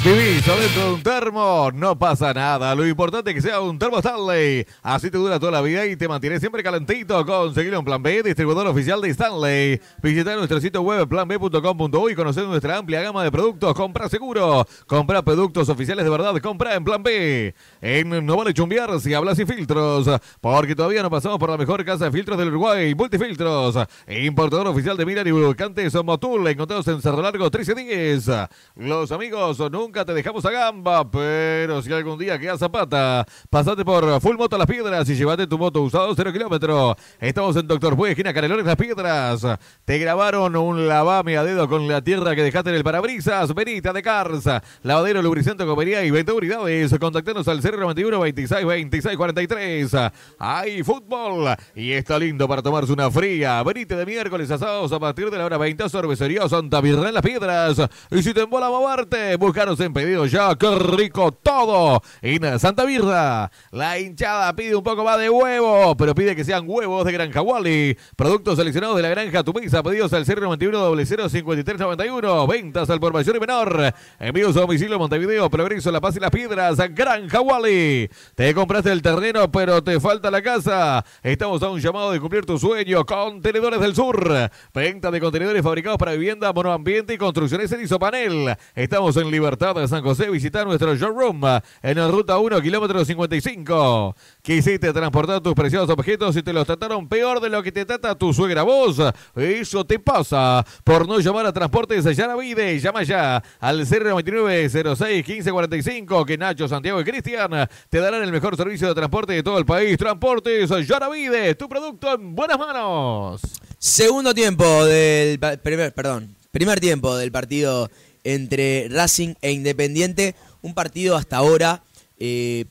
Piso dentro de un termo, no pasa nada. Lo importante es que sea un termo Stanley. Así te dura toda la vida y te mantiene siempre calentito. Conseguirlo en Plan B, distribuidor oficial de Stanley. Visita nuestro sitio web planb.com.uy y conocer nuestra amplia gama de productos. Compra seguro. Compra productos oficiales de verdad. Compra en Plan B. En No Vale Chumbiar si hablas sin filtros. Porque todavía no pasamos por la mejor casa de filtros del Uruguay. Multifiltros. Importador oficial de Miran y Lubricantes Motul. Encontrados en Cerro Largo 1310. Los amigos nunca te dejamos a gamba, pero si algún día quedas zapata, pasate por Full Moto Las Piedras y llévate tu moto usado 0 kilómetros. Estamos en Doctor Puey, esquina Canelones Las Piedras. Te grabaron un lavame a dedo con la tierra que dejaste en el parabrisas. Benita de Cars, lavadero, lubricante, comería y 20 unidades. Contactanos al 091 26 26 43. Hay fútbol y está lindo para tomarse una fría. Venite de miércoles a sábados a partir de la hora 20 a Cervecería Santa Virgen en Las Piedras. Y si te embola moverte, búscanos en pedido ya. ¡Qué rico todo! En Santa Birra. La hinchada pide un poco más de huevo, pero pide que sean huevos de Granja Wally. Productos seleccionados de la Granja Tumisa. Pedidos al 091 005391. Ventas al por mayor y menor. Envíos a domicilio Montevideo, Progreso, La Paz y Las Piedras. Granja Wally. Te compraste el terreno, pero te falta la casa. Estamos a un llamado de cumplir tu sueño. Contenedores del Sur. Venta de contenedores fabricados para vivienda, monoambiente y construcciones en isopanel. Estamos en Libertad de San José. Visita nuestro showroom en la ruta 1, kilómetro 55. Quisiste transportar tus preciosos objetos y te los trataron peor de lo que te trata tu suegra vos. Eso te pasa por no llamar a Transportes Yaravide. Llama ya al 099 06 1545 que Nacho, Santiago y Cristian te darán el mejor servicio de transporte de todo el país. Transportes Yaravide, tu producto en buenas manos. Segundo tiempo del primer, perdón, primer tiempo del partido entre Racing e Independiente, un partido hasta ahora eh,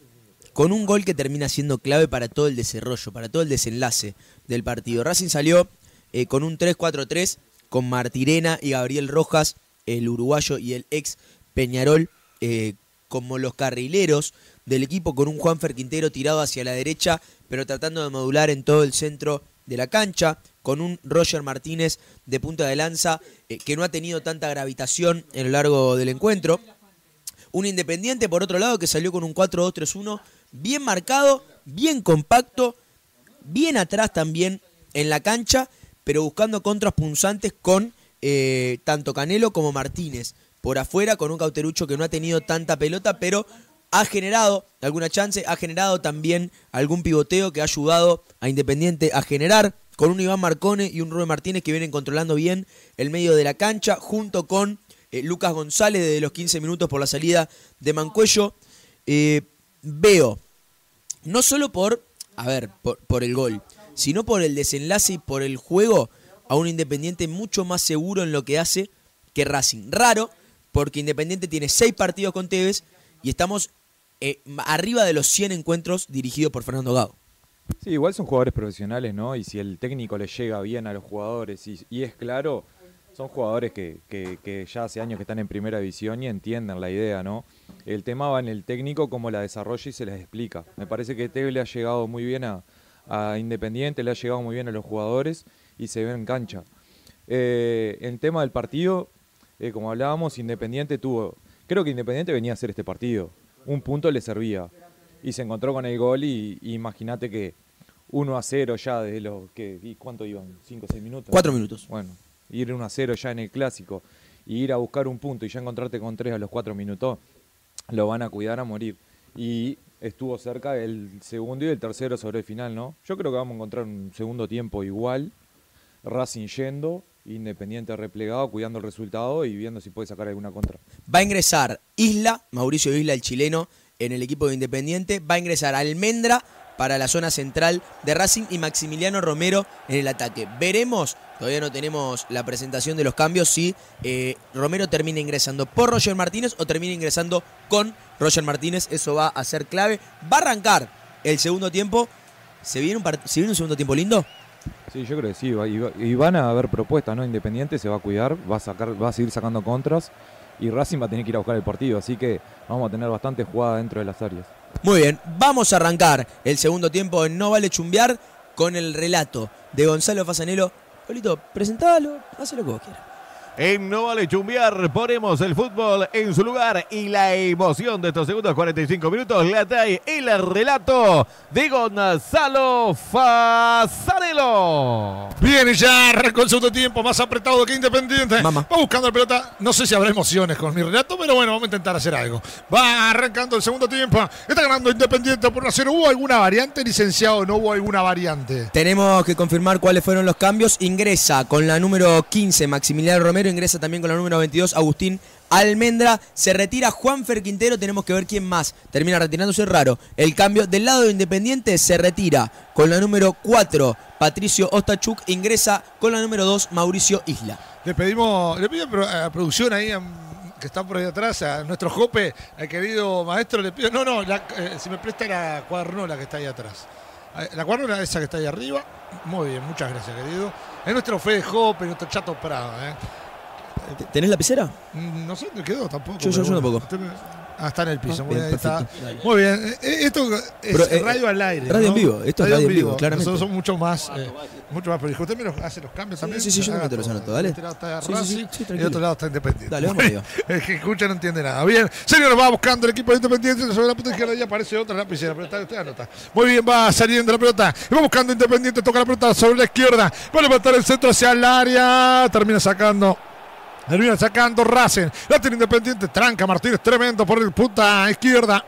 con un gol que termina siendo clave para todo el desarrollo, para todo el desenlace del partido. Racing salió eh, con un 3-4-3 con Martirena y Gabriel Rojas, el uruguayo y el ex Peñarol eh, como los carrileros del equipo con un Juanfer Quintero tirado hacia la derecha, pero tratando de modular en todo el centro de la cancha, con un Roger Martínez de punta de lanza eh, que no ha tenido tanta gravitación en lo largo del encuentro. Un Independiente, por otro lado, que salió con un 4-2-3-1 bien marcado, bien compacto, bien atrás también en la cancha, pero buscando contras punzantes con eh, tanto Canelo como Martínez. Por afuera, con un cauterucho que no ha tenido tanta pelota, pero ha generado alguna chance, ha generado también algún pivoteo que ha ayudado a Independiente a generar, con un Iván Marcone y un Rubén Martínez que vienen controlando bien el medio de la cancha, junto con eh, Lucas González desde los 15 minutos por la salida de Mancuello. Eh, veo, no solo por, a ver, por, el gol, sino por el desenlace y por el juego, a un Independiente mucho más seguro en lo que hace que Racing. Raro, porque Independiente tiene seis partidos con Tevez y estamos eh, arriba de los 100 encuentros dirigidos por Fernando Gago. Sí, igual son jugadores profesionales, ¿no? Y si el técnico le llega bien a los jugadores y, es claro, son jugadores que, que- ya hace años que están en primera división y entienden la idea, ¿no? El tema va en el técnico, cómo la desarrolla y se les explica. Me parece que Teve le ha llegado muy bien a, a Independiente, le ha llegado muy bien a los jugadores y se ve en cancha. Eh, el tema del partido, eh, como hablábamos, Independiente tuvo. Creo que Independiente venía a hacer este partido. Un punto le servía. Y se encontró con el gol y, y imagínate que 1 a 0 ya desde los. Que, ¿y ¿Cuánto iban? ¿5 o 6 minutos? Cuatro minutos. Bueno, ir 1 a 0 ya en el clásico y ir a buscar un punto y ya encontrarte con 3 a los 4 minutos, lo van a cuidar a morir. Y estuvo cerca el segundo y el tercero sobre el final, ¿no? Yo creo que vamos a encontrar un segundo tiempo igual. Racing yendo, Independiente replegado, cuidando el resultado y viendo si puede sacar alguna contra. Va a ingresar Isla, Mauricio Isla, el chileno, en el equipo de Independiente. Va a ingresar Almendra para la zona central de Racing y Maximiliano Romero en el ataque. Veremos, todavía no tenemos la presentación de los cambios, si eh, Romero termina ingresando por Roger Martínez o termina ingresando con Roger Martínez. Eso va a ser clave. Va a arrancar el segundo tiempo. ¿Se viene un, ¿se viene un segundo tiempo lindo? Sí, yo creo que sí. y van a haber propuestas, ¿no? Independiente se va a cuidar, va a sacar, va a seguir sacando contras y Racing va a tener que ir a buscar el partido. Así que vamos a tener bastante jugada dentro de las áreas. Muy bien, vamos a arrancar el segundo tiempo en No Vale Chumbear con el relato de Gonzalo Fasanelo. Polito, presentalo, haz lo que vos quieras. En No Vale Chumbiar ponemos el fútbol en su lugar y la emoción de estos segundos 45 minutos la trae el relato de Gonzalo Fasarelo. Viene ya, arrancó el segundo tiempo, más apretado que Independiente. Va buscando la pelota. No sé si habrá emociones con mi relato, pero bueno, vamos a intentar hacer algo. Va arrancando el segundo tiempo. Está ganando Independiente por 1 ¿Hubo alguna variante, licenciado? ¿No hubo alguna variante? Tenemos que confirmar cuáles fueron los cambios. Ingresa con la número 15 Maximiliano Romero, ingresa también con la número 22 Agustín Almendra. Se retira Juanfer Quintero, tenemos que ver quién más termina retirándose raro. El cambio del lado de Independiente se retira con la número 4 Patricio Ostachuk, ingresa con la número 2 Mauricio Isla. Le pedimos, le pido a producción ahí que están por ahí atrás, a nuestro Jope, al querido maestro, le pido, no, no, la, eh, si me presta la cuadernola que está ahí atrás. Eh, La cuadernola esa que está ahí arriba. Muy bien, muchas gracias, querido. Es nuestro Fede Jope, nuestro Chato Prado. ¿eh? ¿Tenés lapicera? Mm, No sé dónde quedó tampoco. Yo- yo- yo tampoco. Ah, está en el piso. Ah, muy bien, está. Muy bien. Eh, Esto es Pero, eh, radio al aire. radio en vivo, esto es radio en vivo, claramente. Nosotros somos mucho más, eh, mucho más. Usted me los hace los cambios también. sí, sí, yo también te los anoto, dale. Este lado está Sí, sí, Racing sí, sí, y el otro lado está Independiente. Dale, vamos arriba. El que escucha no entiende nada. Bien. Señor, va buscando el equipo de Independiente. Sobre la punta izquierda ya aparece otra lapicera. Pero está, usted anota. Muy bien, va saliendo la pelota. Va buscando Independiente. Toca la pelota sobre la izquierda. Va a levantar el centro hacia el área. Termina sacando. Termina sacando Racing. La tiene Independiente. Tranca Martínez. Tremendo por el punta izquierda.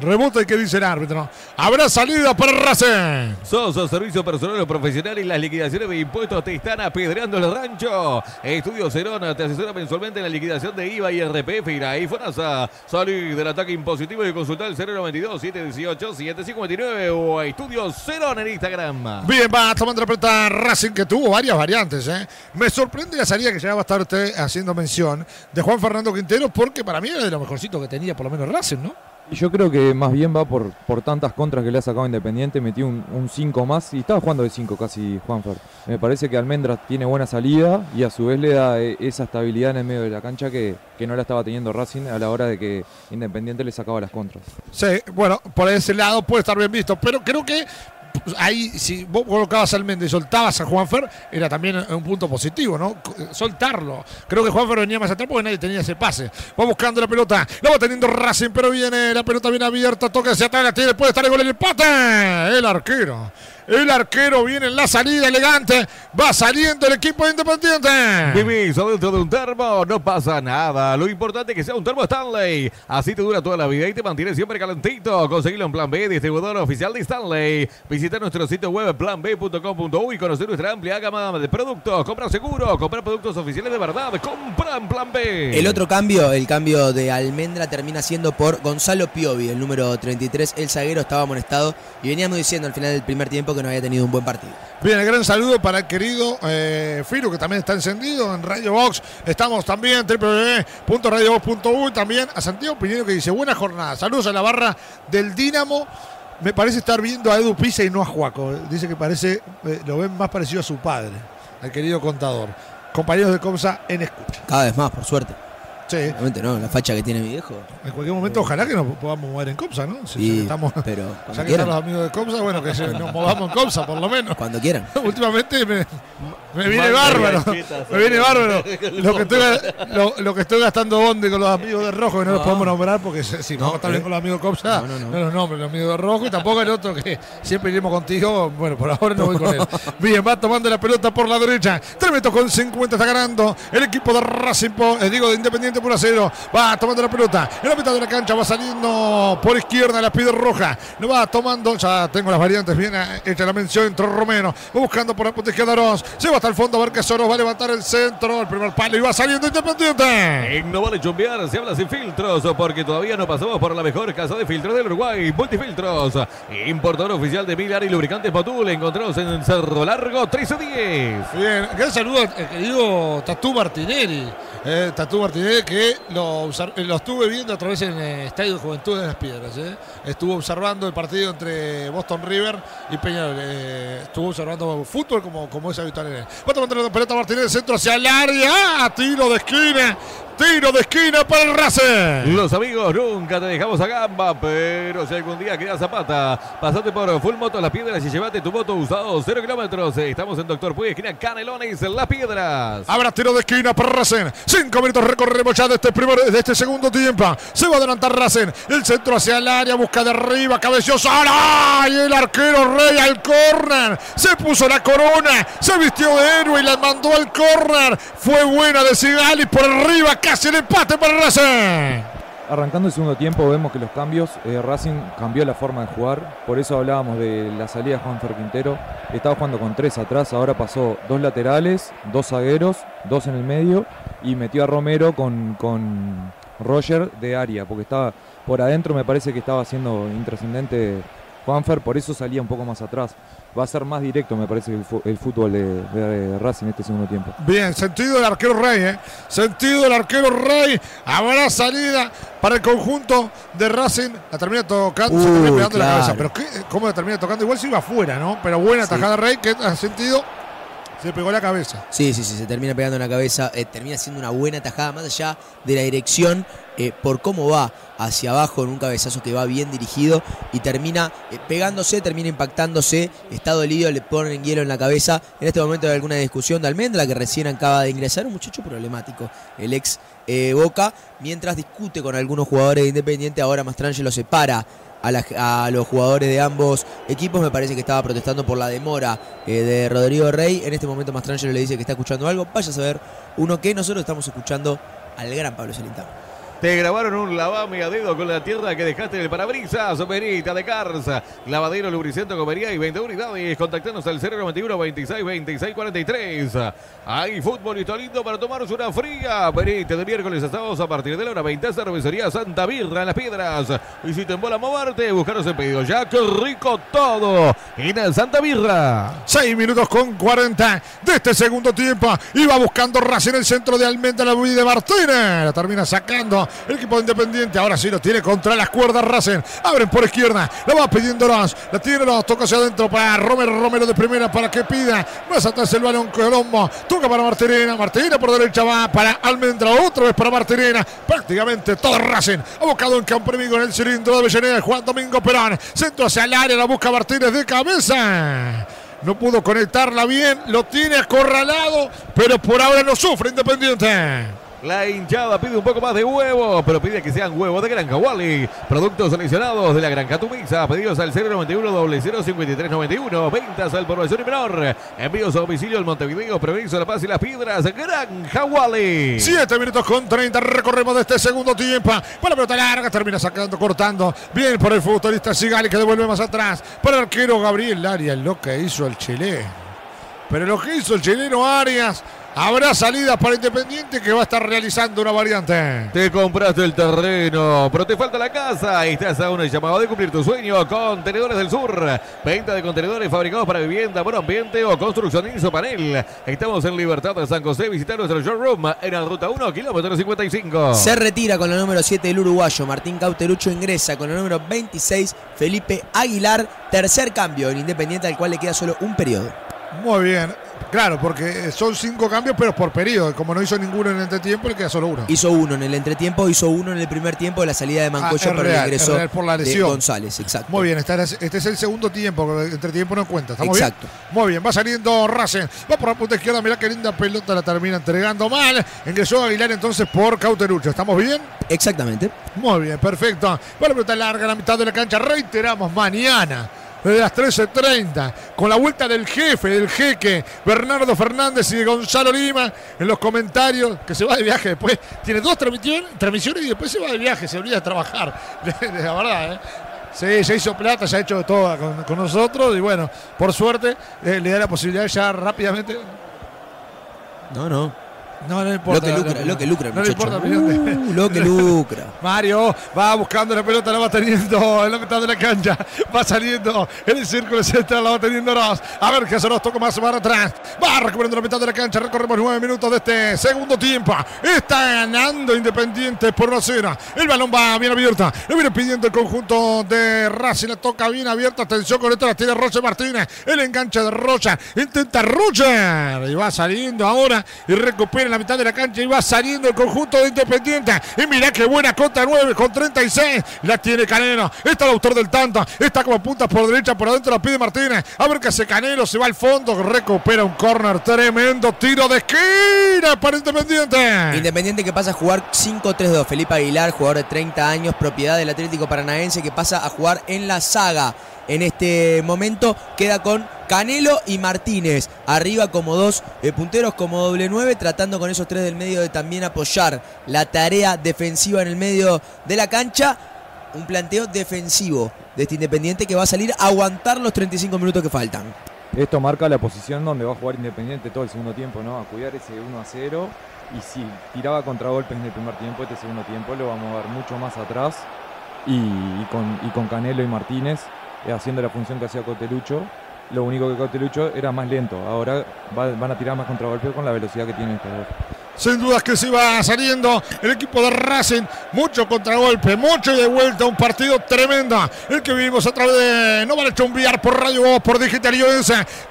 Rebota y qué dice el árbitro. Habrá salida para Racing. Soso, servicio personal o profesional y las liquidaciones de impuestos te están apedreando el rancho. Estudio Cerona te asesora mensualmente en la liquidación de IVA y RPF y la IFONASA. Salí del ataque impositivo y consultar el 092-718-759 o a Estudio Cerona en Instagram. Bien, va tomando la pelota Racing que tuvo varias variantes. ¿eh? Me sorprende la salida que ya va a estar usted haciendo mención de Juan Fernando Quintero porque para mí era de lo mejorcito que tenía por lo menos Racing, ¿no? Yo creo que más bien va por, por tantas contras que le ha sacado Independiente, metió un 5 más y estaba jugando de 5 casi Juanfer. Me parece que Almendra tiene buena salida y a su vez le da eh, esa estabilidad en el medio de la cancha que, que no la estaba teniendo Racing a la hora de que Independiente le sacaba las contras. Sí, bueno, por ese lado puede estar bien visto, pero creo que ahí, si vos colocabas al Méndez y soltabas a Juanfer, era también un punto positivo, ¿no? C- Soltarlo. Creo que Juanfer venía más atrás porque nadie tenía ese pase. Va buscando la pelota, la va teniendo Racing, pero viene la pelota bien abierta, toca hacia atrás, la tiene, puede estar el gol en el empate. El arquero. El arquero viene en la salida elegante. Va saliendo el equipo de Independiente. Vivís dentro de un termo, no pasa nada. Lo importante es que sea un termo Stanley. Así te dura toda la vida y te mantiene siempre calentito. Conseguilo en Plan B, distribuidor oficial de Stanley. Visita nuestro sitio web planb.com.u y conocer nuestra amplia gama de productos. Compra seguro, compra productos oficiales de verdad. Compra en Plan B. El otro cambio, el cambio de Almendra termina siendo por Gonzalo Piovi, el número 33. El zaguero estaba amonestado y veníamos diciendo al final del primer tiempo que no había tenido un buen partido. Bien, el gran saludo para el querido eh, Firu, que también está encendido en Radio Box. Estamos también www.radiobox.u y también a Santiago Piñero que dice, buena jornada. Saludos a la barra del Dínamo. Me parece estar viendo a Edu Pisa y no a Juaco. Dice que parece, eh, lo ven más parecido a su padre, al querido contador. Compañeros de Comsa en escucha. Cada vez más, por suerte. Sí. Obviamente no, la facha que tiene mi viejo. En cualquier momento, ojalá que nos podamos mover en Comsa, ¿no? Si Sí, ya que estamos, pero ya que están los amigos de Comsa, bueno, que se- nos movamos en Comsa, por lo menos. Cuando quieran. Últimamente me, me viene bárbaro. Me viene bárbaro. Lo que, estoy, lo, lo que estoy gastando bonde con los amigos de Rojo, que no los No. podemos nombrar porque si si vamos a estar ¿eh? bien con los amigos de Comsa, No, no, no. no los nombres, los amigos de Rojo y tampoco el otro que siempre iremos contigo. Bueno, por ahora no voy con él. Bien, va tomando la pelota por la derecha. 3 metros con 50 está ganando el equipo de Racing, po- eh, digo, de Independiente por acero. Va tomando la pelota. En la mitad de la cancha va saliendo por izquierda la pide roja. Lo va tomando. Ya tengo las variantes bien eh, hecha la mención. Entró Romero. Va buscando por la punta izquierda Oroz. Se va hasta el fondo a ver que Soros va a levantar el centro. El primer palo y va saliendo Independiente. En No Vale Chumbear se habla sin filtros porque todavía no pasamos por la mejor casa de filtros del Uruguay, Multifiltros. Importador oficial de Milar y lubricantes Motul. Encontrados en Cerro Largo 1310. Bien, gran saludo al querido Tatú Martinelli. Eh, Tatú Martinelli, que lo, obser- lo estuve viendo otra vez en el Estadio de Juventud de las Piedras. ¿eh? Estuvo observando el partido entre Boston River y Peñarol. eh, estuvo observando fútbol como, como es habitual en él. Va a la pelota Martínez, centro hacia el área. ¡Ah! Tiro de esquina. Tiro de esquina para el Racing. Los amigos, nunca te dejamos a gamba, pero si algún día queda zapata, pasate por Full Moto Las Piedras y llévate tu moto usado 0 kilómetros. Estamos en Doctor Puy, esquina Canelones, Las Piedras. Habrá tiro de esquina para Racing. Cinco minutos recorremos este de este segundo tiempo. Se va a adelantar Racing. El centro hacia el área, busca de arriba, cabecioso. ¡Ay! El arquero Rey al córner. Se puso la corona, se vistió de héroe y la mandó al córner. Fue buena de Sigali por arriba, casi el empate para Racing. Arrancando el segundo tiempo vemos que los cambios, eh, Racing cambió la forma de jugar, por eso hablábamos de la salida de Juan Quintero. Estaba jugando con tres atrás, ahora pasó dos laterales, dos zagueros, dos en el medio y metió a Romero con, con Roger de área, porque estaba por adentro me parece que estaba siendo intrascendente Juanfer, por eso salía un poco más atrás. Va a ser más directo me parece el, fútbol de, de Racing este segundo tiempo. Bien, sentido del arquero Rey, ¿eh? Sentido del arquero Rey. Habrá salida para el conjunto de Racing. La termina tocando, se Uh, termina pegando en la cabeza. Pero ¿qué, ¿cómo la termina tocando? Igual se iba afuera, ¿no? Pero buena Sí. tajada Rey, que ha sentido. Se pegó la cabeza. Sí, sí, sí, se termina pegando en la cabeza, eh, termina siendo una buena tajada, más allá de la dirección, eh, por cómo va hacia abajo en un cabezazo que va bien dirigido y termina eh, pegándose, termina impactándose, está dolido, le ponen hielo en la cabeza. En este momento hay alguna discusión de Almendra, que recién acaba de ingresar, un muchacho problemático, el ex eh, Boca, mientras discute con algunos jugadores de Independiente, ahora Mastrangelo separa a, la- a los jugadores de ambos equipos. Me parece que estaba protestando por la demora eh, de Rodrigo Rey. En este momento Mastrangelo le dice que está escuchando algo. Vaya a saber uno que nosotros estamos escuchando al gran Pablo Celentano. Te grabaron un lavame a dedo con la tierra que dejaste en el parabrisas. Verita de Carza. Lavadero lubricento comería y 20 unidades. Contactanos al 091 26 26 43. Hay futbolito lindo para tomarse una fría. Verita de miércoles a sábados a partir de la hora 20. Cervecería Santa Birra en las Piedras. Y si te embola moverte, buscaros en pedido ya. ¡Qué rico todo! En el Santa Birra. 6 minutos con 40 de este segundo tiempo. Iba buscando Racing el centro de Almendra, la de Martínez. La termina sacando el equipo de Independiente. Ahora sí lo tiene contra las cuerdas Racing. Abren por izquierda. La va pidiendo Ross. La tiene Ross. Toca hacia adentro para Romero. Romero de primera para que pida. Más atrás el balón Colombo. Toca para Martirena. Martirena por derecha va para Almendra. Otra vez para Martirena. Prácticamente todo Racing. Abocado en campo enemigo en el cilindro de Avellaneda. Juan Domingo Perón. Centro hacia el área. La busca Martínez de cabeza. No pudo conectarla bien, lo tiene acorralado, pero por ahora no sufre Independiente. La hinchada pide un poco más de huevo, pero pide que sean huevos de Granja Wally. Productos seleccionados de la Granja Tumisa. Pedidos al 091 005391. Ventas al por y menor. Envíos a domicilio al Montevideo, Provincia La Paz y Las Piedras. Granja Wally. 7 minutos con 30, recorremos de este segundo tiempo. Para la pelota larga, termina sacando, cortando. Bien por el futbolista Sigali que devuelve más atrás. Para el arquero Gabriel Arias, lo que hizo el chileno. Pero lo que hizo el chileno Arias, habrá salidas para Independiente que va a estar realizando una variante. Te compraste el terreno, pero te falta la casa. Y estás a un llamado de cumplir tu sueño. Contenedores del Sur. Venta de contenedores fabricados para vivienda, buen ambiente o construcción panel. Estamos en Libertad de San José. Visita nuestro showroom en la ruta 1, kilómetro 55. Se retira con la número 7 el uruguayo. Martín Cauterucho ingresa con la número 26 Felipe Aguilar. Tercer cambio en Independiente al cual le queda solo un periodo. Muy bien. Claro, porque son cinco cambios, pero por periodo. Como no hizo ninguno en el entretiempo, le queda solo uno. Hizo uno en el entretiempo, hizo uno en el primer tiempo de la salida de Mancoyo Ah, es por real, el ingreso es real por la de lesión. González. Exacto. Muy bien, este es, este es el segundo tiempo, el entretiempo no cuenta. ¿Estamos Exacto. bien? Muy bien, va saliendo Racing. Va por la punta izquierda, mirá qué linda pelota, la termina entregando mal. Ingresó Aguilar entonces por Cauterucho. ¿Estamos bien? Exactamente. Muy bien, perfecto. Va la pelota larga la mitad de la cancha. Reiteramos, mañana. Desde las 13.30, con la vuelta del jefe, del jeque, Bernardo Fernández y de Gonzalo Lima, en los comentarios, que se va de viaje después. Tiene dos transmisiones, y después se va de viaje, se olvida de trabajar. La verdad, ¿eh? Sí, se hizo plata, se ha hecho de todo con, con nosotros y bueno, por suerte eh, le da la posibilidad ya rápidamente. No, no. No, no importa. Lo que lucra, no, lo que lucra, No le importa. Uh, lo que lucra. Mario va buscando la pelota, la va teniendo en la mitad de la cancha. Va saliendo en el círculo central, la va teniendo Ross. A ver qué hace Ross, toca más para atrás. Va recuperando la mitad de la cancha. Recorremos nueve minutos de este segundo tiempo. Está ganando Independiente por una cena. El balón va bien abierta. Lo viene pidiendo el conjunto de Racing. La toca bien abierta. Atención con esto, la tiene Roger Martínez. El enganche de Roger. Intenta Roger. Y va saliendo ahora y recupera en la mitad de la cancha y va saliendo el conjunto de Independiente. Y mira qué buena contra 9 con 36. La tiene Canelo. Está el autor del tanto. Está como punta por derecha, por adentro la pide Martínez. A ver qué hace Canelo. Se va al fondo. Recupera un córner. Tremendo tiro de esquina para Independiente. Independiente que pasa a jugar 5-3-2. Felipe Aguilar, jugador de 30 años, propiedad del Atlético Paranaense, que pasa a jugar en la saga. En este momento queda con Canelo y Martínez. Arriba como dos eh, punteros, como doble nueve, tratando con esos tres del medio de también apoyar la tarea defensiva en el medio de la cancha. Un planteo defensivo de este Independiente que va a salir a aguantar los 35 minutos que faltan. Esto marca la posición donde va a jugar Independiente todo el segundo tiempo, ¿no? A cuidar ese 1 a 0. Y si tiraba contragolpes en el primer tiempo, este segundo tiempo lo vamos a ver mucho más atrás. Y, con, y con Canelo y Martínez eh, haciendo la función que hacía Cotelucho. Lo único que Cotelucho era más lento. Ahora va- van a tirar más contragolpes con la velocidad que tienen estos dos. Sin dudas que se va saliendo el equipo de Racing. Mucho contragolpe, mucho de vuelta. Un partido tremendo. El que vivimos a través de No Vale por Radio Voz, por Digital.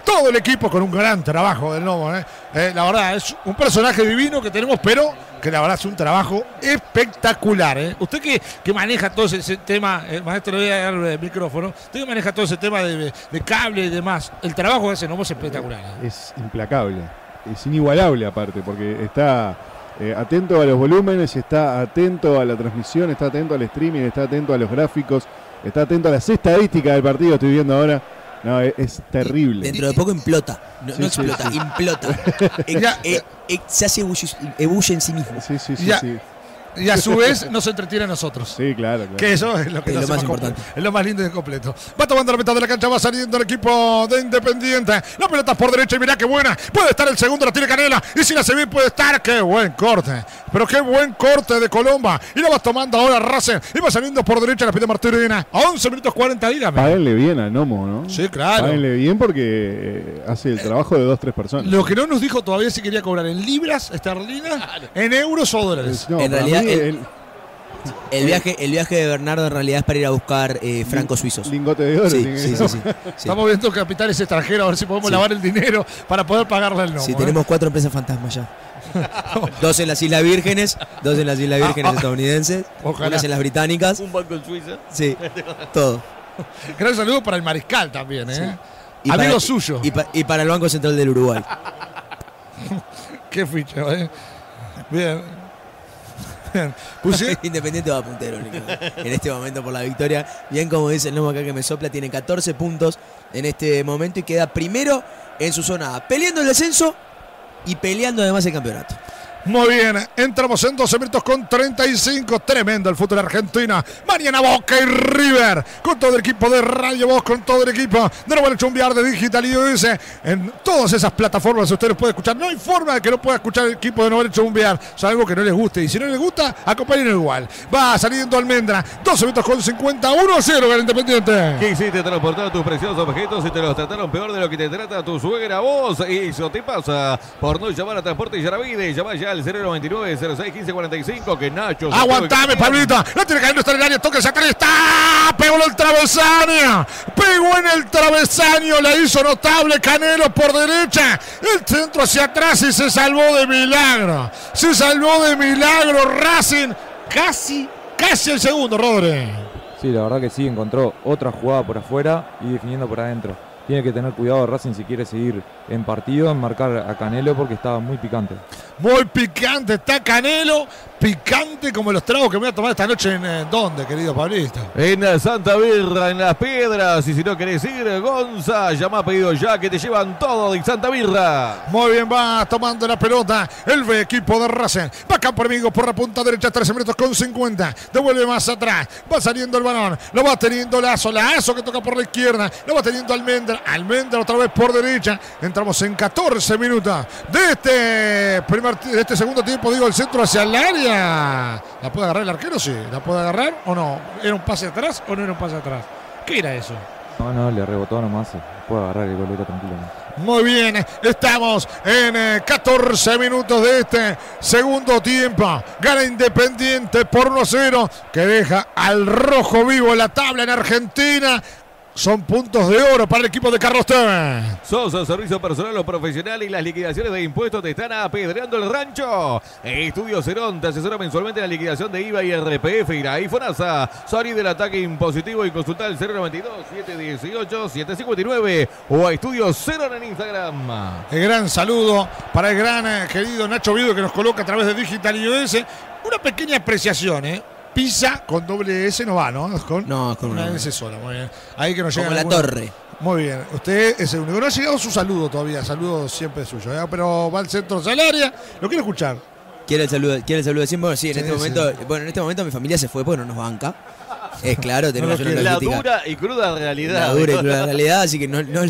Todo el equipo con un gran trabajo del Lobo. ¿eh? Eh, la verdad, es un personaje divino que tenemos, pero que la verdad es un trabajo espectacular. ¿eh? Usted que, que maneja todo ese, tema, eh, maestro, le voy a dar el micrófono. Usted que maneja todo ese tema de, de cable y demás. El trabajo que hace Lobo es espectacular. ¿eh? Es implacable. Es inigualable aparte, porque está eh, atento a los volúmenes, está atento a la transmisión, está atento al streaming, está atento a los gráficos, está atento a las estadísticas del partido, estoy viendo ahora. No, es, es terrible. Dentro de poco implota. No, Sí, no explota, sí. implota. Eh, eh, se hace ebulle, ebulle en sí mismo. Sí, sí, sí, Ya. Sí. Y a su vez nos entretiene a nosotros. Sí, claro, claro. Que eso es lo que Es nos lo más importante. Es lo más lindo y completo. Va tomando la mitad de la cancha, va saliendo el equipo de Independiente. La pelota por derecha y mirá qué buena. Puede estar el segundo, la tiene Canela. Y si la se bien puede estar. Qué buen corte. Pero qué buen corte de Colomba. Y la va tomando ahora Racing. Y va saliendo por derecha, la pide Martínez. A 11 minutos 40, dígame. Páguenle bien a Nomo, ¿no? Sí, claro. Páguenle bien porque eh, hace el trabajo de dos, tres personas. Lo que no nos dijo todavía si quería cobrar en libras esterlinas, en euros o dólares. No, En realidad, el- el El viaje, el viaje de Bernardo en realidad es para ir a buscar eh, francos suizos. lingote de oro. Sí, tiene sí, que- sí, sí. Sí. Estamos viendo capitales extranjeros a ver si podemos Sí. lavar el dinero para poder pagarle el nombre. Sí, tenemos cuatro empresas fantasmas ya. dos en las Islas Vírgenes, dos en las Islas Vírgenes Ah, ah. estadounidenses, Ojalá. unas en las británicas. Un banco en Suiza. Sí, todo. Gran saludo para el mariscal también, ¿eh? Y Amigo para- suyo. Y, pa- y para el Banco Central del Uruguay. Qué ficha, ¿eh? Bien. Pusi- Independiente va puntero Nico, en este momento por la victoria. Bien como dice el Lomo acá que me sopla, tiene 14 puntos en este momento y queda primero en su zona A, peleando el descenso y peleando además el campeonato. Muy bien, entramos en 12 minutos con 35. Tremendo el fútbol argentino. Mañana Boca y River. Con todo el equipo de Radio Voz, con todo el equipo de Vale Chumbiar de Digital IOS. En todas esas plataformas usted los puede escuchar. No hay forma de que no pueda escuchar el equipo de No Vale Chumbiar. Salvo que no les guste. Y si no les gusta, acompañen igual. Va saliendo Almendra. 12 minutos con 51 a 0 el Independiente. ¿Qué hiciste? Transportar tus preciosos objetos y te los trataron peor de lo que te trata tu suegra vos. Y eso te pasa por no llamar a Transporte Yaravide. Llama ya al 099 06 15 45 que Nacho. Aguantame, Pablito. La tiene cayendo, está en el área, toca tres. ¡Está! Pegó en el travesaño. Pegó en el travesaño. La hizo notable Canelo por derecha. El centro hacia atrás y se salvó de milagro. Se salvó de milagro Racing. Casi, casi el segundo, Rodri. Sí, la verdad que sí, encontró otra jugada por afuera y definiendo por adentro. Tiene que tener cuidado Racing si quiere seguir en partido, en marcar a Canelo porque estaba muy picante. Muy picante está Canelo. Picante como los tragos que me voy a tomar esta noche en eh, dónde, querido Pablito. En Santa Birra, en Las Piedras. Y si no querés ir, Gonza, llama pedido ya que te llevan todo de Santa Birra. Muy bien, va tomando la pelota el equipo de Racing. Va acá por amigo por la punta derecha, 13 minutos con 50. Devuelve más atrás. Va saliendo el balón. Lo va teniendo Lazo. Lazo que toca por la izquierda. Lo va teniendo Almendra. Almendra otra vez por derecha. Entramos en 14 minutos de este, primer, de este segundo tiempo. Digo, el centro hacia el área. ¿La puede agarrar el arquero? Sí. ¿La puede agarrar o no? ¿Era un pase atrás o no era un pase atrás? ¿Qué era eso? No, no, le rebotó nomás. eh. Puede agarrar el golero tranquilamente. Muy bien, estamos en eh, 14 minutos de este segundo tiempo. Gana Independiente por 1 0 que deja al rojo vivo la tabla en Argentina. Son puntos de oro para el equipo de Carlos Tevez. Sosa, servicio personal o profesional y las liquidaciones de impuestos te están apedreando el rancho. Estudio Cerón te asesora mensualmente en la liquidación de IVA y RPF. Irá y Fonasa. Sorry del ataque impositivo y consulta el 092-718-759 o a Estudio Cerón en Instagram. El gran saludo para el gran eh, querido Nacho Vido que nos coloca a través de Digital iOS. Una pequeña apreciación, ¿eh? Pisa con doble S no va, ¿no? Con, No, con una S sola, muy bien. Ahí que nos llega Como la alguna- torre. Muy bien, usted es el único. No ha llegado su saludo todavía, saludo siempre suyo, ¿eh? pero va al centro salaria. Lo quiero escuchar. ¿Quiere el saludo, quiere el saludo de siempre? Bueno, sí, en Sí, este sí. momento, bueno, en este momento mi familia se fue porque no nos banca. Es claro, tenemos una La dura y cruda realidad. La dura y cruda realidad, así que no, no-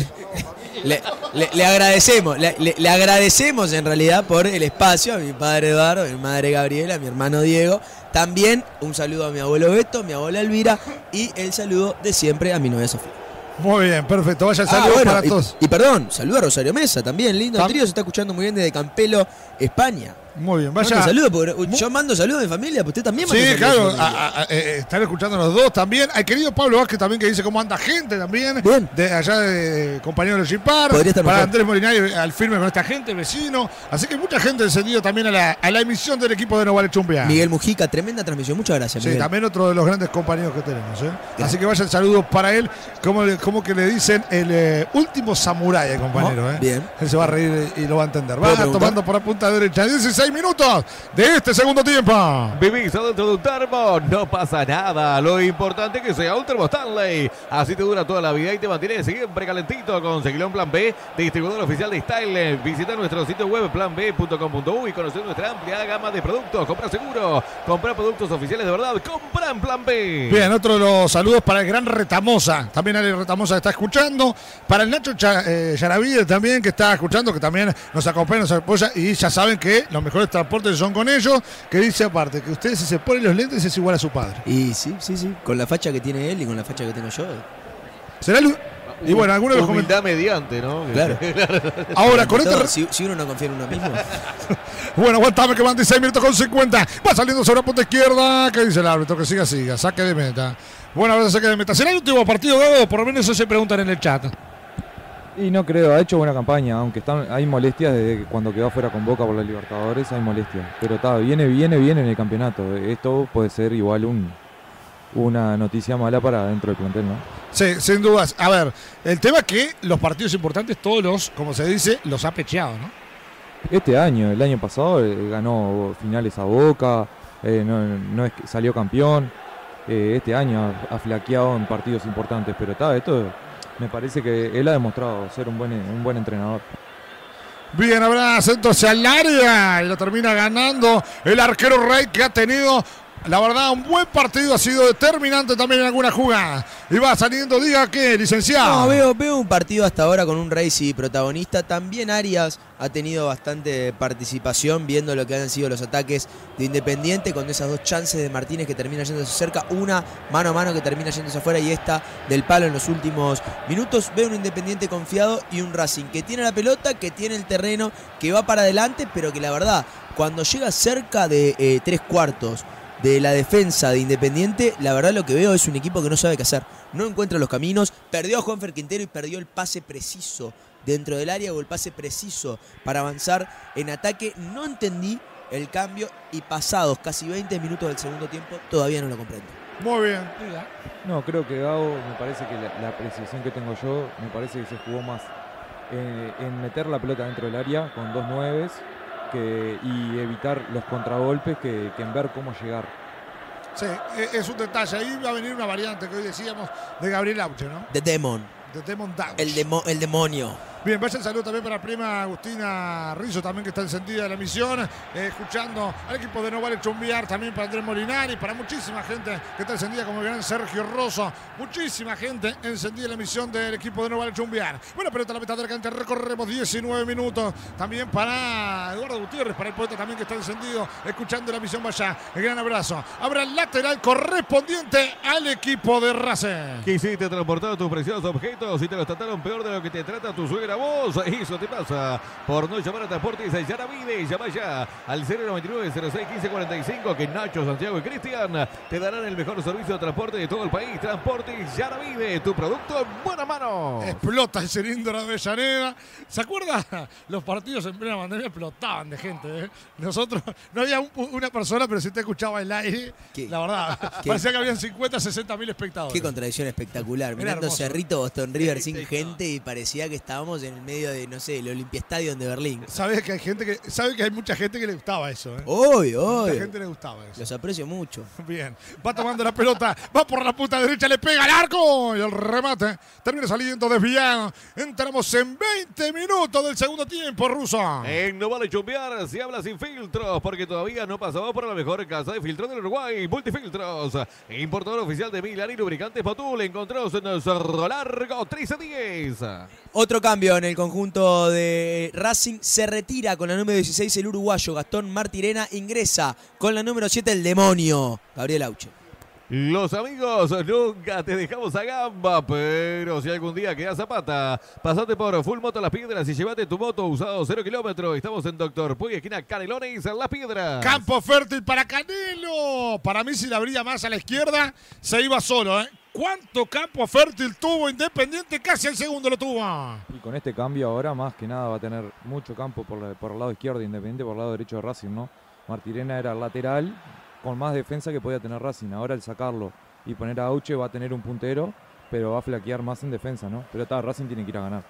le, le- le agradecemos, le agradecemos en realidad por el espacio a mi padre Eduardo, a mi madre Gabriela, a mi hermano Diego. También un saludo a mi abuelo Beto, mi abuela Elvira y el saludo de siempre a mi novia Sofía. Muy bien, perfecto. Vaya el Ah, saludo bueno, para y, todos. y perdón, saludo a Rosario Mesa también, lindo Tam- trío, se está escuchando muy bien desde Campelo, España. Muy bien, vaya. saludos, porque yo mando saludos a mi familia, pues usted también manda Sí, saludos claro, a- a- eh, están escuchando los dos también. Al querido Pablo Vázquez también que dice cómo anda gente también. Bien. De allá de compañero de estar Para mejor. Andrés Molinari al firme con esta gente, vecino. Así que mucha gente encendido también a la, a la emisión del equipo de No Vale Chumbia. Miguel Mujica, tremenda transmisión, muchas gracias, Sí, Miguel. también otro de los grandes compañeros que tenemos. ¿eh? Así que vaya el saludo para él, como, como que le dicen el eh, último samurái, compañero. ¿eh? bien. Él se va a reír y lo va a entender. ¿Puedo Va tomando por la punta derecha. 16 minutos de este segundo tiempo. Vivís adentro de un termo, no pasa nada. Lo importante es que sea un termo Stanley. Así te dura toda la vida y te mantiene siempre calentito. Conseguilo en Plan B, distribuidor oficial de Style. Visita nuestro sitio web planb.com.u y conocer nuestra amplia gama de productos. Compra seguro, compra productos oficiales de verdad. Compra en Plan B. Bien, otro de los saludos para el gran Retamosa. También Ale Retamosa está escuchando. Para el Nacho eh, Yaravide también, que está escuchando, que también nos acompaña, nos apoya. Y ya saben que los mejores transportes son con ellos. Que dice aparte que usted si se pone los lentes es igual a su padre. Y sí, sí, sí, con la facha que tiene él y con la facha que tengo yo. ¿Será el- Y bueno, algunos de los Humildad mediante, ¿no? Claro. Ahora, con re- si, si uno no confía en uno mismo. Bueno, aguantame que van 16 minutos con 50. Va saliendo sobre la punta izquierda. ¿Qué dice el árbitro? Que siga, siga. Saque de meta. Bueno, ahora saque de meta. ¿Será el último partido, Gabo? Por lo menos eso se preguntan en el chat. Y no creo, ha hecho buena campaña, aunque están, hay molestias desde cuando quedó fuera con Boca por los Libertadores, hay molestias. Pero está, viene, viene bien en el campeonato. Esto puede ser igual un, una noticia mala para dentro del plantel, ¿no? Sí, sin dudas. A ver, el tema es que los partidos importantes, todos los, como se dice, los ha pecheado, ¿no? Este año, el año pasado, eh, ganó finales a Boca, eh, no, no es que salió campeón. Eh, este año ha, ha flaqueado en partidos importantes, pero está, esto me parece que él ha demostrado ser un buen, un buen entrenador. Bien, habrá hacia el área y lo termina ganando el arquero Rey que ha tenido, la verdad, un buen partido. Ha sido determinante también en alguna jugada. Y va saliendo, diga que, licenciado. No, veo, veo un partido hasta ahora con un Racing protagonista. También Arias ha tenido bastante participación viendo lo que han sido los ataques de Independiente con esas dos chances de Martínez que termina yéndose cerca. Una mano a mano que termina yéndose afuera y esta del palo en los últimos minutos. Veo un Independiente confiado y un Racing que tiene la pelota, que tiene el terreno, que va para adelante, pero que la verdad, cuando llega cerca de eh, tres cuartos de la defensa de Independiente, la verdad lo que veo es un equipo que no sabe qué hacer. No encuentra los caminos. Perdió a Juanfer Quintero y perdió el pase preciso dentro del área o el pase preciso para avanzar en ataque. No entendí el cambio y pasados casi 20 minutos del segundo tiempo todavía no lo comprendo. Muy bien. No, creo que Gago, me parece que la, la precisión que tengo yo, me parece que se jugó más eh, en meter la pelota dentro del área con dos nueves que, y evitar los contragolpes que, que en ver cómo llegar. Sí, e- es un detalle. Ahí va a venir una variante que hoy decíamos de Gabriel Auche, ¿no? The Demon. De Demon Dauch. El, demo- el demonio. Bien, vaya el saludo también para prima Agustina Rizzo, también que está encendida de la emisión, eh, escuchando al equipo de No Vale Chumbiar, también para Andrés Molinari, para muchísima gente que está encendida, como el gran Sergio Rosso, muchísima gente encendida en la emisión del equipo de No Vale Chumbiar. Bueno, pelota a la mitad de la cancha, recorremos 19 minutos, también para Eduardo Gutiérrez, para el poeta también que está encendido, escuchando la emisión, vaya, el gran abrazo. Habrá el lateral correspondiente al equipo de Racing. Quisiste transportar tus preciosos objetos y te los trataron peor de lo que te trata tu suegra vos. Eso te pasa por no llamar a Transportes Yaravide. Llama ya al 099 06 15 45 que Nacho, Santiago y Cristian te darán el mejor servicio de transporte de todo el país. Transportes Yaravide, tu producto en buena mano. Explota el cilindro de Avellaneda. ¿Se acuerda? Los partidos en plena pandemia explotaban de gente. ¿eh? Nosotros, no había un- una persona, pero si te escuchaba el aire, ¿Qué? la verdad, ¿Qué? parecía que habían 50, 60 mil espectadores. Qué contradicción espectacular. Mirando. Cerrito Boston River sin gente y parecía que estábamos en el medio de, no sé, el Olympia Stadium de Berlín. Sabes que hay gente que, sabe que hay mucha gente que le gustaba eso. ¿eh? Obvio, Mucha obvio. gente le gustaba eso. Los aprecio mucho. Bien, va tomando la pelota, va por la punta derecha, le pega al arco y el remate termina saliendo desviado. Entramos en 20 minutos del segundo tiempo, ruso. En No Vale Chumbear se habla sin filtros porque todavía no pasamos por la mejor casa de filtros del Uruguay. Multifiltros. Importador oficial de Milán y lubricantes Patul. Encontrados en el Cerro Largo 1310. Otro cambio en el conjunto de Racing. Se retira con la número 16 el uruguayo Gastón Martirena. Ingresa con la número 7 el demonio Gabriel Auche. Los amigos, nunca te dejamos a gamba, pero si algún día quedas zapata, pasate por Full Moto Las Piedras y llévate tu moto usado 0 kilómetros. Estamos en Doctor Puy, esquina Canelones, en Las Piedras. Campo fértil para Canelo. Para mí, si la abría más a la izquierda, se iba solo. ¿eh? ¿Cuánto campo fértil tuvo Independiente? Casi el segundo lo tuvo. Y con este cambio ahora más que nada va a tener mucho campo por, el lado izquierdo de Independiente, por el lado derecho de Racing, ¿no? Martirena era lateral con más defensa que podía tener Racing. Ahora el sacarlo y poner a Auche va a tener un puntero, pero va a flaquear más en defensa, ¿no? Pero está, Racing tiene que ir a ganar.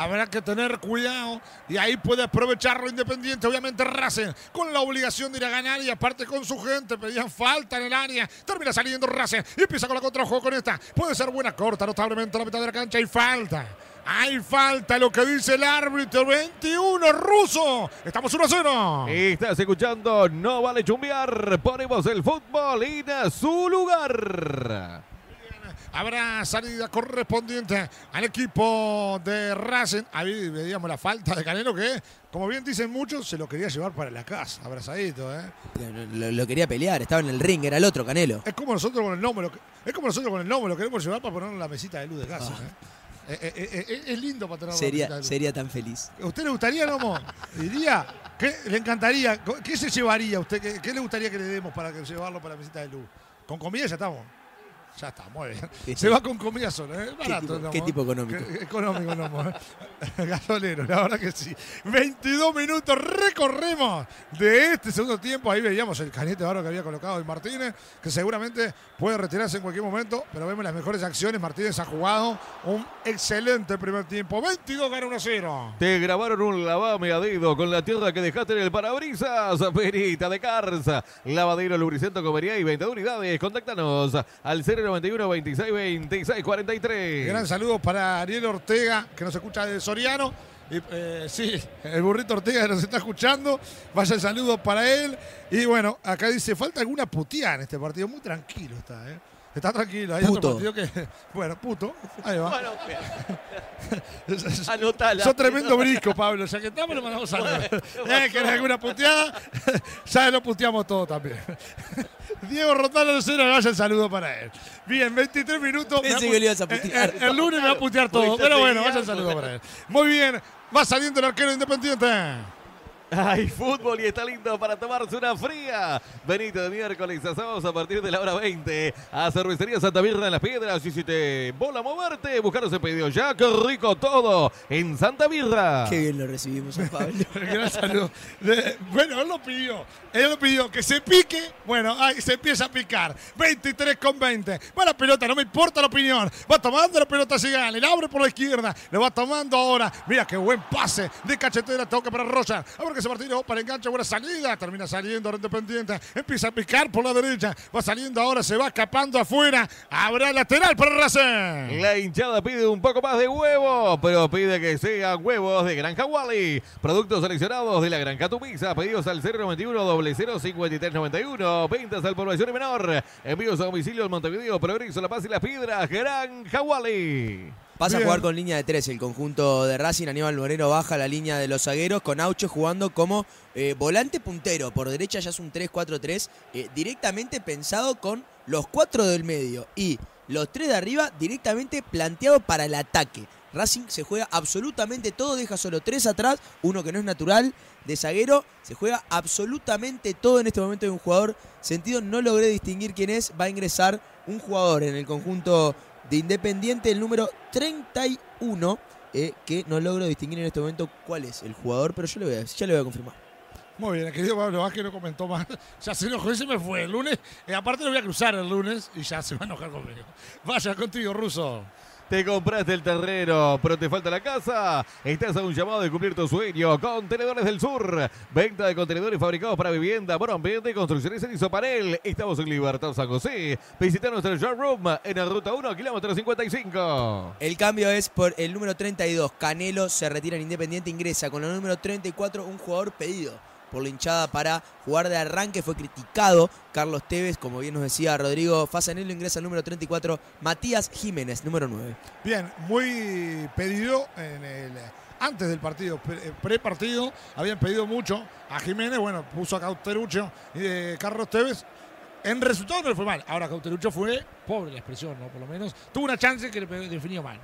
Habrá que tener cuidado y ahí puede aprovecharlo Independiente, obviamente Racing, con la obligación de ir a ganar y aparte con su gente, pedían falta en el área, termina saliendo Racing y empieza con la contrajuego con esta, puede ser buena corta, notablemente a la mitad de la cancha hay falta. Hay falta, lo que dice el árbitro, 21 ruso. Estamos 1 a 0. Estás escuchando No Vale Chumbear. Ponemos el fútbol en su lugar. Habrá salida correspondiente al equipo de Racing. Ahí veíamos la falta de Canelo que, como bien dicen muchos, se lo quería llevar para la casa, abrazadito, ¿eh? Lo, lo quería pelear, estaba en el ring, era el otro Canelo. Es como nosotros con el gnomo, lo que- es como nosotros con el gnomo, lo queremos llevar para ponerlo en la mesita de luz de casa. Ah. ¿eh? Eh, eh, es lindo para Sería, sería tan feliz. ¿A ¿Usted le gustaría, Gnomo? Diría, ¿qué le encantaría? ¿Qué se llevaría a usted? ¿Qué, qué le gustaría que le demos para que llevarlo para la mesita de luz? ¿Con comida ya estamos? Ya está, muy bien. Se va con comida solo, ¿eh? Barato, tipo- Gnomo, qué tipo económico? Qué- económico. ¿eh? Gasolero, la verdad que sí. 22 minutos recorremos de este segundo tiempo. Ahí veíamos el canete barro que había colocado hoy Martínez, que seguramente puede retirarse en cualquier momento, pero vemos las mejores acciones. Martínez ha jugado un excelente primer tiempo. 22 gana 1 0. Te grabaron un lavame a dedo con la tierra que dejaste en el parabrisas. Perita de Carza. Lavadero, lubricento, comería y venta de unidades. Contáctanos al 091 26 26 43. Gran saludo para Ariel Ortega, que nos escucha de Soriano. Y, eh, sí, el burrito Ortega nos está escuchando. Vaya el saludo para él. Y bueno, acá dice, falta alguna puteada en este partido. Muy tranquilo está, ¿eh? Está tranquilo. Hay Puto. otro partido que. Bueno, puto. Ahí va. Bueno, anotala. Sos tremendo brisco, Pablo. Ya que estamos, le mandamos saludos. Eh, ¿Querés alguna puteada? ya lo puteamos todo también. Diego Rotano Lucero, vaya el saludo para él. Bien, 23 minutos. Pensé Me va que le ibas a pu- putear. El, el lunes me va a putear todo, pero bueno, vaya el saludo para él. Muy bien, va saliendo el arquero independiente. Hay fútbol y está lindo para tomarse una fría. Benito de miércoles a sábados a partir de la hora 20 a Cervecería Santa Birra en Las Piedras. Y si te bola moverte, buscaros el pedido ya. ¡Qué rico todo! En Santa Birra. Qué bien lo recibimos a Pablo. De- bueno, él lo pidió. Él lo pidió que se pique. Bueno, ahí se empieza a picar. 23 con 20. Va la pelota, no me importa la opinión. Va tomando la pelota Sigal. Le abre por la izquierda. Le va tomando ahora. Mira qué buen pase de cachetera. Toca para Rocha. A ver qué ese partido para enganche, buena salida. Termina saliendo ahora Independiente. Empieza a picar por la derecha. Va saliendo ahora, se va escapando afuera. Habrá lateral para Racing. La hinchada pide un poco más de huevo, pero pide que sean huevos de Granja Wally. Productos seleccionados de la Granja Tupiza. Pedidos al 091 005391. Ventas al población y menor. Envíos a domicilio en Montevideo, Progreso, La Paz y Las Piedras. Granja Wally. Pasa Bien. a jugar con línea de tres el conjunto de Racing. Aníbal Moreno baja la línea de los zagueros con Aucho jugando como eh, volante puntero. Por derecha ya es un 3-4-3 eh, directamente pensado con los cuatro del medio y los tres de arriba directamente planteado para el ataque. Racing se juega absolutamente todo, deja solo tres atrás, uno que no es natural de zaguero. Se juega absolutamente todo en este momento de un jugador sentido. No logré distinguir quién es. Va a ingresar un jugador en el conjunto de Independiente, el número 31, eh, que no logro distinguir en este momento cuál es el jugador, pero yo le voy a, confirmar. Muy bien, el querido Pablo Vázquez no comentó más. Ya se enojó y se me fue el lunes. Eh, aparte lo voy a cruzar el lunes y ya se va a enojar conmigo. Vaya contigo, Ruso. Te compraste el terreno, pero te falta la casa. Estás a un llamado de cumplir tu sueño. Contenedores del Sur. Venta de contenedores fabricados para vivienda, bueno, ambiente construcciones en Isopanel. Estamos en Libertad San José. Visita nuestro showroom en la ruta 1, kilómetro 55. El cambio es por el número 32. Canelo se retira en Independiente, ingresa con el número 34, un jugador pedido por la hinchada para jugar de arranque. Fue criticado Carlos Tevez, como bien nos decía Rodrigo Fasanello, ingresa el número 34, Matías Jiménez, número 9. Bien, muy pedido en el antes del partido, pre- pre-partido, habían pedido mucho a Jiménez, bueno, puso a Cauterucho y de Carlos Tevez. En resultado no le fue mal. Ahora Cauterucho fue, pobre la expresión, ¿no? Por lo menos, tuvo una chance que le definió mal.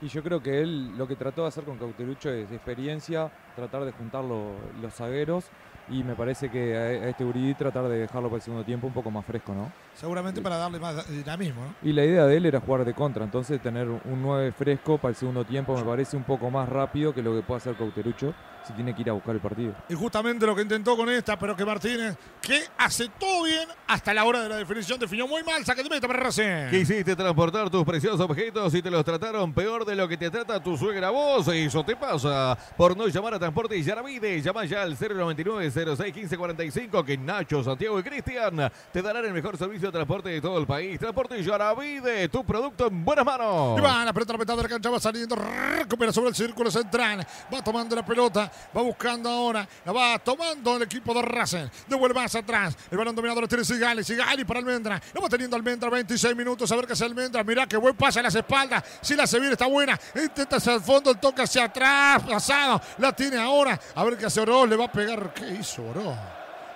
Y yo creo que él lo que trató de hacer con Cauterucho es experiencia, tratar de juntar lo- los zagueros y me parece que a, este Uribe tratar de dejarlo para el segundo tiempo un poco más fresco, ¿no? Seguramente para darle más dinamismo, ¿no? Y la idea de él era jugar de contra, entonces tener un 9 fresco para el segundo tiempo me parece un poco más rápido que lo que puede hacer Cauterucho si tiene que ir a buscar el partido. Y justamente lo que intentó con esta, pero que Martínez, que hace todo bien hasta la hora de la definición, definió muy mal, saque de meta para Racing. Quisiste transportar tus preciosos objetos y te los trataron peor de lo que te trata tu suegra vos. Eso te pasa por no llamar a Transporte Yaravide. Llama ya al 099 06 15 45 que Nacho, Santiago y Cristian te darán el mejor servicio de transporte de todo el país. Transporte Yaravide, tu producto en buenas manos. Y va, la la mitad de cancha va saliendo, recupera sobre el círculo central, va tomando la pelota, va buscando ahora, la va tomando el equipo de Racing, devuelve más atrás, el balón dominado lo tiene Sigali, Sigali para Almendra, lo va teniendo Almendra, 26 minutos, a ver qué hace Almendra, mira que buen pase a las espaldas, si la hace bien está buena, intenta hacia el fondo, el toque hacia atrás, pasado, la tiene ahora, a ver qué hace Oroz, le va a pegar, ¿qué hizo Oroz?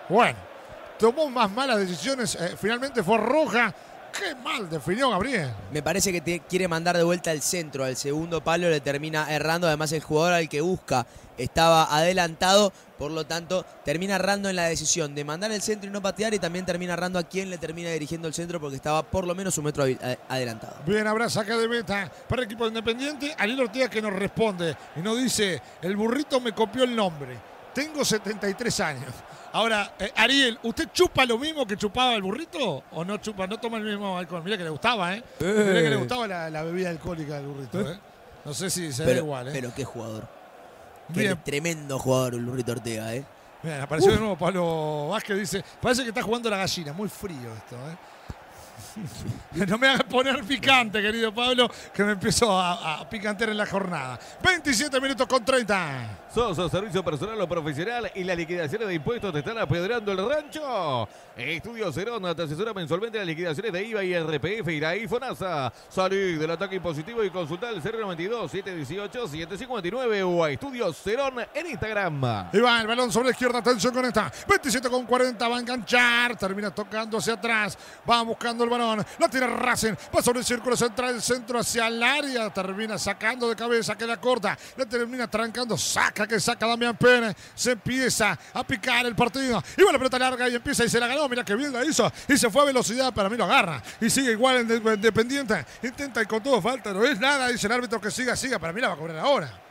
Bueno, tomó más malas decisiones, eh, finalmente fue roja, qué mal definió Gabriel. Me parece que te quiere mandar de vuelta al centro, al segundo palo le termina errando, además el jugador al que busca estaba adelantado, por lo tanto termina errando en la decisión de mandar el centro y no patear y también termina errando a quien le termina dirigiendo el centro porque estaba por lo menos un metro a- adelantado. Bien, habrá saca de meta para el equipo de Independiente. Ariel Ortega que nos responde y nos dice, el burrito me copió el nombre. Tengo 73 años. Ahora, eh, Ariel, ¿usted chupa lo mismo que chupaba el burrito? ¿O no chupa, no toma el mismo alcohol? Mira que le gustaba, ¿eh? Mira que le gustaba la, la bebida alcohólica del burrito, ¿eh? No sé si se ve igual, ¿eh? pero qué jugador. Qué tremendo jugador el Lurrito Ortega, ¿eh? Bien, apareció de nuevo Pablo Vázquez, dice, parece que está jugando la gallina, muy frío esto, ¿eh? No me hagas poner picante, querido Pablo, que me empiezo a, a picantear en la jornada. 27 minutos con 30. ¿Sos servicio personal o profesional y las liquidaciones de impuestos te están apedrando el rancho? Estudio Cerón te asesora mensualmente las liquidaciones de IVA y RPF y la IFONASA. Salí del ataque impositivo y consulta el 092-718-759 o a Estudio Cerón en Instagram. Y va el balón sobre la izquierda, atención con esta. 27 con 40, va a enganchar, termina tocando hacia atrás, va buscando el balón, la tira Racing, va sobre el círculo central, el centro hacia el área, termina sacando de cabeza, queda corta, la termina trancando, saca que saca Damián Pérez, se empieza a picar el partido, y va la pelota larga y empieza y se la ganó, mira que bien la hizo, y se fue a velocidad, para mí lo agarra, y sigue igual en Independiente, intenta y con todo falta, no es nada, dice el árbitro que siga, siga, para mí la va a cobrar ahora.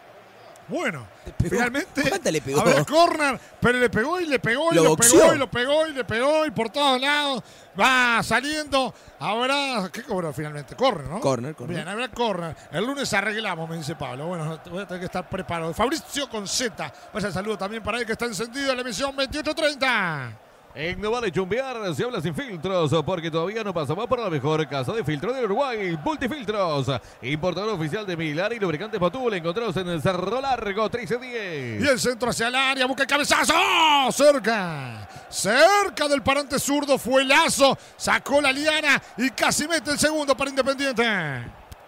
Bueno, finalmente. ¿Cuánta le pegó? Habrá corner, pero le pegó y le pegó y Lo pegó y lo pegó y le pegó y por todos lados. Va saliendo. Habrá. ¿Qué cobró finalmente? Corner, ¿no? Corner, corner. Bien, habrá corner. El lunes arreglamos, me dice Pablo. Bueno, voy a tener que estar preparado. Fabricio con Z. Vaya saludo también para él que está encendido en la emisión 2830. En No Vale Chumbear se habla sin filtros porque todavía no pasamos por la mejor casa de filtro del Uruguay, Multifiltros. Importador oficial de Milar y lubricante Patul encontrados en el Cerro Largo 1310. Y el centro hacia el área, busca el cabezazo. ¡Oh! Cerca. Cerca del parante zurdo fue Lazo. Sacó la liana y casi mete el segundo para Independiente.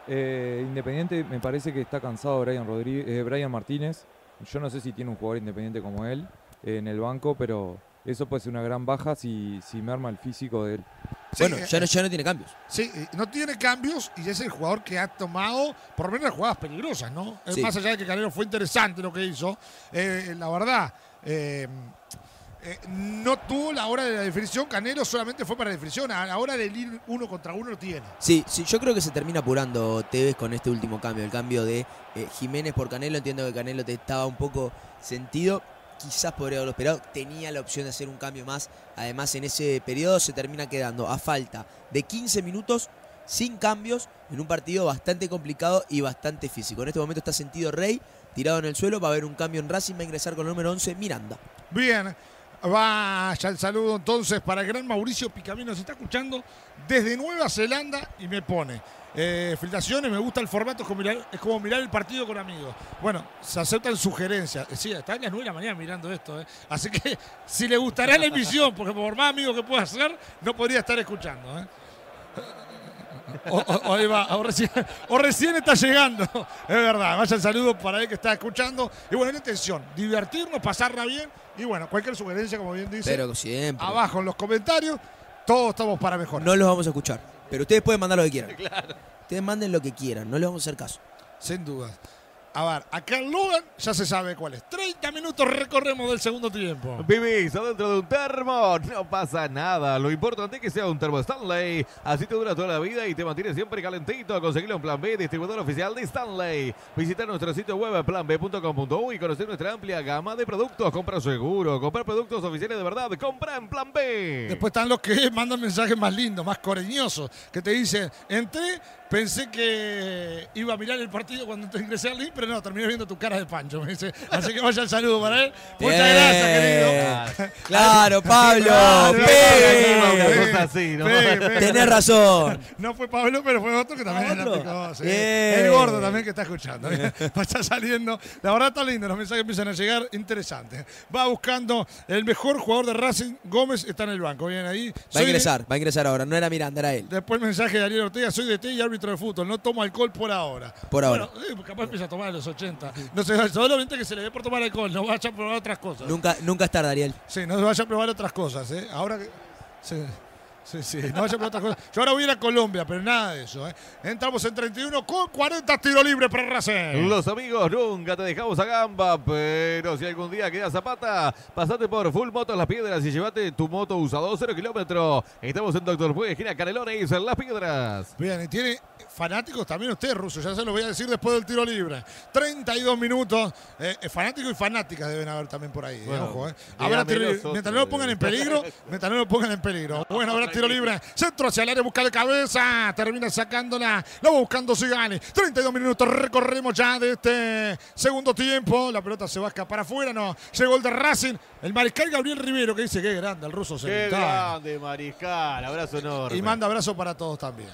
Eh, Independiente me parece que está cansado Brian, Rodríguez, eh, Brian Martínez. Yo no sé si tiene un jugador independiente como él eh, en el banco, pero eso puede ser una gran baja si, si me arma el físico de él. Sí, bueno, eh, ya no, ya no tiene cambios. Sí, eh, no tiene cambios y es el jugador que ha tomado por lo menos las jugadas peligrosas, ¿no? Eh, Sí. Más allá de que Canelo fue interesante lo que hizo, eh, la verdad, eh, eh, no tuvo la hora de la definición, Canelo solamente fue para la definición, a la hora del ir uno contra uno lo tiene. Sí, sí, yo creo que se termina apurando Tevez con este último cambio, el cambio de eh, Jiménez por Canelo. Entiendo que Canelo te estaba un poco sentido. Quizás podría haberlo esperado. Tenía la opción de hacer un cambio más. Además, en ese periodo se termina quedando a falta de 15 minutos sin cambios en un partido bastante complicado y bastante físico. En este momento está sentido Rey, tirado en el suelo. Va a haber un cambio en Racing. Va a ingresar con el número 11, Miranda. Bien, vaya el saludo entonces para el gran Mauricio Picamino. Se está escuchando desde Nueva Zelanda y me pone. Eh, filtraciones, me gusta el formato, es como, mirar, el partido con amigos. Bueno, se aceptan sugerencias. Eh, Sí, está en las 9 de la mañana mirando esto. eh. Así que si le gustará la emisión, porque por más amigos que pueda hacer, no podría estar escuchando. eh. O, o- o ahí va, o recién, o recién está llegando. Es verdad, vaya el saludo para él que está escuchando. Y bueno, la intención, divertirnos, pasarla bien. Y bueno, cualquier sugerencia, como bien dice, Pero siempre. abajo en los comentarios, todos estamos para mejorar. No los vamos a escuchar. Pero ustedes pueden mandar lo que quieran. Ustedes manden lo que quieran. No les vamos a hacer caso. Sin dudas. A ver, acá en Logan ya se sabe cuál es. 30 minutos recorremos del segundo tiempo. Vivís adentro de un termo, no pasa nada. Lo importante es que sea un termo Stanley. Así te dura toda la vida y te mantiene siempre calentito. Conseguirlo en Plan B, distribuidor oficial de Stanley. Visita nuestro sitio web planb.com.u y conocer nuestra amplia gama de productos. Compra seguro, comprar productos oficiales de verdad. Compra en Plan B. Después están los que mandan mensajes más lindos, más cariñosos, que te dicen, entré, pensé que iba a mirar el partido cuando te ingresé al link, pero no, terminé viendo tu cara de pancho. Me dice. Así que vaya el saludo para él. Muchas Bien. gracias, querido. Claro, Pablo. Tenés razón. No fue Pablo, pero fue otro que también ¿otro? la picó, sí. Bien. El gordo también que está escuchando. está saliendo. La verdad está lindo, los mensajes empiezan a llegar interesantes. Va buscando el mejor jugador de Racing, Gómez está en el banco. Bien ahí. Va a de- ingresar, va a ingresar ahora. No era Miranda, era él. Después el mensaje de Ariel Ortega, soy de T y árbitro de fútbol, no tomo alcohol por ahora. Por ahora. Bueno, eh, capaz empieza a tomar a los 80. No sé, solamente que se le dé por tomar alcohol, no vaya a probar otras cosas. Nunca, nunca es tarde, Ariel. Sí, no vaya a probar otras cosas, ¿eh? Ahora que... Sí. Sí, sí, no vaya probar otras cosas. Yo ahora voy a ir a Colombia, pero nada de eso, ¿eh? Entramos en 31 con 40 tiros libres para Racing. Los amigos nunca te dejamos a gamba, pero si algún día queda zapata, pasate por Full Motos Las Piedras y llévate tu moto usado 0 kilómetros. Estamos en Doctor Puig, esquina Canelones, en Las Piedras. Bien, y tiene fanáticos también usted, Ruso, ya se lo voy a decir después del tiro libre. 32 minutos. Eh, eh, fanáticos y fanáticas deben haber también por ahí, eh, Bueno, ojo. Eh. Tiro dígamelo libre. Mientras no lo pongan eh. en peligro, mientras no lo pongan en peligro. Bueno, habrá tiro libre. Centro hacia el área, busca de cabeza. Termina sacándola. Lo va buscando Sigali. 32 minutos recorremos ya de este segundo tiempo. La pelota se va a escapar afuera, no. Llegó el de Racing. El mariscal Gabriel Rivero, que dice que grande el ruso Qué grande, Mariscal. Abrazo enorme. Y manda abrazo para todos también.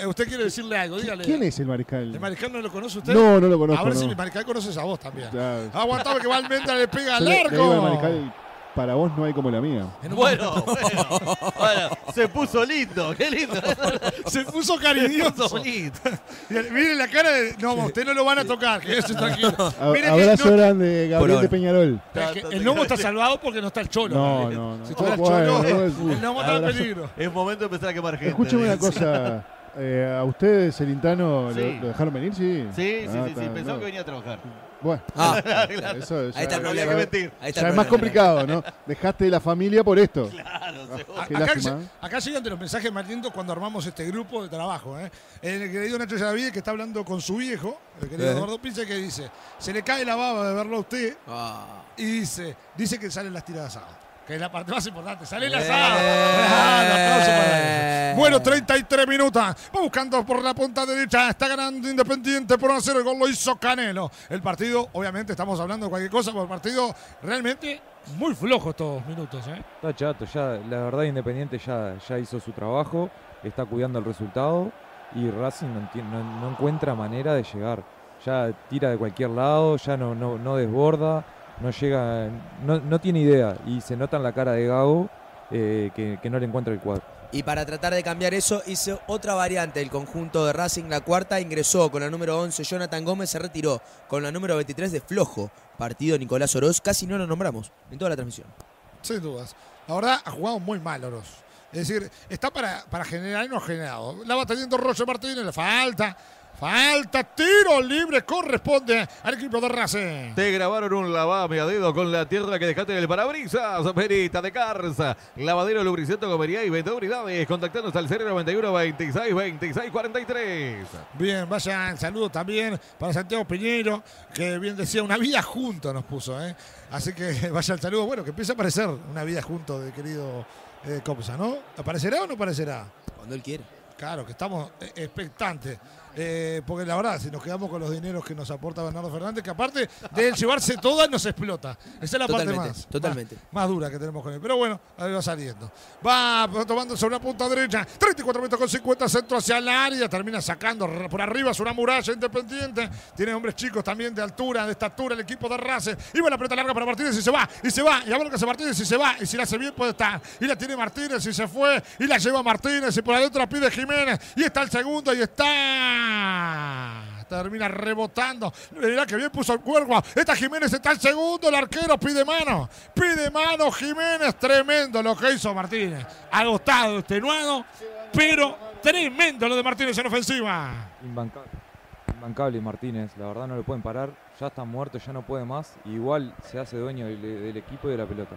Eh, ¿Usted quiere decirle algo? Dígale. ¿Quién es el mariscal? ¿El mariscal no lo conoce usted? No, no lo conozco, A ver si el mariscal conoces a vos también. Aguantame que va Almendra, le pega al arco. Para vos no hay como la mía. Bueno, bueno, bueno, se puso lindo, qué lindo. Se puso cariñoso. puso lindo. Mire la cara de. No, usted no lo van a tocar, que eso tranquilo. Abrazo no- grande, Gabriel de Peñarol. es que el gnomo está salvado porque no está el cholo. No, no, no. Si estuviera el cholo, bueno, el gnomo está en peligro. Es momento de empezar a quemar gente. Escúchame una cosa. eh, ¿a ustedes, Celintano, Sí. lo, lo dejaron venir? Sí. Sí, sí, Ah, sí, pensaba no. que venía a trabajar. Bueno, Ah, Claro. eso ahí está el problema. que mentir. Ahí está ya el es más complicado, ¿no? Dejaste de la familia por esto. Claro, seguro. Ah, acá, lástima. ¿eh? acá llegan de los mensajes más lindos cuando armamos este grupo de trabajo. ¿eh? El querido Nacho Yaravide que está hablando con su viejo, el querido Eh. Eduardo Pince, que dice: Se le cae la baba de verlo a usted Ah. y dice: Dice que salen las tiradas. Que es la parte más importante. Sale el asado. Bueno, 33 minutos. Va buscando por la punta derecha. Está ganando Independiente por hacer el gol. Lo hizo Canelo. El partido, obviamente, estamos hablando de cualquier cosa, pero el partido realmente muy flojo estos minutos. ¿eh? Está chato, ya la verdad Independiente ya, ya hizo su trabajo, está cuidando el resultado y Racing no, enti- no- no encuentra manera de llegar. Ya tira de cualquier lado, ya no, no, no desborda, no llega, no, no tiene idea y se nota en la cara de Gago eh, que, que no le encuentra el cuadro. Y para tratar de cambiar eso, hizo otra variante. El conjunto de Racing, la cuarta, ingresó con la número 11. Jonathan Gómez se retiró con la número 23 de Flojo. Partido Nicolás Oroz. Casi no lo nombramos en toda la transmisión. Sin dudas. La verdad, ha jugado muy mal Oroz. Es decir, está para, para generar y no ha generado. La va teniendo Roger Martínez, le falta. Falta, tiro libre, corresponde al equipo de Racing. Te grabaron un lavame a dedo con la tierra que dejaste en el parabrisas. Perita de Carza. Lavadero lubricento comería y unidades. Contactanos al 091 26 26 43. Bien, vaya el saludo también para Santiago Piñero, que bien decía, una vida junto nos puso. ¿eh? Así que vaya el saludo. Bueno, que empieza a aparecer una vida junto de querido eh, Copsa, ¿no? ¿Aparecerá o no aparecerá? Cuando él quiere. Claro, que estamos eh, expectantes. Eh, porque la verdad, si nos quedamos con los dineros que nos aporta Bernardo Fernández, que aparte de él llevarse todas, nos explota. Esa es la Totalmente, parte más, totalmente. Más, más dura que tenemos con él. Pero bueno, ahí va saliendo. Va tomando sobre la punta derecha. 34 metros con 50 centro hacia el área. Termina sacando por arriba es una muralla independiente. Tiene hombres chicos también de altura, de estatura, el equipo de. Y va la pelota larga para Martínez y se va. Y se va. Y a ver lo que hace Martínez y se va. Y si la hace bien puede estar. Y la tiene Martínez y se fue. Y la lleva Martínez. Y por adentro la pide Jiménez. Y está el segundo y está. Termina rebotando. Mirá que bien puso el cuerpo. Está Jiménez, está el segundo. El arquero pide mano. Pide mano Jiménez. Tremendo lo que hizo Martínez. Agotado, extenuado. Pero tremendo lo de Martínez en ofensiva. Imbancable. Imbancable Martínez, la verdad no lo pueden parar, ya está muerto, ya no puede más, igual se hace dueño del, del equipo y de la pelota.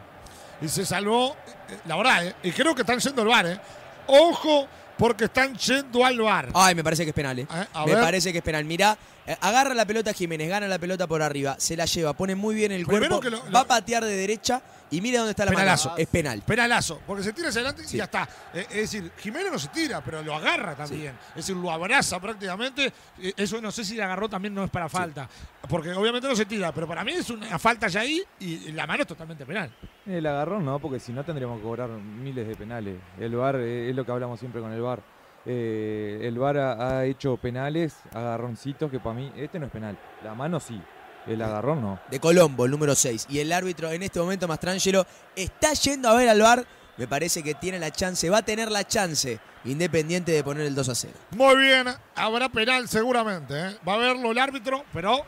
Y se salvó, eh, la verdad, eh, y creo que están yendo al bar. eh. Ojo, porque están yendo al bar. Ay, me parece que es penal, ¿eh? A- me ver. parece que es penal. Mirá, eh, agarra la pelota Jiménez, gana la pelota por arriba, se la lleva, pone muy bien el Primero cuerpo, que lo- lo- va a patear de derecha y mira dónde está la Penalazo. mano. Es penal. Penalazo, porque se tira hacia adelante Sí. y ya está. Eh, es decir, Jiménez no se tira, pero lo agarra también. Es decir, lo abraza prácticamente. Eh, Eso no sé si le agarró también no es para falta. Porque obviamente no se tira, pero para mí es una falta ya ahí y la mano es totalmente penal. El agarrón no, porque si no tendríamos que cobrar miles de penales. El VAR eh, es lo que hablamos siempre con el VAR. Eh, el VAR ha, ha hecho penales, agarroncitos que para mí este no es penal. La mano sí, el agarrón no. De Colombo, el número 6. Y el árbitro en este momento, Mastrangelo, está yendo a ver al bar. Me parece que tiene la chance, va a tener la chance Independiente de poner el 2 a 0. Muy bien, habrá penal seguramente. ¿eh? Va a verlo el árbitro, pero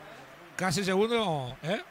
casi segundo. ¿eh?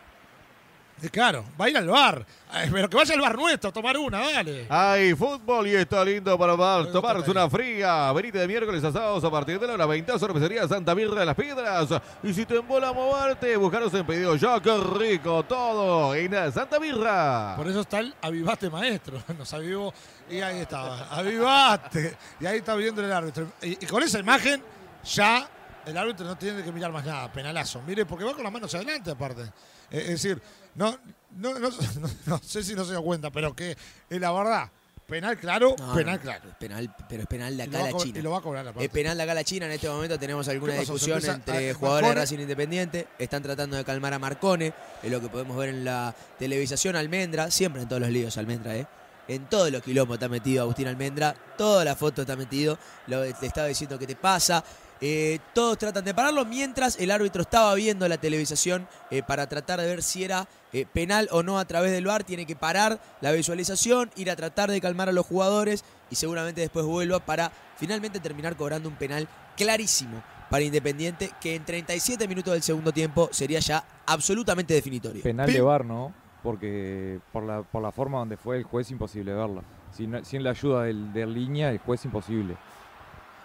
Y claro, va a ir al bar. Eh, Pero que vaya al bar nuestro a tomar una, dale. Hay fútbol y está lindo para tomar- Me tomarse una fría. Venite de miércoles a sábados a partir de la hora 20. Cervecería Santa Mirra de las Piedras. Y si te embola moverte, buscaros en pedido ya. ¡Qué rico todo! En Santa Mirra. Por eso está el avivate maestro. Nos avivó y ahí estaba. Avivate. Y ahí está viendo el árbitro. Y, y con esa imagen ya el árbitro no tiene que mirar más nada. Penalazo. Mire, porque va con las manos adelante aparte. Eh, es decir, no, no, no, no- no sé si no se dio cuenta, pero que es la verdad. Penal claro, No, penal claro. es penal, pero es penal de acá a la China. y lo va a cobrar. Es penal de acá a la China. En este momento tenemos alguna discusión empieza entre a- jugadores de Marcone. Racing Independiente. Están tratando de calmar a Marcone. Es lo que podemos ver en la televisación. Almendra, siempre en todos los líos, Almendra, ¿eh? En todos los quilombos está metido Agustín Almendra. Toda la foto está metido. Lo, le estaba diciendo qué te pasa. Eh, todos tratan de pararlo mientras el árbitro estaba viendo la televisación eh, para tratar de ver si era eh, penal o no a través del VAR. Tiene que parar la visualización, ir a tratar de calmar a los jugadores y seguramente después vuelva para finalmente terminar cobrando un penal clarísimo para Independiente que en 37 minutos del segundo tiempo sería ya absolutamente definitorio. Penal de VAR no, porque por la, por la forma donde fue el juez imposible verla. Sin, sin la ayuda del, del línea, el juez imposible.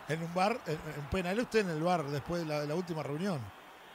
En un bar, en, en penal usted en el bar después de la, de la última reunión.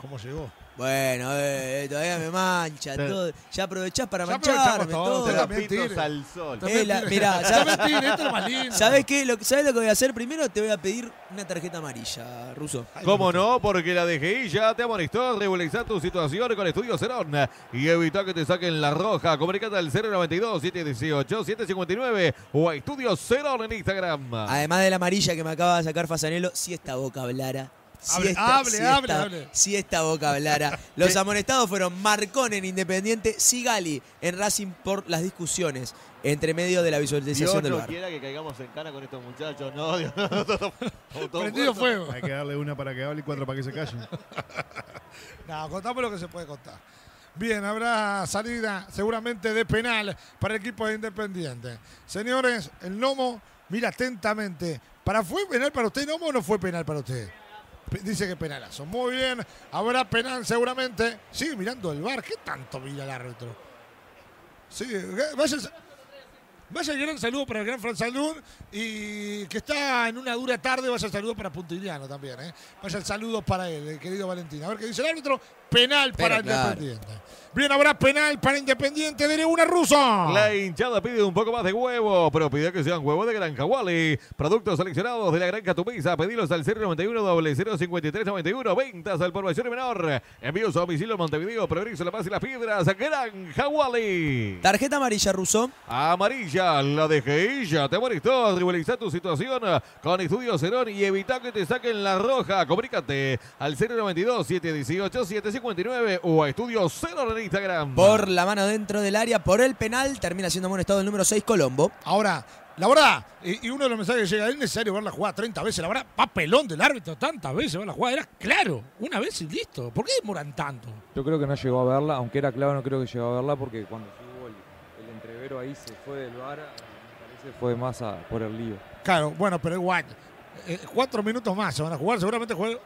¿Cómo llegó? Bueno, eh, todavía me mancha todo. Ya aprovechás para Ya mancharme todo, todo. al sol. Eh, la- mirá, ¿sabes, esto es lo más lindo. ¿sabes qué? Lo, que- ¿Sabes lo que voy a hacer? Primero te voy a pedir una tarjeta amarilla, Ruso. ¿Cómo no? Porque la DGI ya te amonestó. Regulariza tu situación con Estudio Cerón y evita que te saquen la roja. Comunicate al 092-718-759 o a Estudio Cerón en Instagram. Además de la amarilla que me acaba de sacar Fasanelo, si esta boca hablara. Si Hable, esta, hable, si hable, esta- hable. Si esta boca hablara. Los amonestados fueron Marcón en Independiente, Sigali en Racing por las discusiones entre medio de la visualización Dios del no bar. quiera que caigamos en cana con estos muchachos. No, Dios, no, no, Prendido fuego. Hay que darle una para que hable y cuatro para que se callen. No, contame lo que se puede contar. Bien, habrá salida seguramente de penal para el equipo de Independiente. Señores, el Nomo mira atentamente. ¿Para ¿Fue penal para usted, Nomo, o no fue penal para usted? Dice que penalazo. Muy bien, habrá penal seguramente. Sigue mirando el bar. ¿Qué tanto mira el árbitro? Sí, vaya, vaya el gran saludo para el gran Fran Salud y que está en una dura tarde. Vaya el saludo para Puntiliano también. ¿eh? Vaya el saludo para él, el querido Valentín. A ver qué dice el árbitro. Penal Pero para claro. Independiente. Bien, habrá penal para Independiente de una ruso. La hinchada pide un poco más de huevo, pero pide que sean huevos de Granja Wally. Productos seleccionados de la Granja Tupiza. Pedilos al 091 05391 Ventas al por mayor y menor. Envíos a domicilio Montevideo, Progreso, La Paz y Las Piedras. Granja Wally. Tarjeta amarilla, Ruso. Amarilla, la DGI ya te molestó. Rivaliza tu situación con Estudio Cerón y evita que te saquen la roja. Comunícate al 092-718-759 o a Estudio Cerón en Instagram. Por la mano dentro del área, por el penal, termina siendo amonestado el número 6, Colombo. Ahora, la verdad, y, uno de los mensajes que llega, es necesario ver la jugada 30 veces. La verdad, papelón del árbitro, tantas veces ver la jugada. Era claro, una vez y listo. ¿Por qué demoran tanto? Yo creo que no llegó a verla, aunque era claro, no creo que llegó a verla porque cuando hubo el, el entrevero ahí se fue del bar, me parece fue más a- por el lío. Claro, bueno, pero igual. eh, cuatro minutos más se van a jugar, seguramente juegan.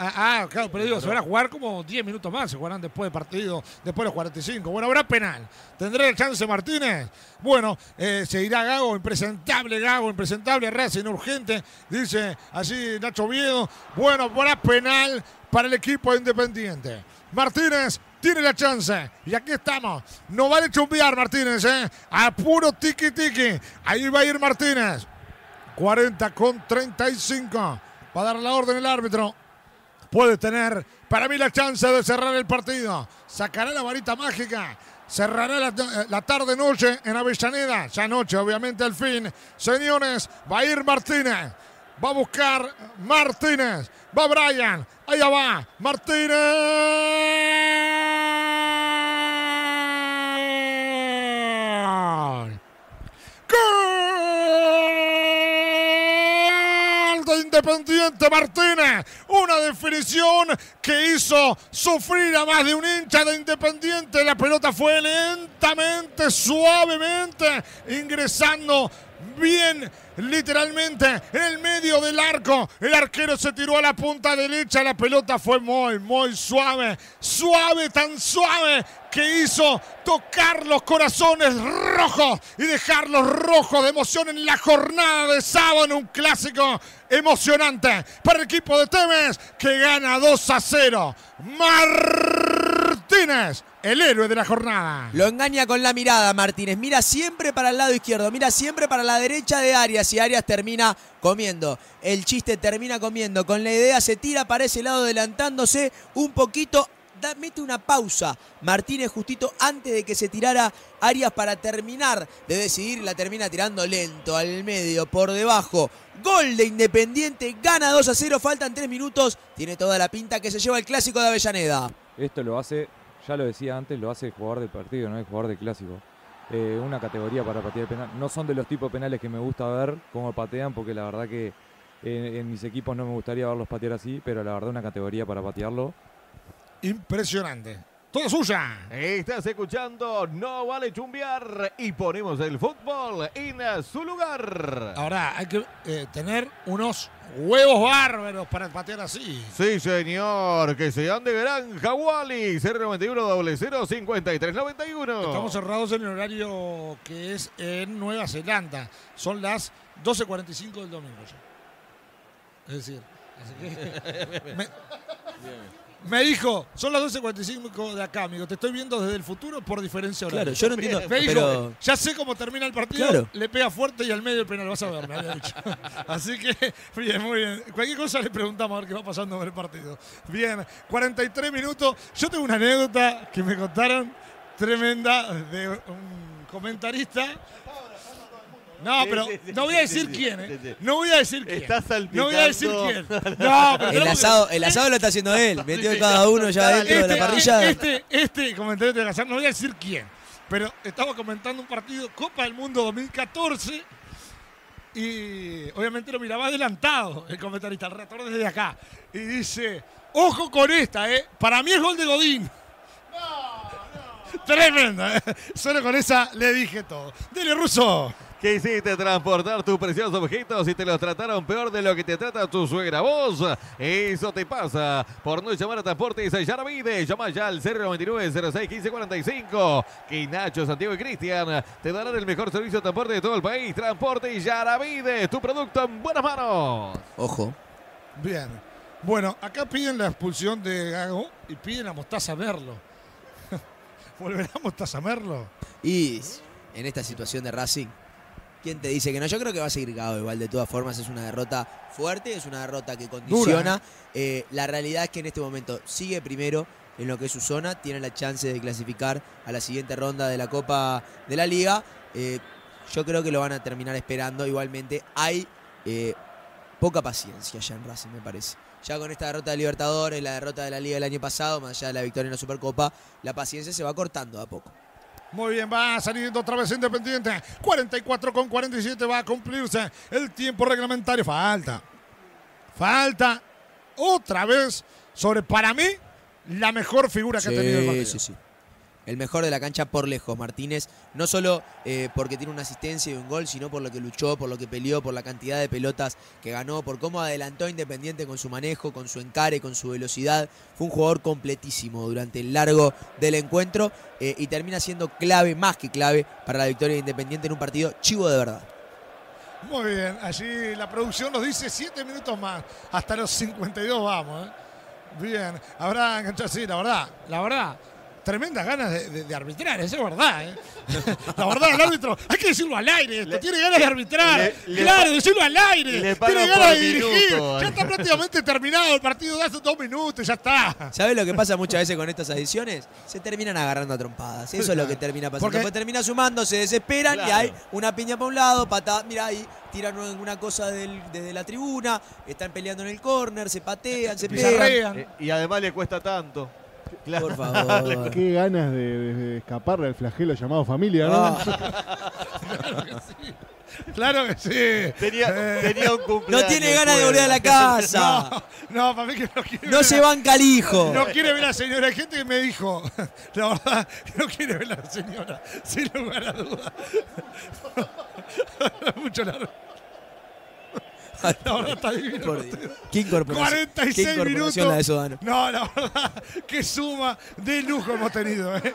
Ah, ah, claro, pero digo, se van a jugar como 10 minutos más, se jugarán después del partido, después de los 45. Bueno, habrá penal. ¿Tendrá el chance Martínez? Bueno, eh, se irá Gago, impresentable Gago, impresentable Racing, urgente, dice así Nacho Viedo. Bueno, habrá penal para el equipo de Independiente. Martínez tiene la chance. Y aquí estamos. No vale chumbear, Martínez, ¿eh? A puro tiki tiki. Ahí va a ir Martínez. 40 con 35. Va a dar la orden el árbitro. Puede tener, para mí, la chance de cerrar el partido. Sacará la varita mágica. Cerrará la, la tarde-noche en Avellaneda. Ya noche, obviamente, al fin. Señores, va a ir Martínez. Va a buscar Martínez. Va Brian. Allá va. Martínez. Gol Independiente Martínez. Una definición que hizo sufrir a más de un hincha de Independiente. La pelota fue lentamente, suavemente, ingresando bien, literalmente, en el medio del arco. El arquero se tiró a la punta derecha. La pelota fue muy, muy suave. Suave, tan suave que hizo tocar los corazones rojos y dejarlos rojos de emoción en la jornada de sábado en un clásico emocionante para el equipo de Temes que gana 2 a 0. Martínez, el héroe de la jornada. Lo engaña con la mirada Martínez. Mira siempre para el lado izquierdo, mira siempre para la derecha de Arias y Arias termina comiendo. El chiste termina comiendo. Con la idea se tira para ese lado adelantándose un poquito. Da, mete una pausa Martínez justito antes de que se tirara Arias para terminar de decidir. La termina tirando lento al medio, por debajo. Gol de Independiente, gana 2 a 0, faltan 3 minutos. Tiene toda la pinta que se lleva el clásico de Avellaneda. Esto lo hace, ya lo decía antes, lo hace el jugador de partido, no el jugador de clásico. Eh, una categoría para patear penal. No son de los tipos penales que me gusta ver cómo patean, porque la verdad que en, en mis equipos no me gustaría verlos patear así, pero la verdad una categoría para patearlo. Impresionante. Todo suya. Estás escuchando No Vale Chumbear y ponemos el fútbol en su lugar. Ahora hay que eh, tener unos huevos bárbaros para patear así. Sí, señor, que sean de Granja Wally, 091 5391 Estamos cerrados en el horario que es en Nueva Zelanda. Son las 12.45 del domingo. ya. Es decir, así que- me, me dijo, son las 12.45 de acá, amigo. Te estoy viendo desde el futuro por diferencia horaria. Claro, yo no entiendo, Me dijo, pero- ya sé cómo termina el partido. Claro. Le pega fuerte y al medio el penal. Vas a ver, me había dicho. Así que, bien, muy bien. Cualquier cosa le preguntamos a ver qué va pasando en el partido. Bien, 43 minutos. Yo tengo una anécdota que me contaron tremenda de un comentarista. No, Sí, pero sí, sí, no voy a decir sí, quién, ¿eh? sí. No voy a decir quién. Está No voy a decir quién. salpicando. No, pero El asado, el asado lo está haciendo él. Metió cada uno ya dentro de la Este- parrilla. Este, este comentarista de la no voy a decir quién, pero estaba comentando un partido Copa del Mundo 2014 y obviamente lo miraba adelantado el comentarista, el desde acá. Y dice, ojo con esta, ¿eh? Para mí es gol de Godín. Tremenda, ¿eh? Solo con esa le dije todo. Dele, Russo. ¿Qué hiciste? Transportar tus preciosos objetos y te los trataron peor de lo que te trata tu suegra. Vos, eso te pasa por no llamar a Transportes a Yaravide. Llama ya al 099 06 15 45. Que Nacho, Santiago y Cristian te darán el mejor servicio de transporte de todo el país. Transporte y Yaravide, tu producto en buenas manos. Ojo. Bien. Bueno, acá piden la expulsión de Gago y piden a Mostaza Merlo. ¿Volverá Mostaza Merlo? Y en esta situación de Racing, ¿quién te dice que no? Yo creo que va a seguir Gago igual. De todas formas, es una derrota fuerte, es una derrota que condiciona. Eh, la realidad es que en este momento sigue primero en lo que es su zona, tiene la chance de clasificar a la siguiente ronda de la Copa de la Liga. Eh, yo creo que lo van a terminar esperando. Igualmente, hay eh, poca paciencia ya en Racing, me parece. Ya con esta derrota de Libertadores, la derrota de la Liga del año pasado, más allá de la victoria en la Supercopa, la paciencia se va cortando a poco. Muy bien, va saliendo otra vez Independiente. 44 con 47 va a cumplirse el tiempo reglamentario. Falta. Falta otra vez sobre, para mí, la mejor figura que ha tenido el partido. sí, sí. El mejor de la cancha por lejos, Martínez. No solo eh, porque tiene una asistencia y un gol, sino por lo que luchó, por lo que peleó, por la cantidad de pelotas que ganó, por cómo adelantó a Independiente con su manejo, con su encare, con su velocidad. Fue un jugador completísimo durante el largo del encuentro eh, y termina siendo clave, más que clave, para la victoria de Independiente en un partido chivo de verdad. Muy bien, allí la producción nos dice 7 minutos más. Hasta los 52 vamos. ¿eh? Bien, habrá enganchado, sí, la verdad, la verdad. Tremendas ganas de, de- de arbitrar, eso es verdad. ¿eh? La verdad, el árbitro, hay que decirlo al aire. Esto tiene ganas de arbitrar. le- le claro, decirlo al aire. le Tiene ganas de dirigir. minuto. Ya está prácticamente terminado el partido de hace dos minutos, ya está. ¿Sabes lo que pasa muchas veces con estas adiciones? Se terminan agarrando a trompadas. Eso es lo que termina pasando. Porque- Después termina sumando, se desesperan y hay una piña para un lado, patada. Mira ahí, tiran alguna cosa del- desde la tribuna, están peleando en el córner, se patean, se pegan. Pizarrean. Eh, y además le cuesta tanto. Claro. Por favor. Qué ganas de, de- de escaparle al flagelo llamado familia, ¿no? Ah, Claro que sí. Tenía, Eh, tenía un cumpleaños. no tiene ganas de volver a la casa. No, para mí que no quiere No ver se a- banca el hijo. No quiere ver a la señora. Hay gente que me dijo, la verdad, que no quiere ver a la señora, sin lugar a duda. Mucho largo. La verdad está divino. Por. ¿Qué incorporación? 46 ¿Qué incorporación minutos. la de Sodano? No, la verdad, qué suma de lujo hemos tenido. ¿eh?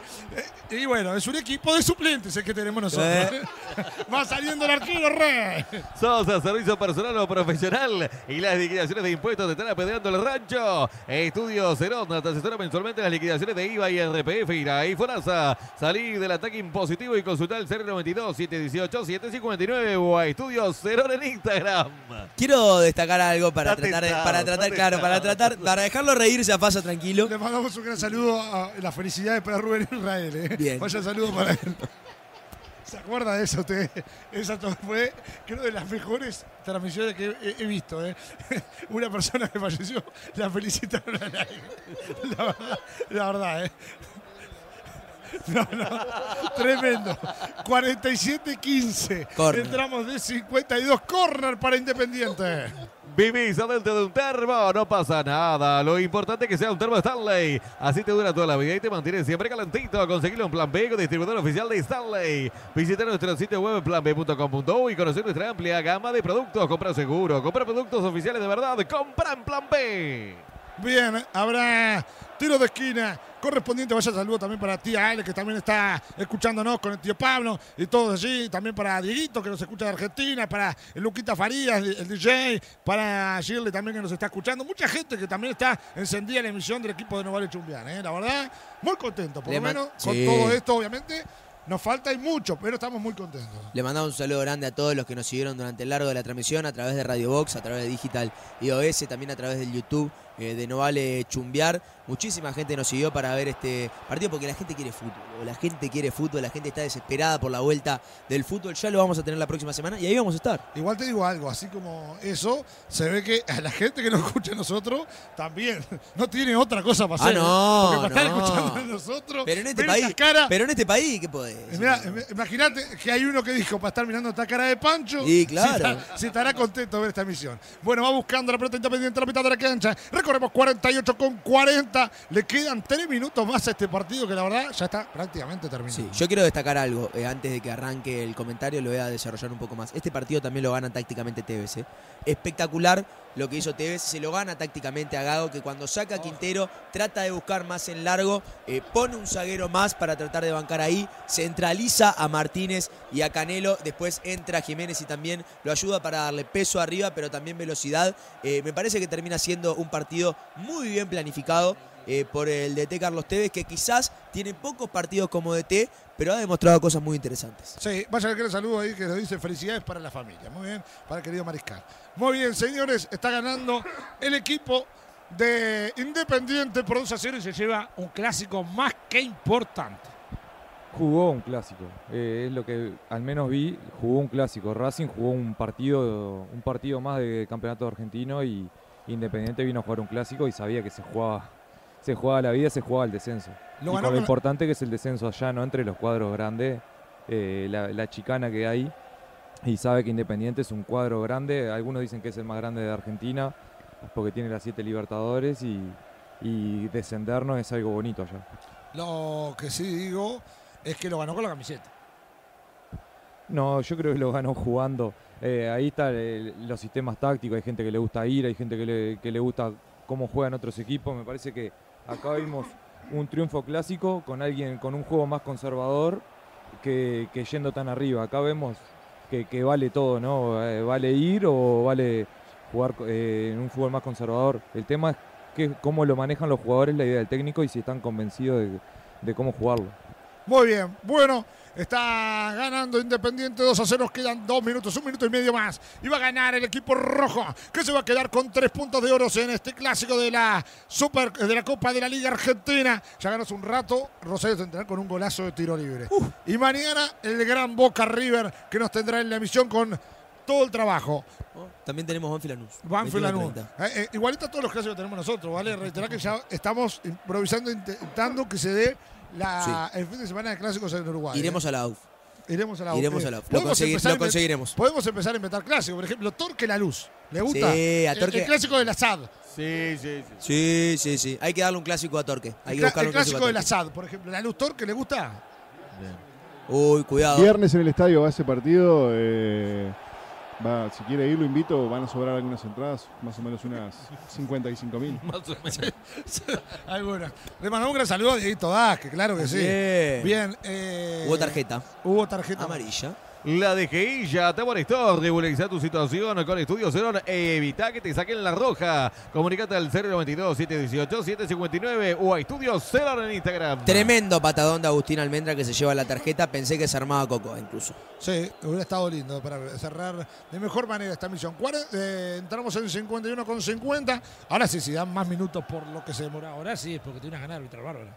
Eh, Y bueno, es un equipo de suplentes el que tenemos nosotros. Eh. ¿eh? Va saliendo el arquero Rey. Sosa, servicio personal o profesional y las liquidaciones de impuestos te están apedreando el rancho. Estudio Cerón te asesora mensualmente las liquidaciones de IVA y RPF y la y FONASA. Salí del ataque impositivo y consultar el 092 718 759 o a Estudio Cerón en Instagram. Quiero destacar algo para Está tratar, tentado, para tratar, claro, para tratar, para dejarlo reírse a paso tranquilo. Le mandamos un gran saludo a la felicidad para Rubén Israel. ¿eh? Bien. Vaya saludo para él. ¿Se acuerda de eso usted? Esa fue, creo, de las mejores transmisiones que he, he visto. ¿eh? Una persona que falleció, la felicitaron al aire. La verdad, la verdad, ¿eh? No, no, tremendo. 47-15. Corner. Entramos de 52. Corner para Independiente. Vivís adentro de un termo, no pasa nada. Lo importante es que sea un termo Stanley. Así te dura toda la vida y te mantiene siempre calentito. Conseguirlo en Plan B, con distribuidor oficial de Stanley. Visita nuestro sitio web planb.com.do y conocer nuestra amplia gama de productos. Compra seguro, compra productos oficiales de verdad. Compra en Plan B. Bien, habrá tiro de esquina correspondiente. Vaya saludo también para tía Ale, que también está escuchándonos con el tío Pablo y todos allí. También para Dieguito, que nos escucha de Argentina, para Luquita Farías, el, DJ, para Shirley también que nos está escuchando. Mucha gente que también está encendida en la emisión del equipo de Novale Chumbián. ¿eh? La verdad, muy contento. Por Le lo menos con todo esto, obviamente. Nos falta y mucho, pero estamos muy contentos. Le mandamos un saludo grande a todos los que nos siguieron durante el largo de la transmisión a través de Radio Box, a través de Digital iOS, también a través del YouTube eh, de No Vale Chumbear. Muchísima gente nos siguió para ver este partido porque la gente quiere fútbol. La gente quiere fútbol, la gente está desesperada por la vuelta del fútbol. Ya lo vamos a tener la próxima semana y ahí vamos a estar. Igual te digo algo, así como eso, se ve que a la gente que nos escucha a nosotros también no tiene otra cosa para Ah, hacer. no, Porque para estar no. escuchando a nosotros. Pero en este país, cara, pero en este país, ¿qué podés? Mirá, im- imagínate que hay uno que dijo para estar mirando esta cara de Pancho. Sí, claro. Si, estará contento de ver esta emisión. Bueno, va buscando la pelota independiente la mitad de la cancha. Recorremos 48 con 40. Le quedan 3 minutos más a este partido que la verdad ya está prácticamente terminado. Sí, yo quiero destacar algo eh, antes de que arranque el comentario, lo voy a desarrollar un poco más. Este partido también lo gana tácticamente Tevez. eh. Espectacular lo que hizo Tevez, se lo gana tácticamente a Gago, que cuando saca Quintero trata de buscar más en largo, eh, pone un zaguero más para tratar de bancar ahí, centraliza a Martínez y a Canelo, después entra Jiménez y también lo ayuda para darle peso arriba, pero también velocidad. Eh, me parece que termina siendo un partido muy bien planificado eh, por el DT Carlos Tevez, que quizás tiene pocos partidos como DT, pero ha demostrado cosas muy interesantes. Sí, vaya que el saludo ahí que nos dice felicidades para la familia. Muy bien, para el querido Mariscal. Muy bien, señores, está ganando el equipo de Independiente por 2 a 0 y se lleva un clásico más que importante. Jugó un clásico, eh, es lo que al menos vi, jugó un clásico. Racing jugó un partido, un partido más de campeonato argentino y Independiente vino a jugar un clásico y sabía que se jugaba, se jugaba la vida, se jugaba el descenso. Lo y con lo importante que es el descenso allá, no entre los cuadros grandes, eh, la, la chicana que hay. Y sabe que Independiente es un cuadro grande, algunos dicen que es el más grande de Argentina, porque tiene las siete Libertadores y, y descendernos es algo bonito allá. Lo que sí digo es que lo ganó con la camiseta. No, yo creo que lo ganó jugando. Eh, ahí están los sistemas tácticos. Hay gente que le gusta ir, hay gente que le, que le gusta cómo juegan otros equipos. Me parece que acá vimos un triunfo clásico con alguien con un juego más conservador que, yendo tan arriba. Acá vemos que, que vale todo, ¿no? Eh, vale ir o vale jugar eh, en un fútbol más conservador. El tema es que, cómo lo manejan los jugadores, la idea del técnico y si están convencidos de, de cómo jugarlo. Muy bien, bueno, está ganando Independiente 2 a 0, nos quedan dos minutos, un minuto y medio más. Y va a ganar el equipo rojo, que se va a quedar con tres puntos de oro en este clásico de la Super, de la Copa de la Liga Argentina. Ya ganó hace un rato, Rosario tendrá con un golazo de tiro libre. Y mañana el gran Boca River, que nos tendrá en la emisión con todo el trabajo. También tenemos Banfield Lanús. Banfield 21-30. Lanús. Eh, eh, igualito a todos los clásicos que tenemos nosotros, ¿vale? Reiterar que ya estamos improvisando, intentando que se dé la, el fin de semana de clásicos en Uruguay. Iremos ¿eh? a la UF. Iremos a la Iremos UF. a la UF. Lo, Podemos consegui- empezar a lo conseguiremos. Podemos empezar a inventar clásicos. Por ejemplo, Torque la Luz. ¿Le gusta? Sí, a El- Torque- El, clásico del Asad. Sí, sí, sí. Sí, sí, sí. Hay que darle un clásico a Torque. Hay El, que el un clásico clásico a del Torque. Asad, por ejemplo. ¿La Luz Torque le gusta? Uy, cuidado. Viernes en el estadio va ese partido. eh, va, si quiere ir, lo invito. Van a sobrar algunas entradas, más o menos unas 55 mil. Más o menos. Alguna. Le mandamos un gran saludo a Dieguito Vázquez, claro que sí. Bien. Bien. eh, Hubo tarjeta. Hubo tarjeta. Amarilla. La DGI ya te molestó. Regulariza tu situación con Estudio Cerón. Evita que te saquen la roja. Comunicate al 092-718-759 o a Estudio Cerón en Instagram. Tremendo patadón de Agustín Almendra que se lleva la tarjeta. Pensé que se armaba Coco incluso. Sí, hubiera estado lindo para cerrar de mejor manera esta misión. Eh, entramos en 51 con 50. Ahora sí, si dan más minutos por lo que se demora. Ahora sí, es porque tiene una ganas de arbitrar bárbara.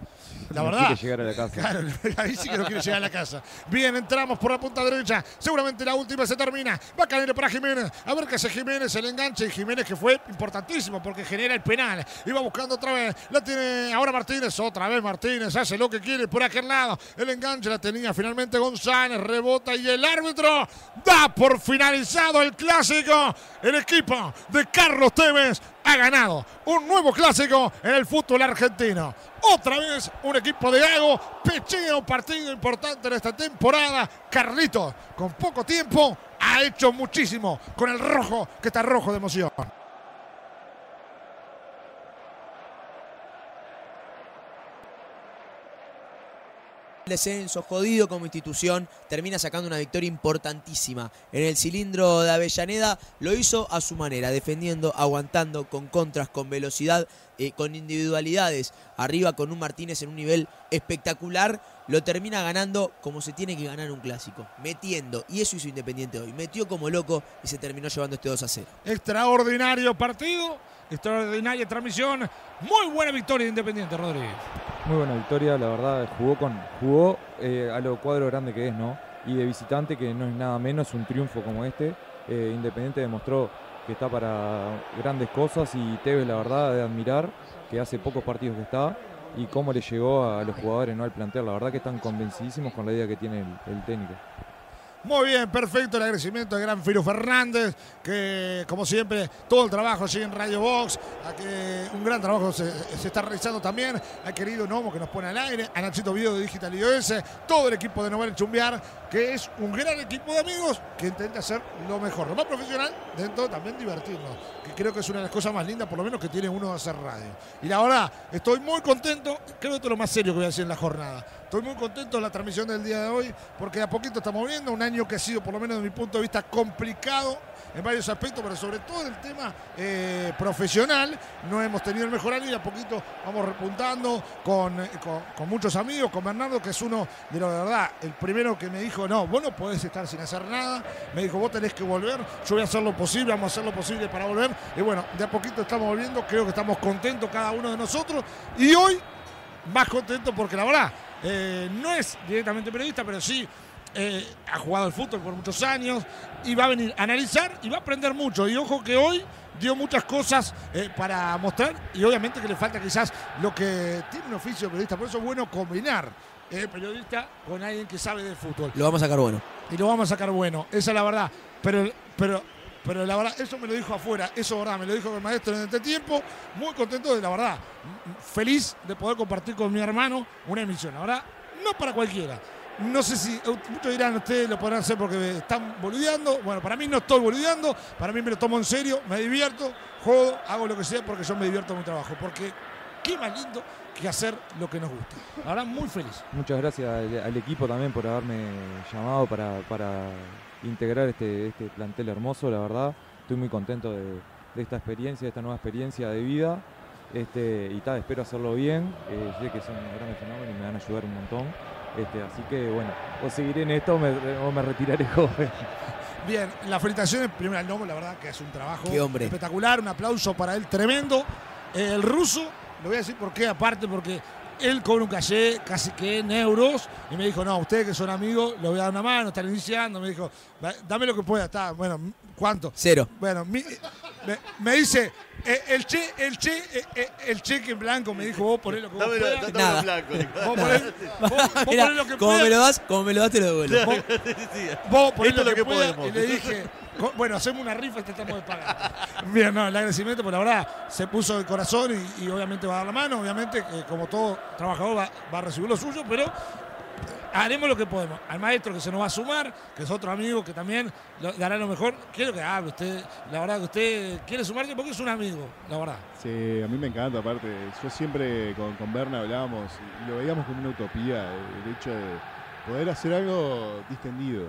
La No verdad. quiere llegar a la casa. Claro, ahí sí que no quiere llegar a la casa. Bien, entramos por la punta derecha. Seguramente la última se termina. Va a caer para Jiménez. A ver qué hace Jiménez, el enganche. Y Jiménez que fue importantísimo porque genera el penal. Iba buscando otra vez. La tiene ahora Martínez. Otra vez Martínez. Hace lo que quiere por aquel lado. El enganche la tenía finalmente González. Rebota y el árbitro da por finalizado el clásico. El equipo de Carlos Tevez ha ganado un nuevo clásico en el fútbol argentino. Otra vez un equipo de Gago pechea un partido importante en esta temporada. Carlito, con poco tiempo, ha hecho muchísimo con el rojo, que está rojo de emoción. Descenso, jodido como institución, termina sacando una victoria importantísima. En el cilindro de Avellaneda lo hizo a su manera, defendiendo, aguantando, con contras, con velocidad, eh, con individualidades. Arriba con un Martínez en un nivel espectacular, lo termina ganando como se tiene que ganar un clásico, metiendo. Y eso hizo Independiente hoy. Metió como loco y se terminó llevando este 2 a 0. Extraordinario partido, extraordinaria transmisión. Muy buena victoria de Independiente, Rodríguez. Muy buena victoria, la verdad, jugó con jugó eh, a lo cuadro grande que es, ¿no? Y de visitante, que no es nada menos un triunfo como este. Eh, Independiente demostró que está para grandes cosas y Tevez, la verdad, de admirar, que hace pocos partidos que está y cómo le llegó a los jugadores, no al plantel. La verdad que están convencidísimos con la idea que tiene el, el técnico. Muy bien, perfecto el agradecimiento de Gran Firo Fernández, que como siempre todo el trabajo allí en Radio Box, un gran trabajo se, está realizando también, al querido Nomo que nos pone al aire, a Nachito Video de Digital iOS, todo el equipo de Novel Chumbiar, que es un gran equipo de amigos que intenta hacer lo mejor, lo más profesional, dentro de también divertirnos, que creo que es una de las cosas más lindas, por lo menos que tiene uno de hacer radio. Y la verdad, estoy muy contento, creo que es lo más serio que voy a decir en la jornada. Estoy muy contento de la transmisión del día de hoy, porque de a poquito estamos viendo un año que ha sido, por lo menos desde mi punto de vista, complicado en varios aspectos, pero sobre todo en el tema eh, profesional. No hemos tenido el mejor año y a poquito vamos repuntando con, eh, con, con muchos amigos, con Bernardo, que es uno de los de verdad, el primero que me dijo, no, vos no podés estar sin hacer nada. Me dijo, vos tenés que volver, yo voy a hacer lo posible, vamos a hacer lo posible para volver. Y bueno, de a poquito estamos volviendo, creo que estamos contentos cada uno de nosotros. Y hoy, más contentos porque la verdad, eh, no es directamente periodista, pero sí eh, ha jugado al fútbol por muchos años y va a venir a analizar y va a aprender mucho. Y ojo que hoy dio muchas cosas eh, para mostrar y obviamente que le falta quizás lo que tiene un oficio de periodista. Por eso es bueno combinar eh, periodista con alguien que sabe de fútbol. Lo vamos a sacar bueno. Y lo vamos a sacar bueno, esa es la verdad. Pero, pero, pero la verdad, eso me lo dijo afuera, eso es verdad, me lo dijo el maestro en este tiempo. Muy contento de la verdad. Feliz de poder compartir con mi hermano una emisión. Verdad, no para cualquiera. No sé si, muchos dirán, ustedes lo podrán hacer porque están boludeando. Bueno, para mí no estoy boludeando, para mí me lo tomo en serio, me divierto, juego, hago lo que sea porque yo me divierto en mi trabajo. Porque qué más lindo que hacer lo que nos gusta. La verdad, muy feliz. Muchas gracias al, al equipo también por haberme llamado para, para integrar este, este plantel hermoso, la verdad. Estoy muy contento de, de esta experiencia, de esta nueva experiencia de vida. Este, y tal, espero hacerlo bien. Eh, sé que son grandes fenómenos y me van a ayudar un montón. Este, así que bueno, o seguiré en esto o me, o me retiraré joven. Bien, las felicitaciones primero al Nomo, la verdad que es un trabajo espectacular, un aplauso para él tremendo. Eh, el ruso, lo voy a decir por qué, aparte porque él cobra un caché casi que en euros y me dijo, no, ustedes que son amigos, le voy a dar una mano, están iniciando, me dijo, "Va- dame lo que pueda, está, bueno, ¿cuánto? Cero. Bueno, mi- me, me dice, eh, el che, el che, eh, eh, el cheque en blanco, me dijo, vos ponés lo que vos Dámelo- puedas. dámelo blanco. Vos ponés, vos- vos Mirá, ponés lo que como puedas. me lo das, como me lo das, te lo devuelvo. Vos- ponés Esto lo que, lo que pueda, podemos. Y le dije, bueno, hacemos una rifa y tratamos de pagar. Bien, no, el agradecimiento, por la verdad, se puso de corazón y, y obviamente va a dar la mano. Obviamente, eh, como todo trabajador, va, va a recibir lo suyo, pero haremos lo que podemos. Al maestro que se nos va a sumar, que es otro amigo que también lo- dará lo mejor. Quiero que hable usted, la verdad que usted quiere sumarse porque es un amigo, la verdad. Sí, a mí me encanta, aparte. Yo siempre con, con Berna hablábamos y lo veíamos como una utopía, el hecho de poder hacer algo distendido.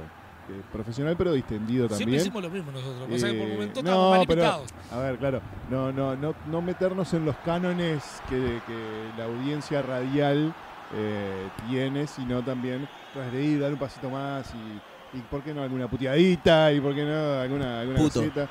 eh, profesional pero distendido Siempre también. hicimos lo mismo nosotros. Que por Eh, momentos estamos mal pero, a ver, claro, no, no, no, no meternos en los cánones que, que la audiencia radial eh, tiene, sino también transgredir, dar un pasito más y, y por qué no alguna puteadita y por qué no alguna, alguna Puto.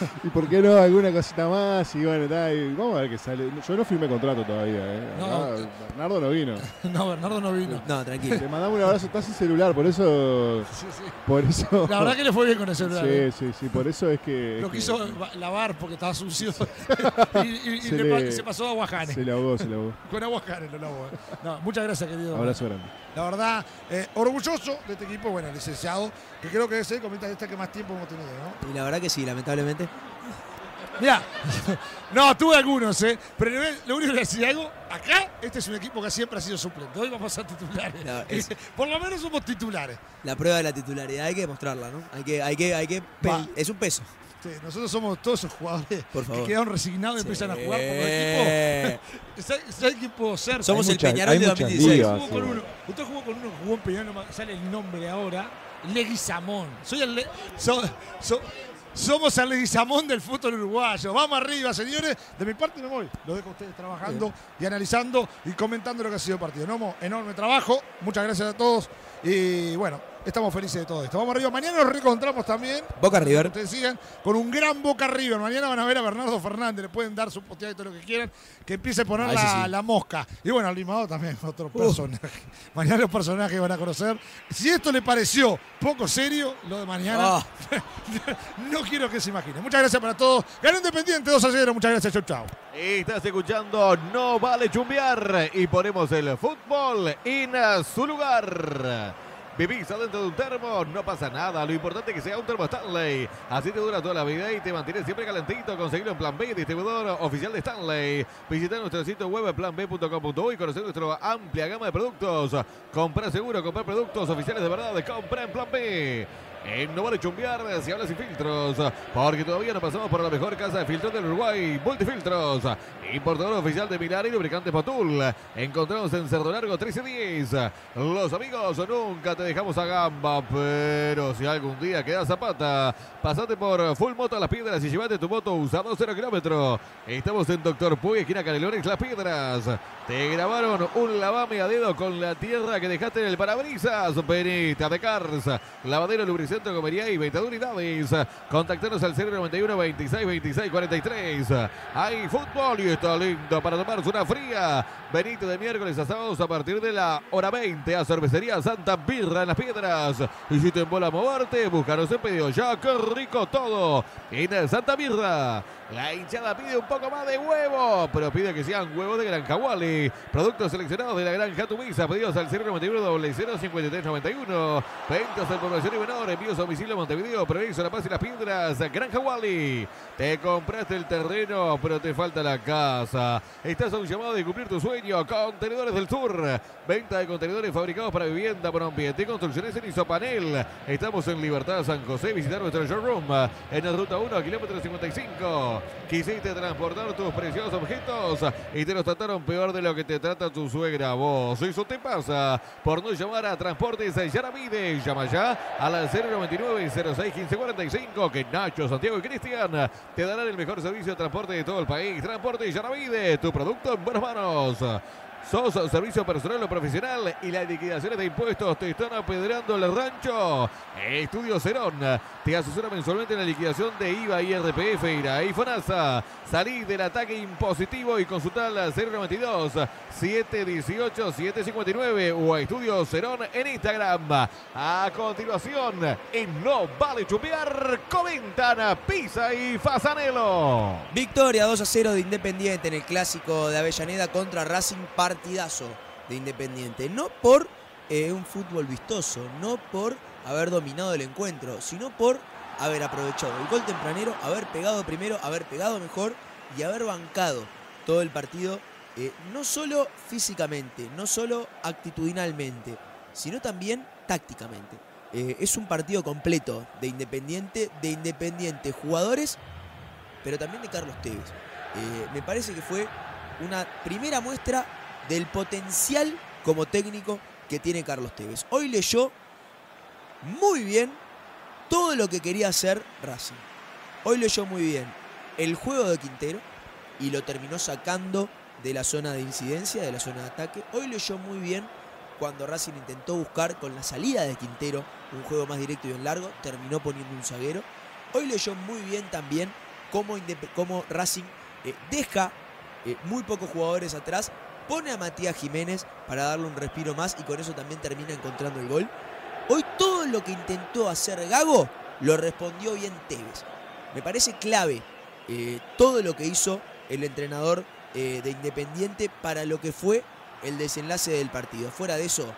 y por qué no alguna cosita más y bueno, y vamos a ver qué sale. Yo no firmé contrato todavía, ¿eh? No. Bernardo no vino. No, Bernardo no vino. No, tranquilo. Te mandamos un abrazo, estás sin celular, por eso. Sí, sí. Por eso. La verdad que le fue bien con el celular. ¿eh? Sí, sí, sí, por eso es que. Lo quiso va- lavar porque estaba sucio y, y- y Se le le- pa- se pasó a Aguajane. Se la ahogó, se la ahogó. Con Aguajane lo lavó. eh. No, muchas gracias, querido. Abrazo grande. La verdad, eh, orgulloso de este equipo, bueno, licenciado, que creo que es el comentarista que más tiempo hemos tenido, ¿no? Y la verdad que sí, lamentablemente. Mira, no, tuve algunos, ¿eh? Pero lo- único que decir algo, acá este es un equipo que siempre ha sido suplente. Hoy vamos a ser titulares. No, es- Por lo menos somos titulares. La prueba de la titularidad hay que demostrarla, ¿no? Hay que, hay que, hay que. Es un peso. Sí, nosotros somos todos esos jugadores Por que quedaron resignados y empiezan a jugar Sí. equipos. ¿Sabes ¿sabes qué puedo ser? Somos Hay el muchas- Peñarol de muchas 2016. ligas. Jugó con uno. Usted jugó con uno que jugó en Peñarol, no me sale el nombre ahora. Leguizamón. Soy el Le- so- so- somos el Leguizamón del fútbol uruguayo. Vamos arriba, señores. De mi parte me voy. Lo dejo a ustedes trabajando y analizando y comentando lo que ha sido el partido. Nomo, enorme trabajo. Muchas gracias a todos. Y bueno, estamos felices de todo esto. Vamos arriba. Mañana nos reencontramos también. Boca River. Ustedes sigan con un gran Boca River. Mañana van a ver a Bernardo Fernández. Le pueden dar su posteada y todo lo que quieran. Que empiece a poner la, sí. la mosca. Y bueno, al limado también, otro personaje. Mañana los personajes van a conocer. Si esto le pareció poco serio, lo de mañana, Ah. no quiero que se imagine. Muchas gracias para todos. Ganó Independiente 2 a 0. Muchas gracias. Chau, chau. Estás escuchando No Vale Chumbear y ponemos el fútbol en su lugar. Vivís adentro de un termo, no pasa nada. Lo importante es que sea un termo Stanley. Así te dura toda la vida y te mantiene siempre calentito. Conseguirlo en Plan B, distribuidor oficial de Stanley. Visita nuestro sitio web planb.com.uy y conocer nuestra amplia gama de productos. Comprar seguro, comprar productos oficiales de verdad. Compra en Plan B. En No Vale Chumbear si hablas sin filtros, porque todavía no pasamos por la mejor casa de filtros del Uruguay, Multifiltros. Importador oficial de Milar y lubricante Potul. Encontramos en Cerdo Largo 1310. Los amigos, nunca te dejamos a gamba, pero si algún día quedas zapata, pasate por Full Moto a las Piedras y llevate tu moto usado 0 kilómetro. Estamos en Doctor Puy, esquina Canelones, Las Piedras. Te grabaron un lavame a dedo con la tierra que dejaste en el parabrisas. Benita de Cars, lavadero, lubricante, comería y 20 unidades. Contactanos al 091 26 26 43. Hay fútbol y lindo para tomarse una fría. Benito de miércoles a sábados a partir de la hora 20 a Cervecería Santa Birra en Las Piedras. Y si te embola moverte, búscanos en pedido ya. ¡Qué rico todo! En Santa Birra. La hinchada pide un poco más de huevo, pero pide que sean huevos de Granja Wally. Productos seleccionados de la Granja Tumisa, pedidos al 091 05391. Ventas en población y menor, envíos a domicilio Montevideo, Provincia, La Paz y Las Piedras. Granja Wally. Te compraste el terreno, pero te falta la casa. Estás a un llamado de cumplir tu sueño. Contenedores del Sur. Venta de contenedores fabricados para vivienda, por ambiente y construcciones en Isopanel. Estamos en Libertad San José. Visitar nuestro showroom en la ruta 1, kilómetro 55. Quisiste transportar tus preciosos objetos y te los trataron peor de lo que te trata tu suegra vos. Eso te pasa por no llamar a Transportes Yaramide. Llama ya a la 099 06 1545 que Nacho, Santiago y Cristian te darán el mejor servicio de transporte de todo el país. Transporte Yaramide, tu producto en buenas manos. Sos servicio personal o profesional y las liquidaciones de impuestos te están apedrando el rancho. Estudio Cerón te asesora mensualmente en la liquidación de IVA y RPF y la IFONASA. Salí del ataque impositivo y consulta al 092 718 759 o a Estudio Cerón en Instagram. A continuación, en No Vale Chupear, comentan Pisa y Fasanelo. Victoria 2 a 0 de Independiente en el clásico de Avellaneda contra Racing de Independiente. No por eh, un fútbol vistoso, no por haber dominado el encuentro, sino por haber aprovechado el gol tempranero, haber pegado primero, haber pegado mejor y haber bancado todo el partido, eh, no solo físicamente, no solo actitudinalmente, sino también tácticamente. Eh, es un partido completo de Independiente, de Independiente jugadores, pero también de Carlos Tevez. Me parece que fue una primera muestra del potencial como técnico que tiene Carlos Tevez. Hoy leyó muy bien todo lo que quería hacer Racing. Hoy leyó muy bien el juego de Quintero y lo terminó sacando de la zona de incidencia, de la zona de ataque. Hoy leyó muy bien cuando Racing intentó buscar con la salida de Quintero un juego más directo y en largo, terminó poniendo un zaguero. Hoy leyó muy bien también cómo, Racing eh, deja eh, muy pocos jugadores atrás, pone a Matías Jiménez para darle un respiro más y con eso también termina encontrando el gol. Hoy todo lo que intentó hacer Gago lo respondió bien Tevez. Me parece clave eh, todo lo que hizo el entrenador eh, de Independiente para lo que fue el desenlace del partido. Fuera de eso,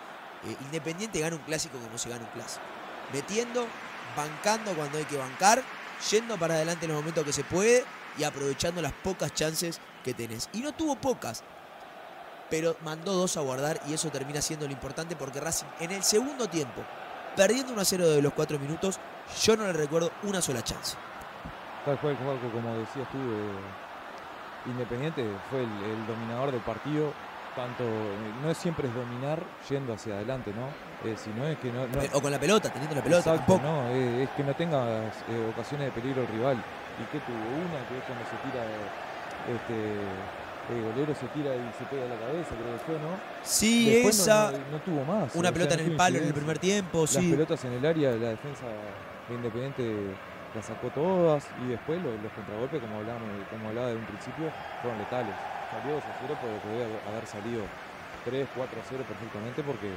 eh, Independiente gana un clásico como se gana un clásico. Metiendo, bancando cuando hay que bancar, yendo para adelante en los momentos que se puede y aprovechando las pocas chances que tenés. Y no tuvo pocas, pero mandó dos a guardar y eso termina siendo lo importante porque Racing en el segundo tiempo, perdiendo 1 a 0 de los cuatro minutos, yo no le recuerdo una sola chance. Tal cual, como decías tú, eh, Independiente fue el, el dominador del partido. Tanto, eh, no es siempre es dominar yendo hacia adelante, ¿no? Eh, sino es que no, no- O con la pelota, teniendo la pelota. Exacto, tampoco. no, eh, es que no tengas eh, ocasiones de peligro al rival. ¿Y qué tuvo? Una que es cuando se tira, este, el golero se tira y se pega a la cabeza, creo que fue, ¿no? Sí, Después esa. No, no tuvo más. Una o sea, pelota en el palo en el primer tiempo, Las sí. pelotas en el área, la defensa de Independiente las sacó todas y después los, los contragolpes, como hablábamos, como hablaba de un principio, fueron letales. Salió 2 a 0 porque podía haber salido 3, 4 a 0 perfectamente porque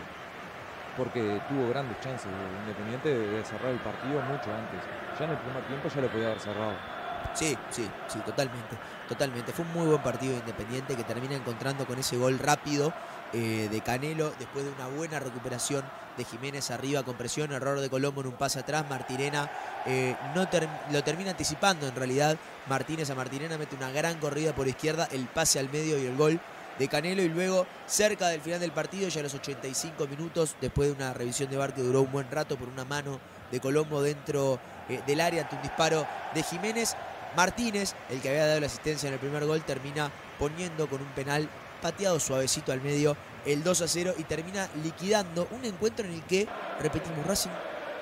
porque tuvo grandes chances de Independiente de, de cerrar el partido mucho antes. Ya en el primer tiempo ya lo podía haber cerrado. Sí, sí, sí, totalmente. Totalmente. Fue un muy buen partido de Independiente que termina encontrando con ese gol rápido eh, de Canelo después de una buena recuperación de Jiménez arriba con presión, error de Colombo en un pase atrás. Martirena eh, no lo termina anticipando en realidad. Martínez a Martirena mete una gran corrida por izquierda, el pase al medio y el gol de Canelo y luego cerca del final del partido, ya a los 85 minutos, después de una revisión de bar que duró un buen rato por una mano de Colombo dentro eh, del área ante un disparo de Jiménez, Martínez, el que había dado la asistencia en el primer gol, termina poniendo con un penal pateado suavecito al medio el 2 a 0 y termina liquidando un encuentro en el que, repetimos, Racing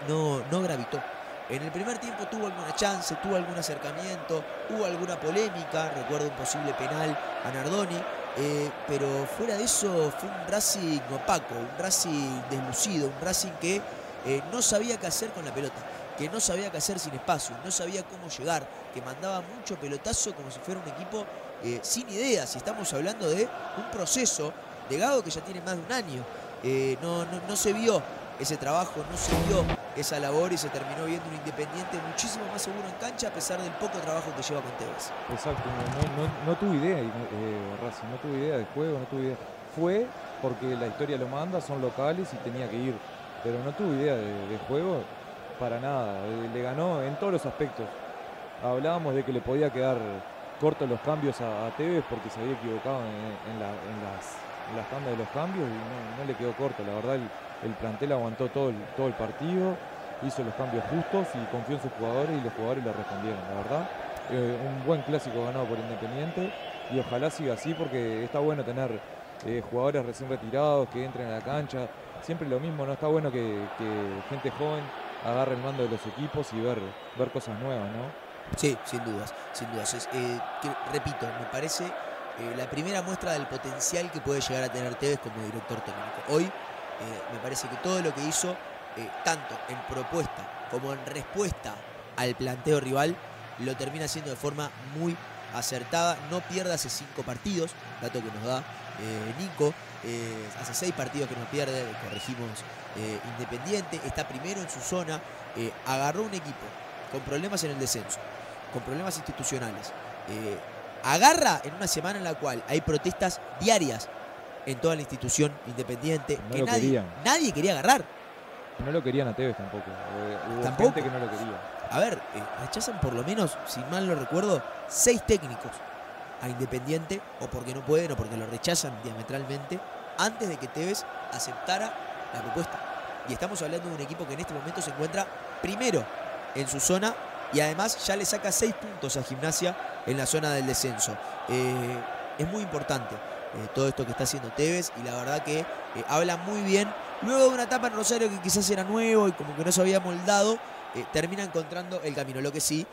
no, no gravitó. En el primer tiempo tuvo alguna chance, tuvo algún acercamiento, hubo alguna polémica, recuerdo un posible penal a Nardoni, eh, pero fuera de eso fue un Racing opaco, un Racing deslucido, un Racing que eh, no sabía qué hacer con la pelota, que no sabía qué hacer sin espacio, no sabía cómo llegar, que mandaba mucho pelotazo como si fuera un equipo eh, sin ideas. Y estamos hablando de un proceso de Gago que ya tiene más de un año. Eh, no, no, no se vio ese trabajo, no se vio esa labor y se terminó viendo un Independiente muchísimo más seguro en cancha a pesar del poco trabajo que lleva con Tevez. Exacto, no, no, tuve idea, eh, Racing, no tuve idea de juego, no tuve idea. Fue porque la historia lo manda, son locales y tenía que ir, pero no tuve idea de, de juego para nada. Eh, Le ganó en todos los aspectos. Hablábamos de que le podía quedar cortos los cambios a, Tevez porque se había equivocado en, la- en las, en las tandas de los cambios y no, le quedó corto. La verdad, el, el plantel aguantó todo el, todo el partido, hizo los cambios justos y confió en sus jugadores y los jugadores le respondieron, la verdad. Eh, un buen clásico ganado por Independiente y ojalá siga así porque está bueno tener eh, jugadores recién retirados que entren a la cancha. Siempre lo mismo, ¿no? Está bueno que gente joven agarre el mando de los equipos y ver, ver cosas nuevas, ¿no? Sí, sin dudas, sin dudas. Eh, repito, me parece eh, la primera muestra del potencial que puede llegar a tener Tevez como director técnico. Hoy eh, me parece que todo lo que hizo, tanto en propuesta como en respuesta al planteo rival, lo termina haciendo de forma muy acertada. No pierde hace cinco partidos, dato que nos da Nico. hace seis partidos que no pierde, corregimos eh, Independiente. Está primero en su zona. eh, agarró un equipo con problemas en el descenso, con problemas institucionales. eh, agarra en una semana en la cual hay protestas diarias en toda la institución independiente No que nadie, querían. nadie quería agarrar. No lo querían a Tevez tampoco. hubo Tampoco. gente que no lo quería. A ver, rechazan por lo menos, si mal no recuerdo, seis técnicos a Independiente, o porque no pueden, o porque lo rechazan diametralmente, antes de que Tevez aceptara la propuesta. Y estamos hablando de un equipo que en este momento se encuentra primero en su zona y además ya le saca seis puntos a Gimnasia en la zona del descenso. Eh, es muy importante eh, todo esto que está haciendo Tevez y la verdad que eh, habla muy bien. Luego de una etapa en Rosario que quizás era nuevo y como que no se había moldado, termina encontrando el camino. Lo que sí,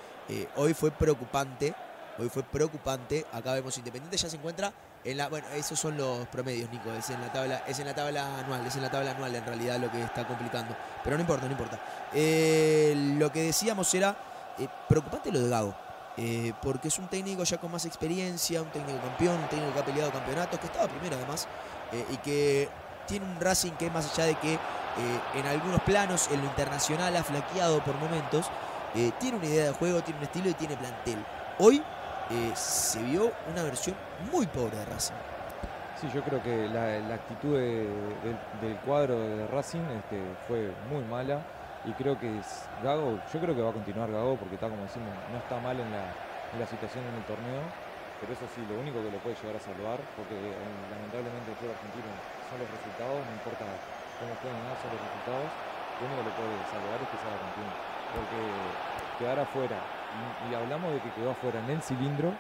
hoy fue preocupante. Hoy fue preocupante. Acá vemos Independiente ya se encuentra en la. Bueno, esos son los promedios, Nico. Es en la tabla, es en la tabla anual, es en la tabla anual en realidad lo que está complicando. Pero no importa, no importa. Eh, lo que decíamos era eh, preocupante lo de Gago. eh, porque es un técnico ya con más experiencia, un técnico campeón, un técnico que ha peleado campeonatos, que estaba primero además, eh, y que tiene un Racing que más allá de que en algunos planos en lo internacional ha flaqueado por momentos, tiene una idea de juego, tiene un estilo y tiene plantel. Hoy eh, se vio una versión muy pobre de Racing. Sí, yo creo que la, actitud de- del, cuadro de Racing este, fue muy mala. Y creo que Gago, yo creo que va a continuar Gago porque está como decimos, no está mal en la, situación en el torneo, pero eso sí, lo único que lo puede llegar a salvar, porque eh, lamentablemente el fútbol argentino son los resultados, no importa cómo jueguen, no son los resultados, lo único que lo puede salvar es que salga campeón, porque quedar afuera y, y hablamos de que quedó afuera en el cilindro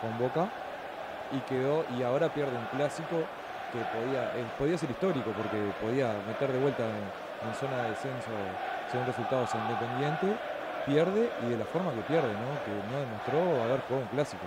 con Boca y quedó y ahora pierde un clásico que podía, eh, podía ser histórico porque podía meter de vuelta en, en zona de descenso según resultados Independiente, pierde y de la forma que pierde, ¿no? que no demostró haber jugado un clásico.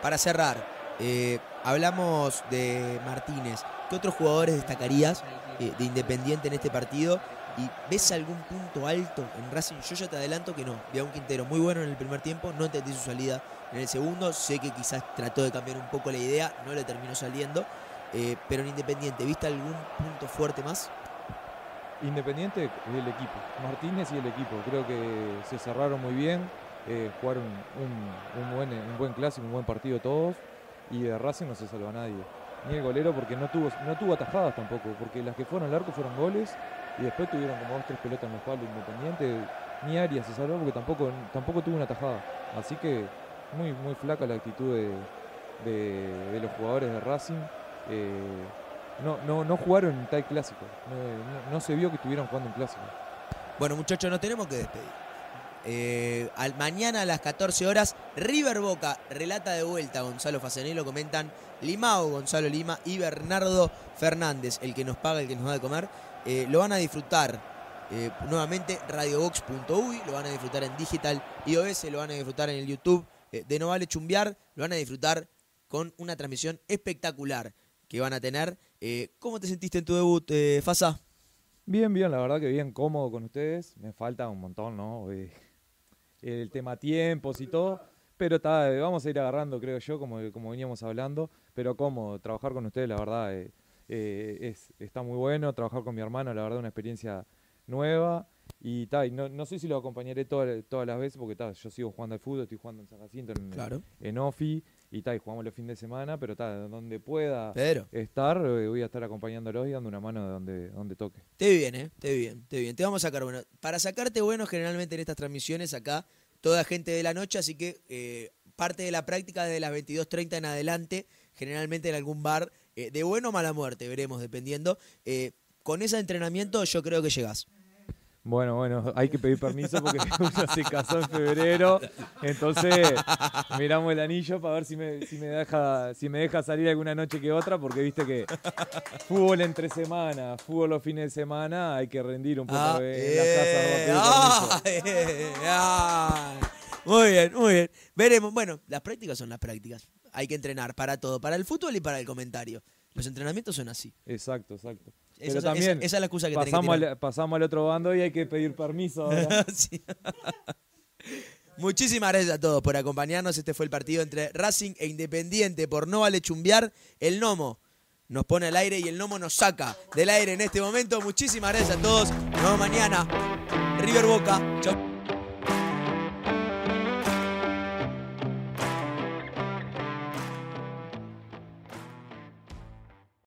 Para cerrar, eh, hablamos de Martínez. ¿Qué otros jugadores destacarías eh, de Independiente en este partido? ¿Y ves algún punto alto en Racing? Yo ya te adelanto que no. Vi a un Quintero muy bueno en el primer tiempo, no entendí su salida en el segundo. Sé que quizás trató de cambiar un poco la idea, no le terminó saliendo. Eh, pero en Independiente, ¿viste algún punto fuerte más? Independiente y el equipo, Martínez y el equipo. Creo que se cerraron muy bien, eh, jugaron un, buen, un buen clásico, un buen partido todos. Y de Racing no se salva nadie. Ni el golero porque no tuvo, no tuvo atajadas tampoco, porque las que fueron al arco fueron goles y después tuvieron como dos tres pelotas en los palos Independiente. Ni Arias se salvó porque tampoco, tampoco tuvo una atajada. Así que muy, muy flaca la actitud de, de- los jugadores de Racing. Eh, no, no, no jugaron en tal clásico. No, se vio que estuvieran jugando un clásico. Bueno, muchachos, nos tenemos que despedir. Eh, al, mañana a las 14 horas, River Boca relata de vuelta. Gonzalo Fasanelo comentan Limao, Gonzalo Lima y Bernardo Fernández, el que nos paga, el que nos da de comer. Eh, lo van a disfrutar eh, nuevamente radiobox.uy, lo van a disfrutar en Digital iOS, lo van a disfrutar en el YouTube eh, de No Vale Chumbear, lo van a disfrutar con una transmisión espectacular que van a tener. Eh, ¿Cómo te sentiste en tu debut, Fasa? Bien, bien, la verdad que bien cómodo con ustedes. Me falta un montón, ¿no? El tema tiempos y todo. Pero está, vamos a ir agarrando, creo yo, como, como veníamos hablando. Pero cómodo, trabajar con ustedes, la verdad, eh, es, está muy bueno. Trabajar con mi hermano, la verdad, una experiencia nueva. Y, ta, y no, no sé si lo acompañaré toda- todas las veces, porque ta, yo sigo jugando al fútbol, estoy jugando en San Jacinto, en, Claro. en OFI, y, ta, y jugamos los fines de semana, pero ta, donde pueda estar, eh, voy a estar acompañándolos y dando una mano de donde, donde toque. Te bien, ¿eh? Te bien, te bien. Te vamos a sacar bueno. Para sacarte bueno, generalmente en estas transmisiones acá, toda gente de la noche, así que eh, parte de la práctica desde las 22.30 en adelante, generalmente en algún bar, eh, de bueno o mala muerte, veremos, dependiendo. Eh, con ese entrenamiento yo creo que llegás. Bueno, bueno, hay que pedir permiso porque uno se casó en febrero, entonces miramos el anillo para ver si me, si me deja si me deja salir alguna noche que otra, porque viste que fútbol entre semana, fútbol los fines de semana, hay que rendir un poco Ah, en eh, pedir permiso. ah, eh, ay. Muy bien, muy bien. Veremos. Bueno, las prácticas son las prácticas. Hay que entrenar para todo, para el fútbol y para el comentario. Los entrenamientos son así. Exacto, exacto. Pero también esa- esa es la excusa que tenés que pasamos, al, pasamos al otro bando y hay que pedir permiso. ahora. Muchísimas gracias a todos por acompañarnos. Este fue el partido entre Racing e Independiente por no vale chumbear. El Nomo nos pone al aire y el Nomo nos saca del aire en este momento. Muchísimas gracias a todos. Nos vemos mañana. River Boca. Chau.